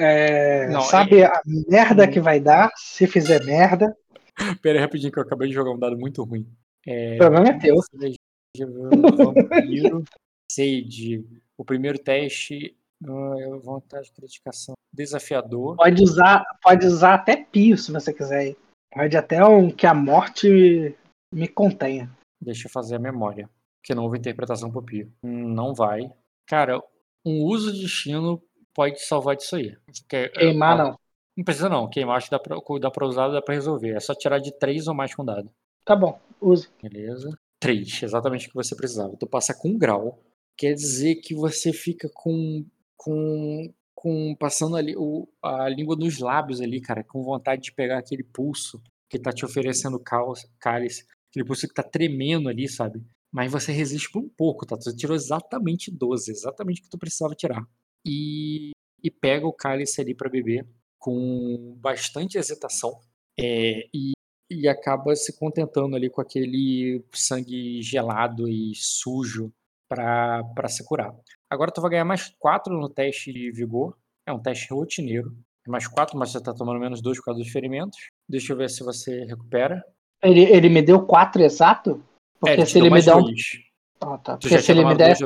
é, não, sabe é... a merda que vai dar se fizer merda. Pera aí rapidinho que eu acabei de jogar um dado muito ruim. É, o problema é teu. Vampiro, Sage. O primeiro teste é vontade de criticação. Desafiador. Pode usar, pode usar até pio se você quiser. Pode até um que a morte me contenha. Deixa eu fazer a memória. Que não houve interpretação pro pio. Não vai. Cara, um uso de destino pode salvar disso aí. Porque, Queimar não. Não precisa não. Queimar acho que dá pra, dá pra usar, dá pra resolver. É só tirar de 3 ou mais com dado. Tá bom, use. Beleza. 3, exatamente o que você precisava. Tu passa com um grau. Quer dizer que você fica com. com. com. passando ali o, a língua nos lábios ali, cara, com vontade de pegar aquele pulso que tá te oferecendo cálice. Aquele pulso que tá tremendo ali, sabe? Mas você resiste por um pouco, tá? Tu tirou exatamente 12, exatamente o que tu precisava tirar e, e pega o cálice ali para beber com bastante hesitação é, e, e acaba se contentando ali com aquele sangue gelado e sujo para se curar. Agora tu vai ganhar mais 4 no teste de vigor. É um teste rotineiro. É mais 4, mas você tá tomando menos 2 por causa dos ferimentos. Deixa eu ver se você recupera. Ele, ele me deu 4 exato? Porque é, se ele me der um. Ah, tá. Porque se ele me der.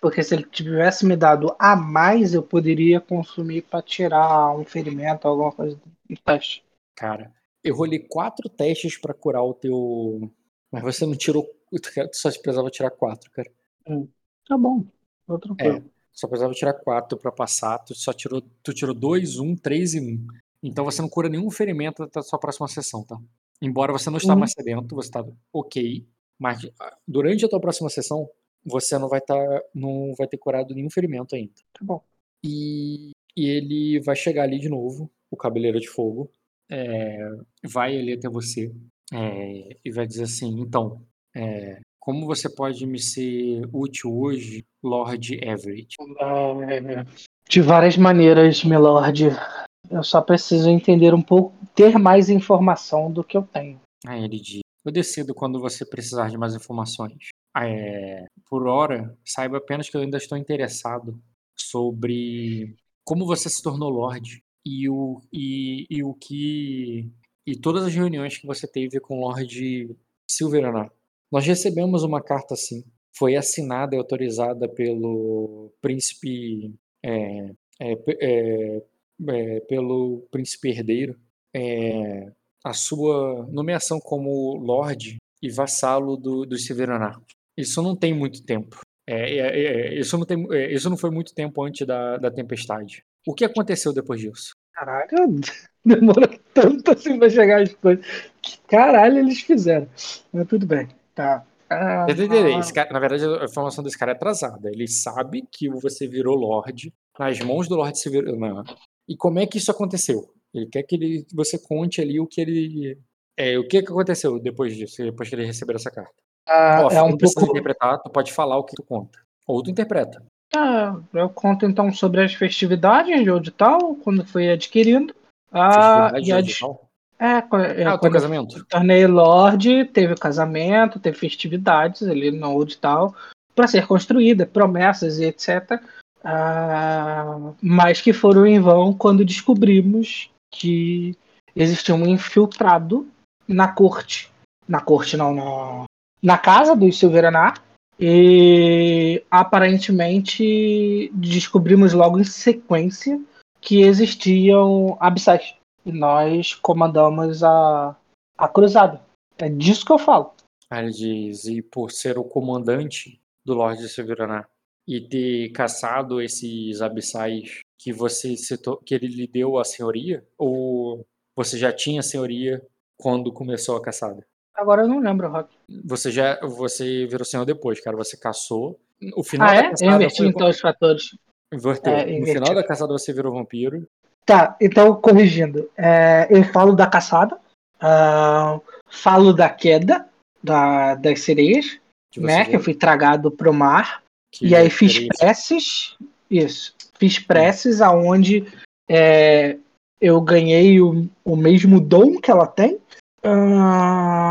Porque se ele tivesse me dado a mais, eu poderia consumir para tirar um ferimento, alguma coisa do teste. Cara, eu rolei quatro testes para curar o teu. Mas você não tirou. Tu só precisava tirar quatro, cara. Hum, tá bom. Tô tranquilo. É, só precisava tirar quatro para passar. Tu só tirou. Tu tirou dois, um, três e um. Então você não cura nenhum ferimento até a sua próxima sessão, tá? Embora você não está uhum. mais sedento, você está ok. Mas ah, durante a tua próxima sessão, você não vai estar, tá, não vai ter curado nenhum ferimento ainda. Tá bom. E, e ele vai chegar ali de novo, o Cabeleiro de Fogo, é, vai ali até você é, e vai dizer assim, então, é, como você pode me ser útil hoje, Lord Everett? É, de várias maneiras, Milord. Eu só preciso entender um pouco, ter mais informação do que eu tenho. Aí ele diz: Eu decido quando você precisar de mais informações é, por hora, saiba apenas que eu ainda estou interessado sobre como você se tornou Lorde e o, e, e o que. e todas as reuniões que você teve com o Lorde Silveranar. Nós recebemos uma carta assim. Foi assinada e autorizada pelo príncipe. É, é, é, é pelo príncipe herdeiro. É, a sua nomeação como Lorde e vassalo do, do. Isso não tem muito tempo. É, é, é, isso, não tem, é, isso não foi muito tempo antes da, da tempestade. O que aconteceu depois disso? Caralho, demorou tanto assim pra chegar as coisas. Que caralho eles fizeram. Mas tudo bem, tá. Ah, cara, na verdade, a informação desse cara é atrasada. Ele sabe que você virou Lorde nas mãos do Lorde Severino. E como é que isso aconteceu? Ele quer que ele, você conte ali o que ele. É, o que, que aconteceu depois disso, depois que ele recebeu essa carta. Ah, Ó, é um pouco. interpretar, tu pode falar o que tu conta. Ou tu interpreta. Ah, eu conto então sobre as festividades de Odital, quando foi adquirindo. Ah, e a, de é, é, Ah, quando casamento. tornei Lorde, teve o casamento, teve festividades ali no Odital para ser construída, promessas e etc. Ah, mas que foram em vão quando descobrimos que existia um infiltrado na corte. Na corte, não, na, na casa dos Silveranar. E aparentemente descobrimos logo em sequência que existiam abissais. E nós comandamos a, a cruzada. É disso que eu falo. Ele diz, e por ser o comandante do Lorde de Severaná e ter caçado esses abissais que você citou, que ele lhe deu a senhoria? Ou você já tinha senhoria quando começou a caçada? Agora eu não lembro, Rock. Você já você virou senhor depois, cara. Você caçou. O final Ah, da é? Eu inverti foi então os fatores. Inverteu. É, no invertiu. final da caçada você virou vampiro. Tá, então corrigindo. É, eu falo da caçada, ah, falo da queda da, das sereias, Que né? Que eu fui tragado pro mar. que E aí fiz preces. Isso. Fiz preces aonde é, eu ganhei o, o mesmo dom que ela tem. Ah,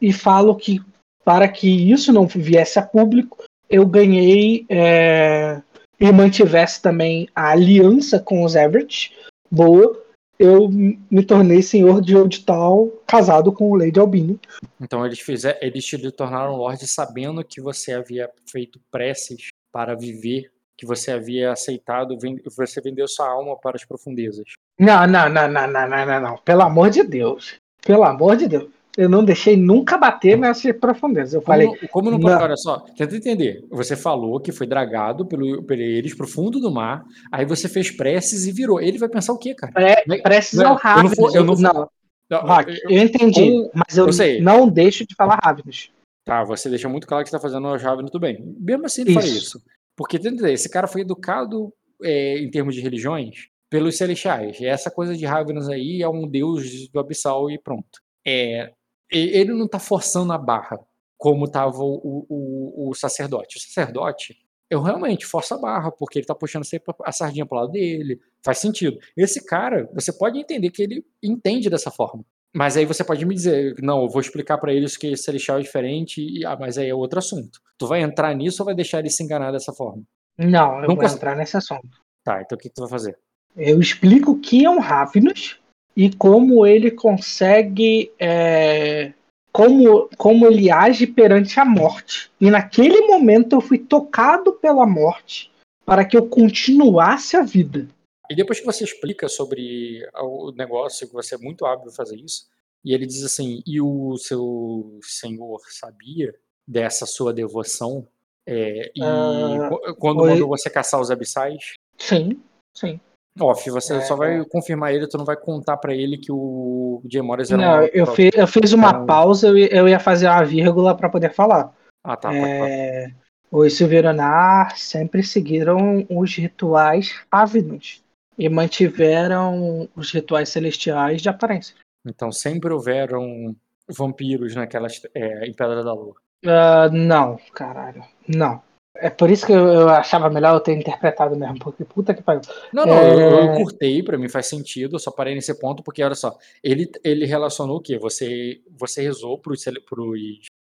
e falo que para que isso não viesse a público, eu ganhei é, e mantivesse também a aliança com os Everett. Boa. Eu me tornei senhor de Odital, casado com o Lady Albini. Então eles fizeram, eles te tornaram Lorde sabendo que você havia feito preces para viver, que você havia aceitado, você vendeu sua alma para as profundezas. Não, não, não, não, não, não, não, não. Pelo amor de Deus. Pelo amor de Deus. Eu não deixei nunca bater nessa profundeza. Eu falei, Como, como não, não. olha só, tenta entender. Você falou que foi dragado pelo, por eles pro fundo do mar, aí você fez preces e virou. Ele vai pensar o quê, cara? pré, Não é- preces não é- ao eu não Ravens. eu não não, Não, Rock, eu- eu entendi, como- mas eu, eu não deixo de falar Ravens. Tá, você deixa muito claro que você tá fazendo a chave muito bem. Mesmo assim, ele Isso. isso. Porque, esse cara foi educado é, em termos de religiões pelos celestiais. Essa coisa de Ravenous aí é um deus do abissal e pronto. É, ele não tá forçando a barra como tava o, o, o sacerdote. O sacerdote, eu realmente forço a barra, porque ele tá puxando sempre a sardinha pro lado dele. Faz sentido. Esse cara, você pode entender que ele entende dessa forma. Mas aí você pode me dizer, não, eu vou explicar pra eles que celestial é diferente, e, ah, mas aí é outro assunto. Tu vai entrar nisso ou vai deixar ele se enganar dessa forma? Não, eu Não vou entrar nesse assunto. Tá, então o que, que tu vai fazer? Eu explico o que é um Ravens e como ele consegue. é, como, como ele age perante a morte. E naquele momento eu fui tocado pela morte para que eu continuasse a vida. E depois que você explica sobre o negócio, que você é muito hábil fazer isso, e ele diz assim, e o seu senhor sabia dessa sua devoção? É, e Ah, qu- quando oi. mandou você caçar os abissais? Sim, sim. Off, você É, só vai é. confirmar ele, tu não vai contar pra ele que o Jay Morris era Não, um... eu, fi- eu fiz uma Então- pausa, eu, ia- fazer uma vírgula para poder falar. Ah, tá. É, os Silveranar sempre seguiram os rituais ávidos e mantiveram os rituais celestiais de aparência. Então sempre houveram vampiros naquelas é, em Pedra da Lua. Ah, não, caralho, não. É por isso que eu, eu achava melhor eu ter interpretado mesmo, porque puta que pariu. Não, não, eu, eu É. curtei, pra mim faz sentido, eu só parei nesse ponto porque olha só, ele, ele relacionou o quê? Você você rezou pro pro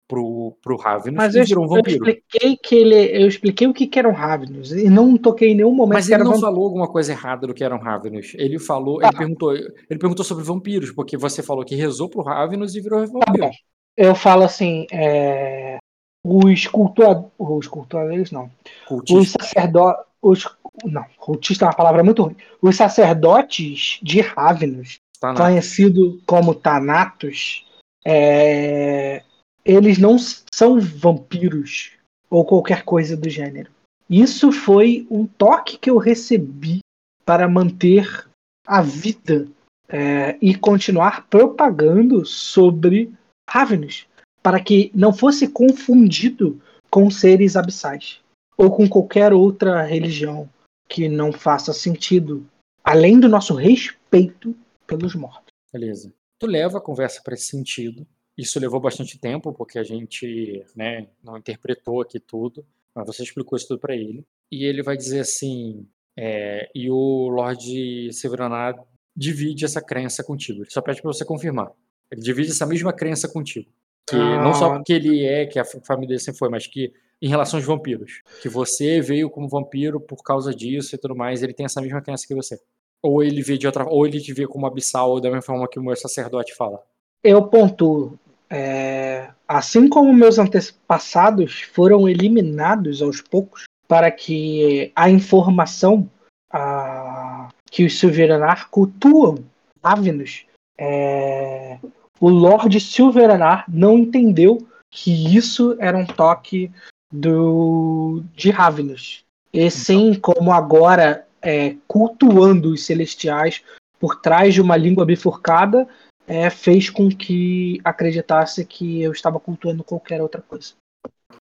pro, pro Ravenous Mas e eu, virou um eu vampiro. expliquei que ele, eu expliquei o que, que eram Ravens e não toquei em nenhum momento Mas ele não vampiro. falou alguma coisa errada do que eram Ravenous. Ele falou, Tá. ele perguntou, ele perguntou sobre vampiros, porque você falou que rezou pro Ravenous e virou Tá vampiro. bom. Eu falo assim, é, os cultuadores, os cultuadores não, os Cultista. sacerdotes, os, não, cultista é uma palavra muito ruim. Os sacerdotes de Ravenous, Tá conhecido como Thanatos, é, eles não são vampiros ou qualquer coisa do gênero. Isso foi um toque que eu recebi para manter a vida é, e continuar propagando sobre Ravenous, para que não fosse confundido com seres abissais ou com qualquer outra religião que não faça sentido, além do nosso respeito pelos mortos. Beleza. Tu leva a conversa para esse sentido isso levou bastante tempo, porque a gente né, não interpretou aqui tudo, mas você explicou isso tudo para ele. E ele vai dizer assim: é, e o Lorde Severanar divide essa crença contigo. Ele só pede para você confirmar. Ele divide essa mesma crença contigo. Que ah. não só porque ele é, que a família dele sempre foi, mas que em relação aos vampiros. Que você veio como vampiro por causa disso e tudo mais, ele tem essa mesma crença que você. Ou ele vê de outra ou ele te vê como abissal da mesma forma que o meu sacerdote fala. Eu pontuo. É, assim como meus antepassados foram eliminados aos poucos para que a informação a, que os Silveranar cultuam Ravenus, é, o Lord Silveranar não entendeu que isso era um toque do de Ravenus. E sim, como agora é, cultuando os celestiais por trás de uma língua bifurcada, é, fez com que acreditasse que eu estava cultuando qualquer outra coisa.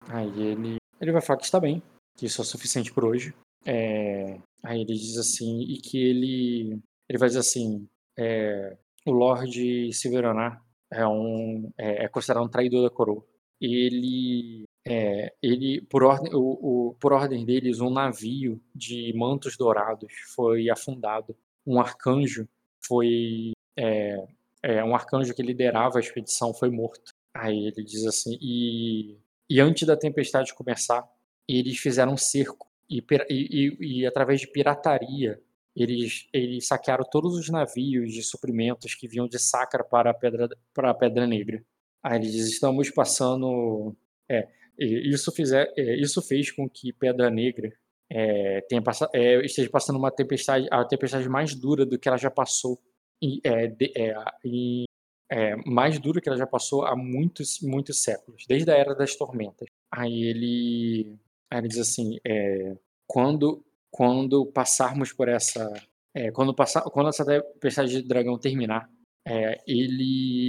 Aí ele, ele vai falar que está bem, que isso é suficiente por hoje. É, aí ele diz assim, e que ele, ele vai dizer assim, é, o Lorde Silveranar é, um, é, é, considerado um traidor da coroa. Ele, é, ele por, ordem, o, o, por ordem deles, um navio de mantos dourados foi afundado. Um arcanjo foi é, é, um arcanjo que liderava a expedição foi morto. Aí ele diz assim, e, e antes da tempestade começar, eles fizeram um cerco e, e, e, através de pirataria eles, eles saquearam todos os navios de suprimentos que vinham de Sacra para a Pedra, para a Pedra Negra. Aí eles dizem, estamos passando... É, isso, fizer, é, isso fez com que Pedra Negra é, tenha é, esteja passando uma tempestade, a tempestade mais dura do que ela já passou e, é, de, é, e, é, mais dura que ela já passou há muitos, muitos séculos, desde a Era das Tormentas. Aí ele, aí ele diz assim, é, quando, quando passarmos por essa, é, quando, passar, quando essa tempestade de dragão terminar, é, ele,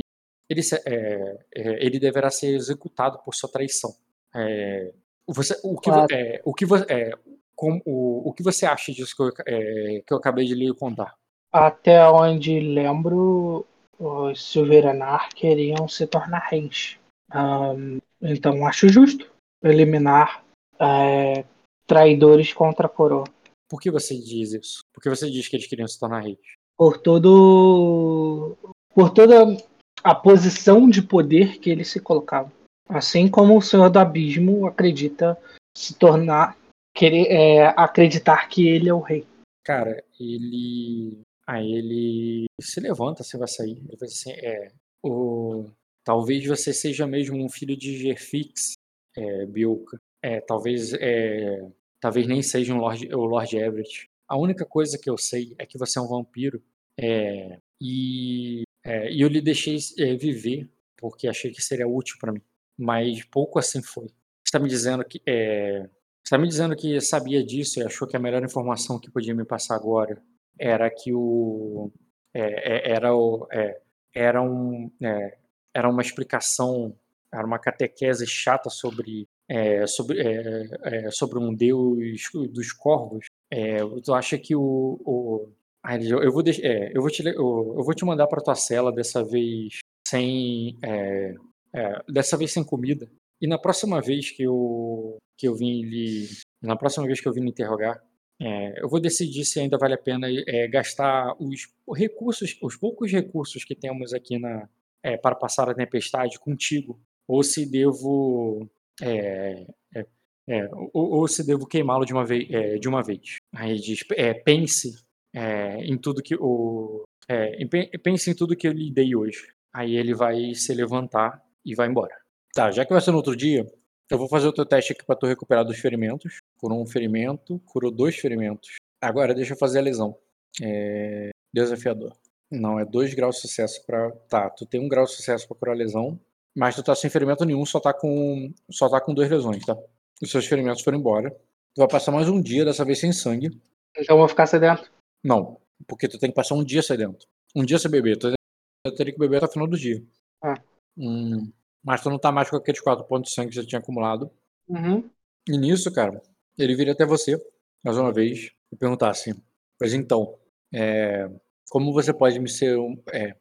ele, ele deverá ser executado por sua traição. você, o que, claro. o que, o, o que você acha disso que eu, que eu acabei de lhe contar? Até onde lembro, os Silveranar queriam se tornar reis. Um, então acho justo eliminar é, traidores contra a coroa. Por que você diz isso? Por que você diz que eles queriam se tornar reis? Por todo. Por toda a posição de poder que eles se colocavam. Assim como o Senhor do Abismo acredita se tornar. Querer, é, acreditar que ele é o rei. Cara, ele Aí ele se levanta, você vai sair. Ele vai assim, é, o, talvez você seja mesmo um filho de Gerfix, é. É, talvez, é, talvez nem seja um Lord, o Lord Everett. A única coisa que eu sei é que você é um vampiro. É, e, é, e eu lhe deixei é, viver porque achei que seria útil para mim. Mas pouco assim foi. Está me dizendo que é, está me dizendo que sabia disso e achou que a melhor informação que podia me passar agora era que o é, é, era o é, era um é, era uma explicação era uma catequese chata sobre é, sobre é, sobre um deus dos corvos. Tu acha que o, o eu vou deixar, eu vou te eu, eu vou te mandar para tua cela dessa vez sem dessa vez sem comida. E na próxima vez que eu que eu vim lhe na próxima vez que eu vim lhe interrogar é, eu vou decidir se ainda vale a pena é, gastar os recursos, os poucos recursos que temos aqui na, é, para passar a tempestade contigo, ou se devo é, é, é, ou, ou, se devo queimá-lo de uma vez. de uma vez. Aí diz, pense em tudo que o pense em tudo que eu lhe dei hoje. Aí ele vai se levantar e vai embora. Tá, já que vai ser no outro dia, eu vou fazer o teu teste aqui para tu recuperar dos ferimentos. Curou um ferimento, curou dois ferimentos. Agora deixa eu fazer a lesão. É... Desafiador. Não, é dois graus de sucesso para. Tá, tu tem um grau de sucesso para curar a lesão, mas tu tá sem ferimento nenhum, só tá com. Só tá com duas lesões, tá? Os seus ferimentos foram embora. Tu vai passar mais um dia, dessa vez sem sangue. Então eu vou ficar sedento? Não, porque tu tem que passar um dia sedento. Um dia sem beber. Tu teria que beber até o final do dia. Ah. Hum, mas tu não tá mais com aqueles 4 pontos de sangue que você tinha acumulado. Uhum. E nisso, cara, ele viria até você, mais uma vez, e perguntar assim: Pois então, é, como você pode me ser um. É,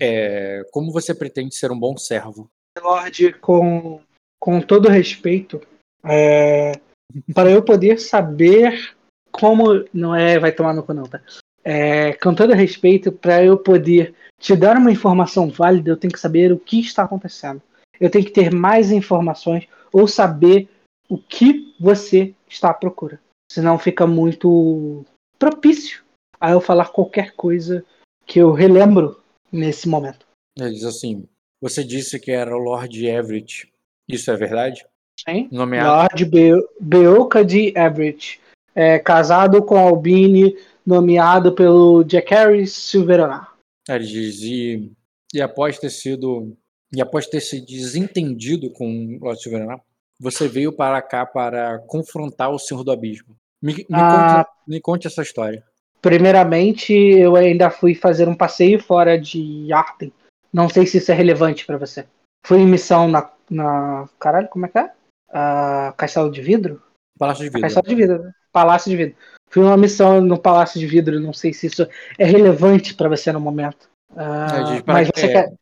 é, como você pretende ser um bom servo? Lorde, com, com todo respeito, é, para eu poder saber como. Não é, vai tomar no cu, não, tá? É, com todo respeito, para eu poder te dar uma informação válida, eu tenho que saber o que está acontecendo. Eu tenho que ter mais informações ou saber o que você está à procura. Senão fica muito propício a eu falar qualquer coisa que eu relembro nesse momento. Ele diz assim: Você disse que era o Lord Everett. Isso é verdade? Hein? Nomeado. Lord Be Beoca de Everett, é, casado com Albini, nomeado pelo Jack Harris Silverana. Ele diz: e, e após ter sido. E após ter se desentendido com o Lord Silverana, você veio para cá para confrontar o Senhor do Abismo. Me, me Ah. conte, me conte essa história. Primeiramente, eu ainda fui fazer um passeio fora de Arten. Não sei se isso é relevante pra você. Fui em missão na, na. Caralho, como é que é? Ah, Castelo de Vidro? Palácio de Vidro. Castelo de Vidro, né? Palácio de Vidro. Fui uma missão no Palácio de Vidro. Não sei se isso é relevante pra você no momento. Diz, para- mas você é, quer.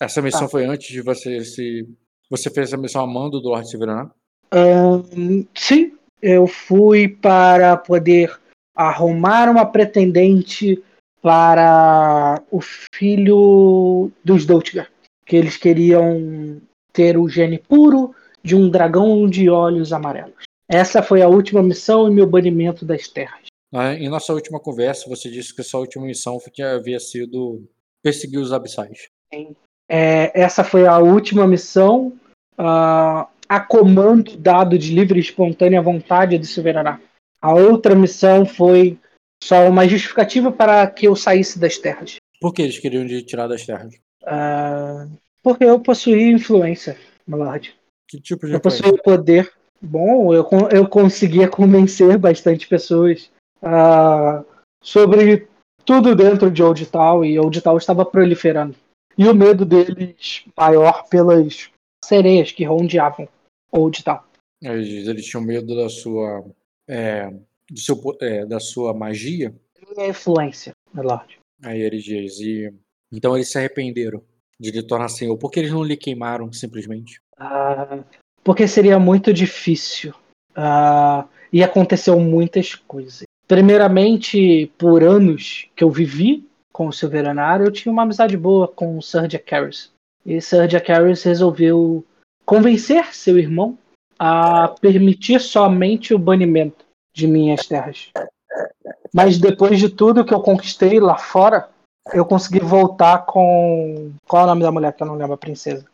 Essa missão Tá. foi antes de você se. Você fez essa missão amando do Lord Silverana? Ahn, sim, eu fui para poder arrumar uma pretendente para o filho dos Doltgar. Que eles queriam ter o gene puro de um dragão de olhos amarelos. Essa foi a última missão e meu banimento das terras. Ah, Em nossa última conversa, você disse que sua última missão havia sido perseguir os abissais. É, essa foi a última missão ah, a comando dado de livre e espontânea vontade de Silverará. A outra missão foi só uma justificativa para que eu saísse das terras. Por que eles queriam te tirar das terras? Ah, porque eu possuía influência, my lord. Que tipo de Eu possuía poder. Bom, eu, eu conseguia convencer bastante pessoas ah, sobre tudo dentro de Old Town e Old Town estava proliferando. E o medo deles maior pelas sereias que rondeavam Old Town. Eles, eles tinham medo da sua. é, do seu, é, da sua magia. Minha influência, my lord. Aí ele diz. E, então eles se arrependeram de lhe tornar senhor. Por que eles não lhe queimaram simplesmente? Ah, porque seria muito difícil. Ah, e aconteceu muitas coisas. Primeiramente, por anos que eu vivi com o Silveranário, eu tinha uma amizade boa com o Sir Jack Harris. E Sir Jack Harris resolveu convencer seu irmão a permitir somente o banimento de minhas terras. Mas depois de tudo que eu conquistei lá fora, eu consegui voltar com. Qual é o nome da mulher que eu não lembro? A princesa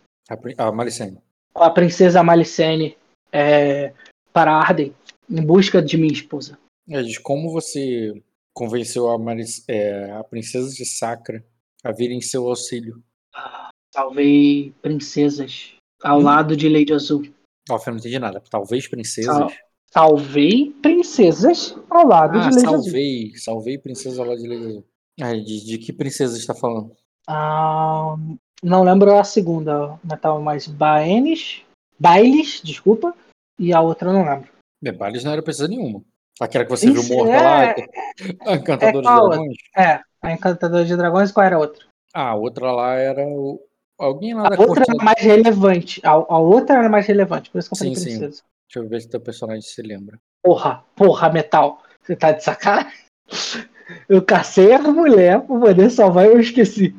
A, Malicene. a princesa Malicene é, para Arden em busca de minha esposa. Diz, como você convenceu a, Maric- é, a princesa de Sacra a vir em seu auxílio? Salvei princesas ao Hum. lado de Lady Azul. Nossa, eu não entendi nada. Talvez princesas. Sal- Salvei princesas ao lado Ah, de Lady Azul. salvei. Salvei princesa lá de Lady Azul. Ah, de, de que princesa está falando? Ah, não lembro a segunda, mas tava mais Baenis, Bailes, desculpa, e a outra eu não lembro. Bebales não era princesa nenhuma. Aquela que você viu Isso, morta é- lá, a encantadora de qual? dragões. É, a Encantadora de Dragões, qual era a outra? Ah, a outra lá era o... alguém lá da A outra corte. era mais relevante. A, a outra era mais relevante, por isso que eu falei Sim, sim. Deixa eu ver se teu personagem se lembra. Porra, porra, metal. Você tá de sacanagem? Eu cacei a mulher pra poder salvar e eu esqueci.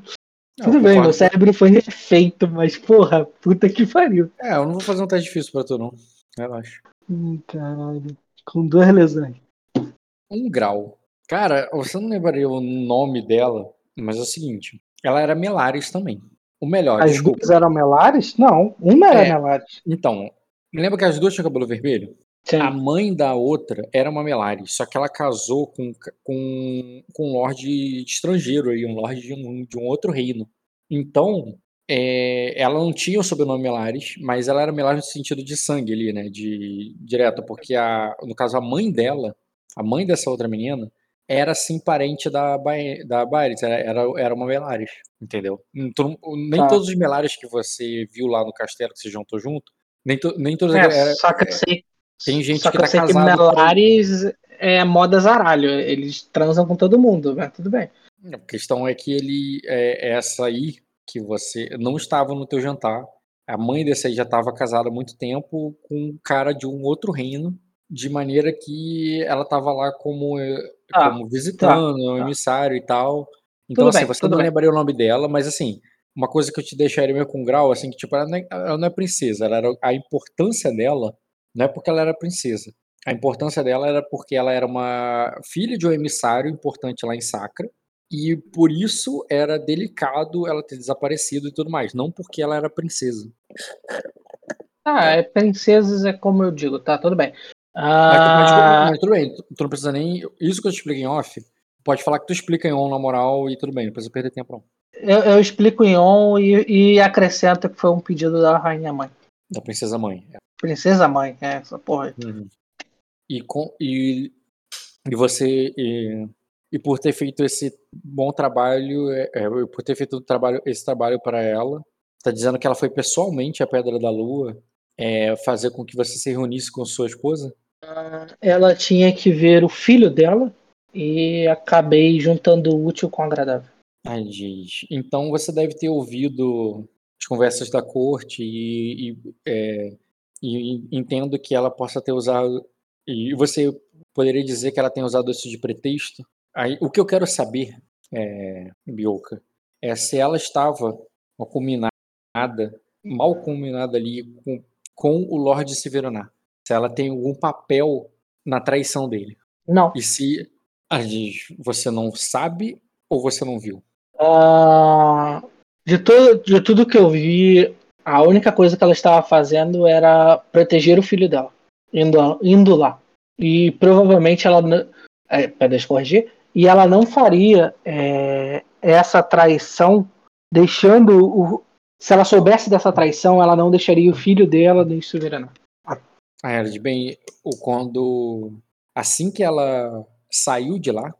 Não, Tudo bem, meu cérebro foi refeito, mas porra, puta que pariu. É, eu não vou fazer um teste difícil pra tu, não. Relaxa. Hum, caralho. Com duas lesões. Um grau. Cara, você não lembraria o nome dela, mas é o seguinte. Ela era Melares também. O melhor, As desculpa. duas eram Melares? Não, uma era É. Melares. Então, lembra que as duas tinham cabelo vermelho? Sim. A mãe da outra era uma Melares, só que ela casou com, com, com um lorde estrangeiro aí, um lorde de um, de um outro reino. Então, é, ela não tinha o sobrenome Melares, mas ela era Melares no sentido de sangue ali, né? De direto, porque a, no caso a mãe dela, a mãe dessa outra menina, era sim parente da da Baeris, era, era, era uma Melares, entendeu? Então, nem Tá. todos os Melares que você viu lá no castelo que você juntou junto, nem, to, nem todos É, era- só que eu sei, tem gente só que que tá por- Melares é moda zaralho. Eles transam com todo mundo, mas tudo bem. A questão é que ele é essa aí que você não estava no teu jantar. A mãe desse aí já estava casada há muito tempo com um cara de um outro reino, de maneira que ela estava lá como, eh, Tá, como visitando, um tá. emissário e tal. Então, Tudo assim, bem, você não bem. lembraria o nome dela, mas assim, uma coisa que eu te deixaria meio com grau, assim, que tipo, ela não é, ela não é princesa, ela era, a importância dela não é porque ela era princesa. A importância dela era porque ela era uma filha de um emissário importante lá em Sacra, e por isso era delicado ela ter desaparecido e tudo mais, não porque ela era princesa. Ah, é princesas é como eu digo, tá? Tudo bem. Mas, Ah, mas tudo bem, tu, não precisa nem. Isso que eu te expliquei em off, pode falar que tu explica em on na moral e tudo bem, não precisa perder tempo não. eu, eu explico em on e, e acrescento que foi um pedido da rainha mãe. Da princesa mãe. é. Princesa mãe, é essa porra. Uhum. E, com, e, e você. E, e por ter feito esse bom trabalho, é, é, por ter feito trabalho, esse trabalho para ela, tá dizendo que ela foi pessoalmente à Pedra da Lua é, fazer com que você se reunisse com sua esposa? Ela tinha que ver o filho dela e acabei juntando o útil com o agradável. Ai, gente. Então você deve ter ouvido as conversas da corte e, e, é, e entendo que ela possa ter usado. E você poderia dizer que ela tem usado isso de pretexto? Aí, o que eu quero saber, é, Bioka, é se ela estava mal combinada, mal combinada ali com, com o Lorde Severonar. Se ela tem algum papel na traição dele. Não. E se a gente- você não sabe ou você não viu? Ah, de, tudo, de tudo que eu vi, a única coisa que ela estava fazendo era proteger o filho dela, indo, indo lá. E provavelmente ela. É, pera, deixa eu corrigir. E ela não faria é, essa traição deixando o. Se ela soubesse dessa traição, ela não deixaria o filho dela nem soberano. A Erd, bem, o- quando assim que ela saiu de lá,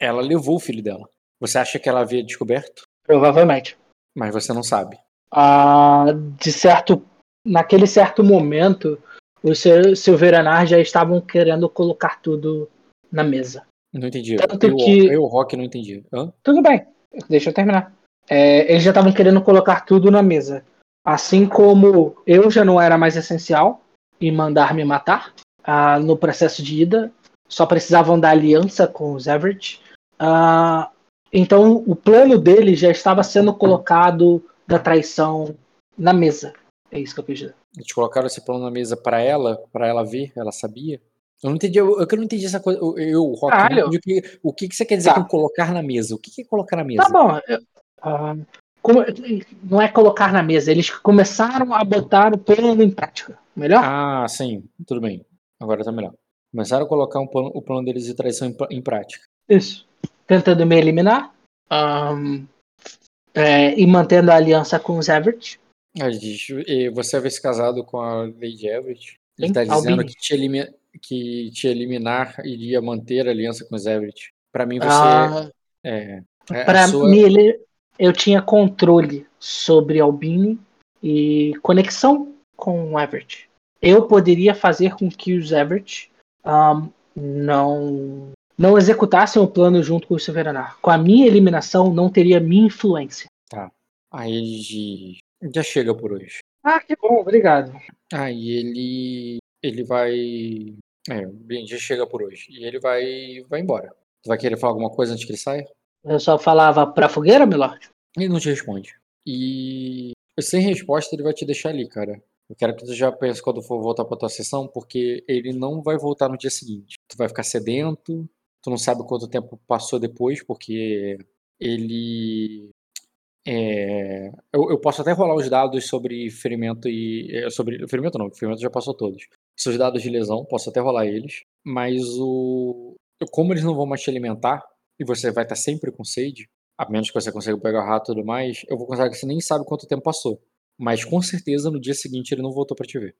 ela levou o filho dela. Você acha que ela havia descoberto? Provavelmente. Mas você não sabe. Ah, de certo, naquele certo momento, os Sil- Silveranar já estavam querendo colocar tudo na mesa. Não entendi. Tanto eu, que- eu, Rock, não entendi. Hã? Tudo bem, deixa eu terminar. É, eles já estavam querendo colocar tudo na mesa. Assim como eu já não era mais essencial e mandar me matar ah, no processo de ida, só precisavam da aliança com os Everett. Ah, então o plano dele já estava sendo colocado da traição na mesa. É isso que eu quis dizer. Eles colocaram esse plano na mesa pra ela, pra ela ver, ela sabia? Eu não entendi, eu, eu não entendi essa coisa. Eu, Rock, eu Caralho. o que, o que, que você quer dizer Tá. com colocar na mesa? O que, que é colocar na mesa? Tá bom. eu- ah, como- não é colocar na mesa, eles começaram a botar o plano em prática. Melhor? Ah, sim, tudo bem. Agora tá melhor. Começaram a colocar um plano- o plano deles de traição em, em prática. Isso. Tentando me eliminar. ahn, é, e mantendo a aliança com os Everett. Você vai se casado com a Lady Everett? Ele Sim, tá dizendo Albini. que te, elimi- que te eliminar iria manter a aliança com os Everett. Pra mim, você Ah, é, é Para sua- me ele, eu tinha controle sobre Albini e conexão com o Everett. Eu poderia fazer com que os Everett ahn, não não executassem o plano junto com o Severanar. Com a minha eliminação, não teria minha influência. Aí ele já chega por hoje. Ah, que bom, obrigado. Aí ele ele vai é, bem, já chega por hoje. E ele vai vai embora. Tu vai querer falar alguma coisa antes que ele saia? Eu só falava pra fogueira, Milord? Ele não te responde. E sem resposta, ele vai te deixar ali, cara. Eu quero que tu já pense quando for voltar pra tua sessão, porque ele não vai voltar no dia seguinte. Tu vai ficar sedento, tu não sabe quanto tempo passou depois, porque ele. é, eu, eu posso até rolar os dados sobre ferimento e. é, Sobre. Ferimento não, ferimento já passou todos. Seus dados de lesão, posso até rolar eles. Mas o. Como eles não vão mais te alimentar, e você vai estar sempre com sede, a menos que você consiga pegar o rato e tudo mais, eu vou considerar que você nem sabe quanto tempo passou. Mas com certeza no dia seguinte ele não voltou pra te ver.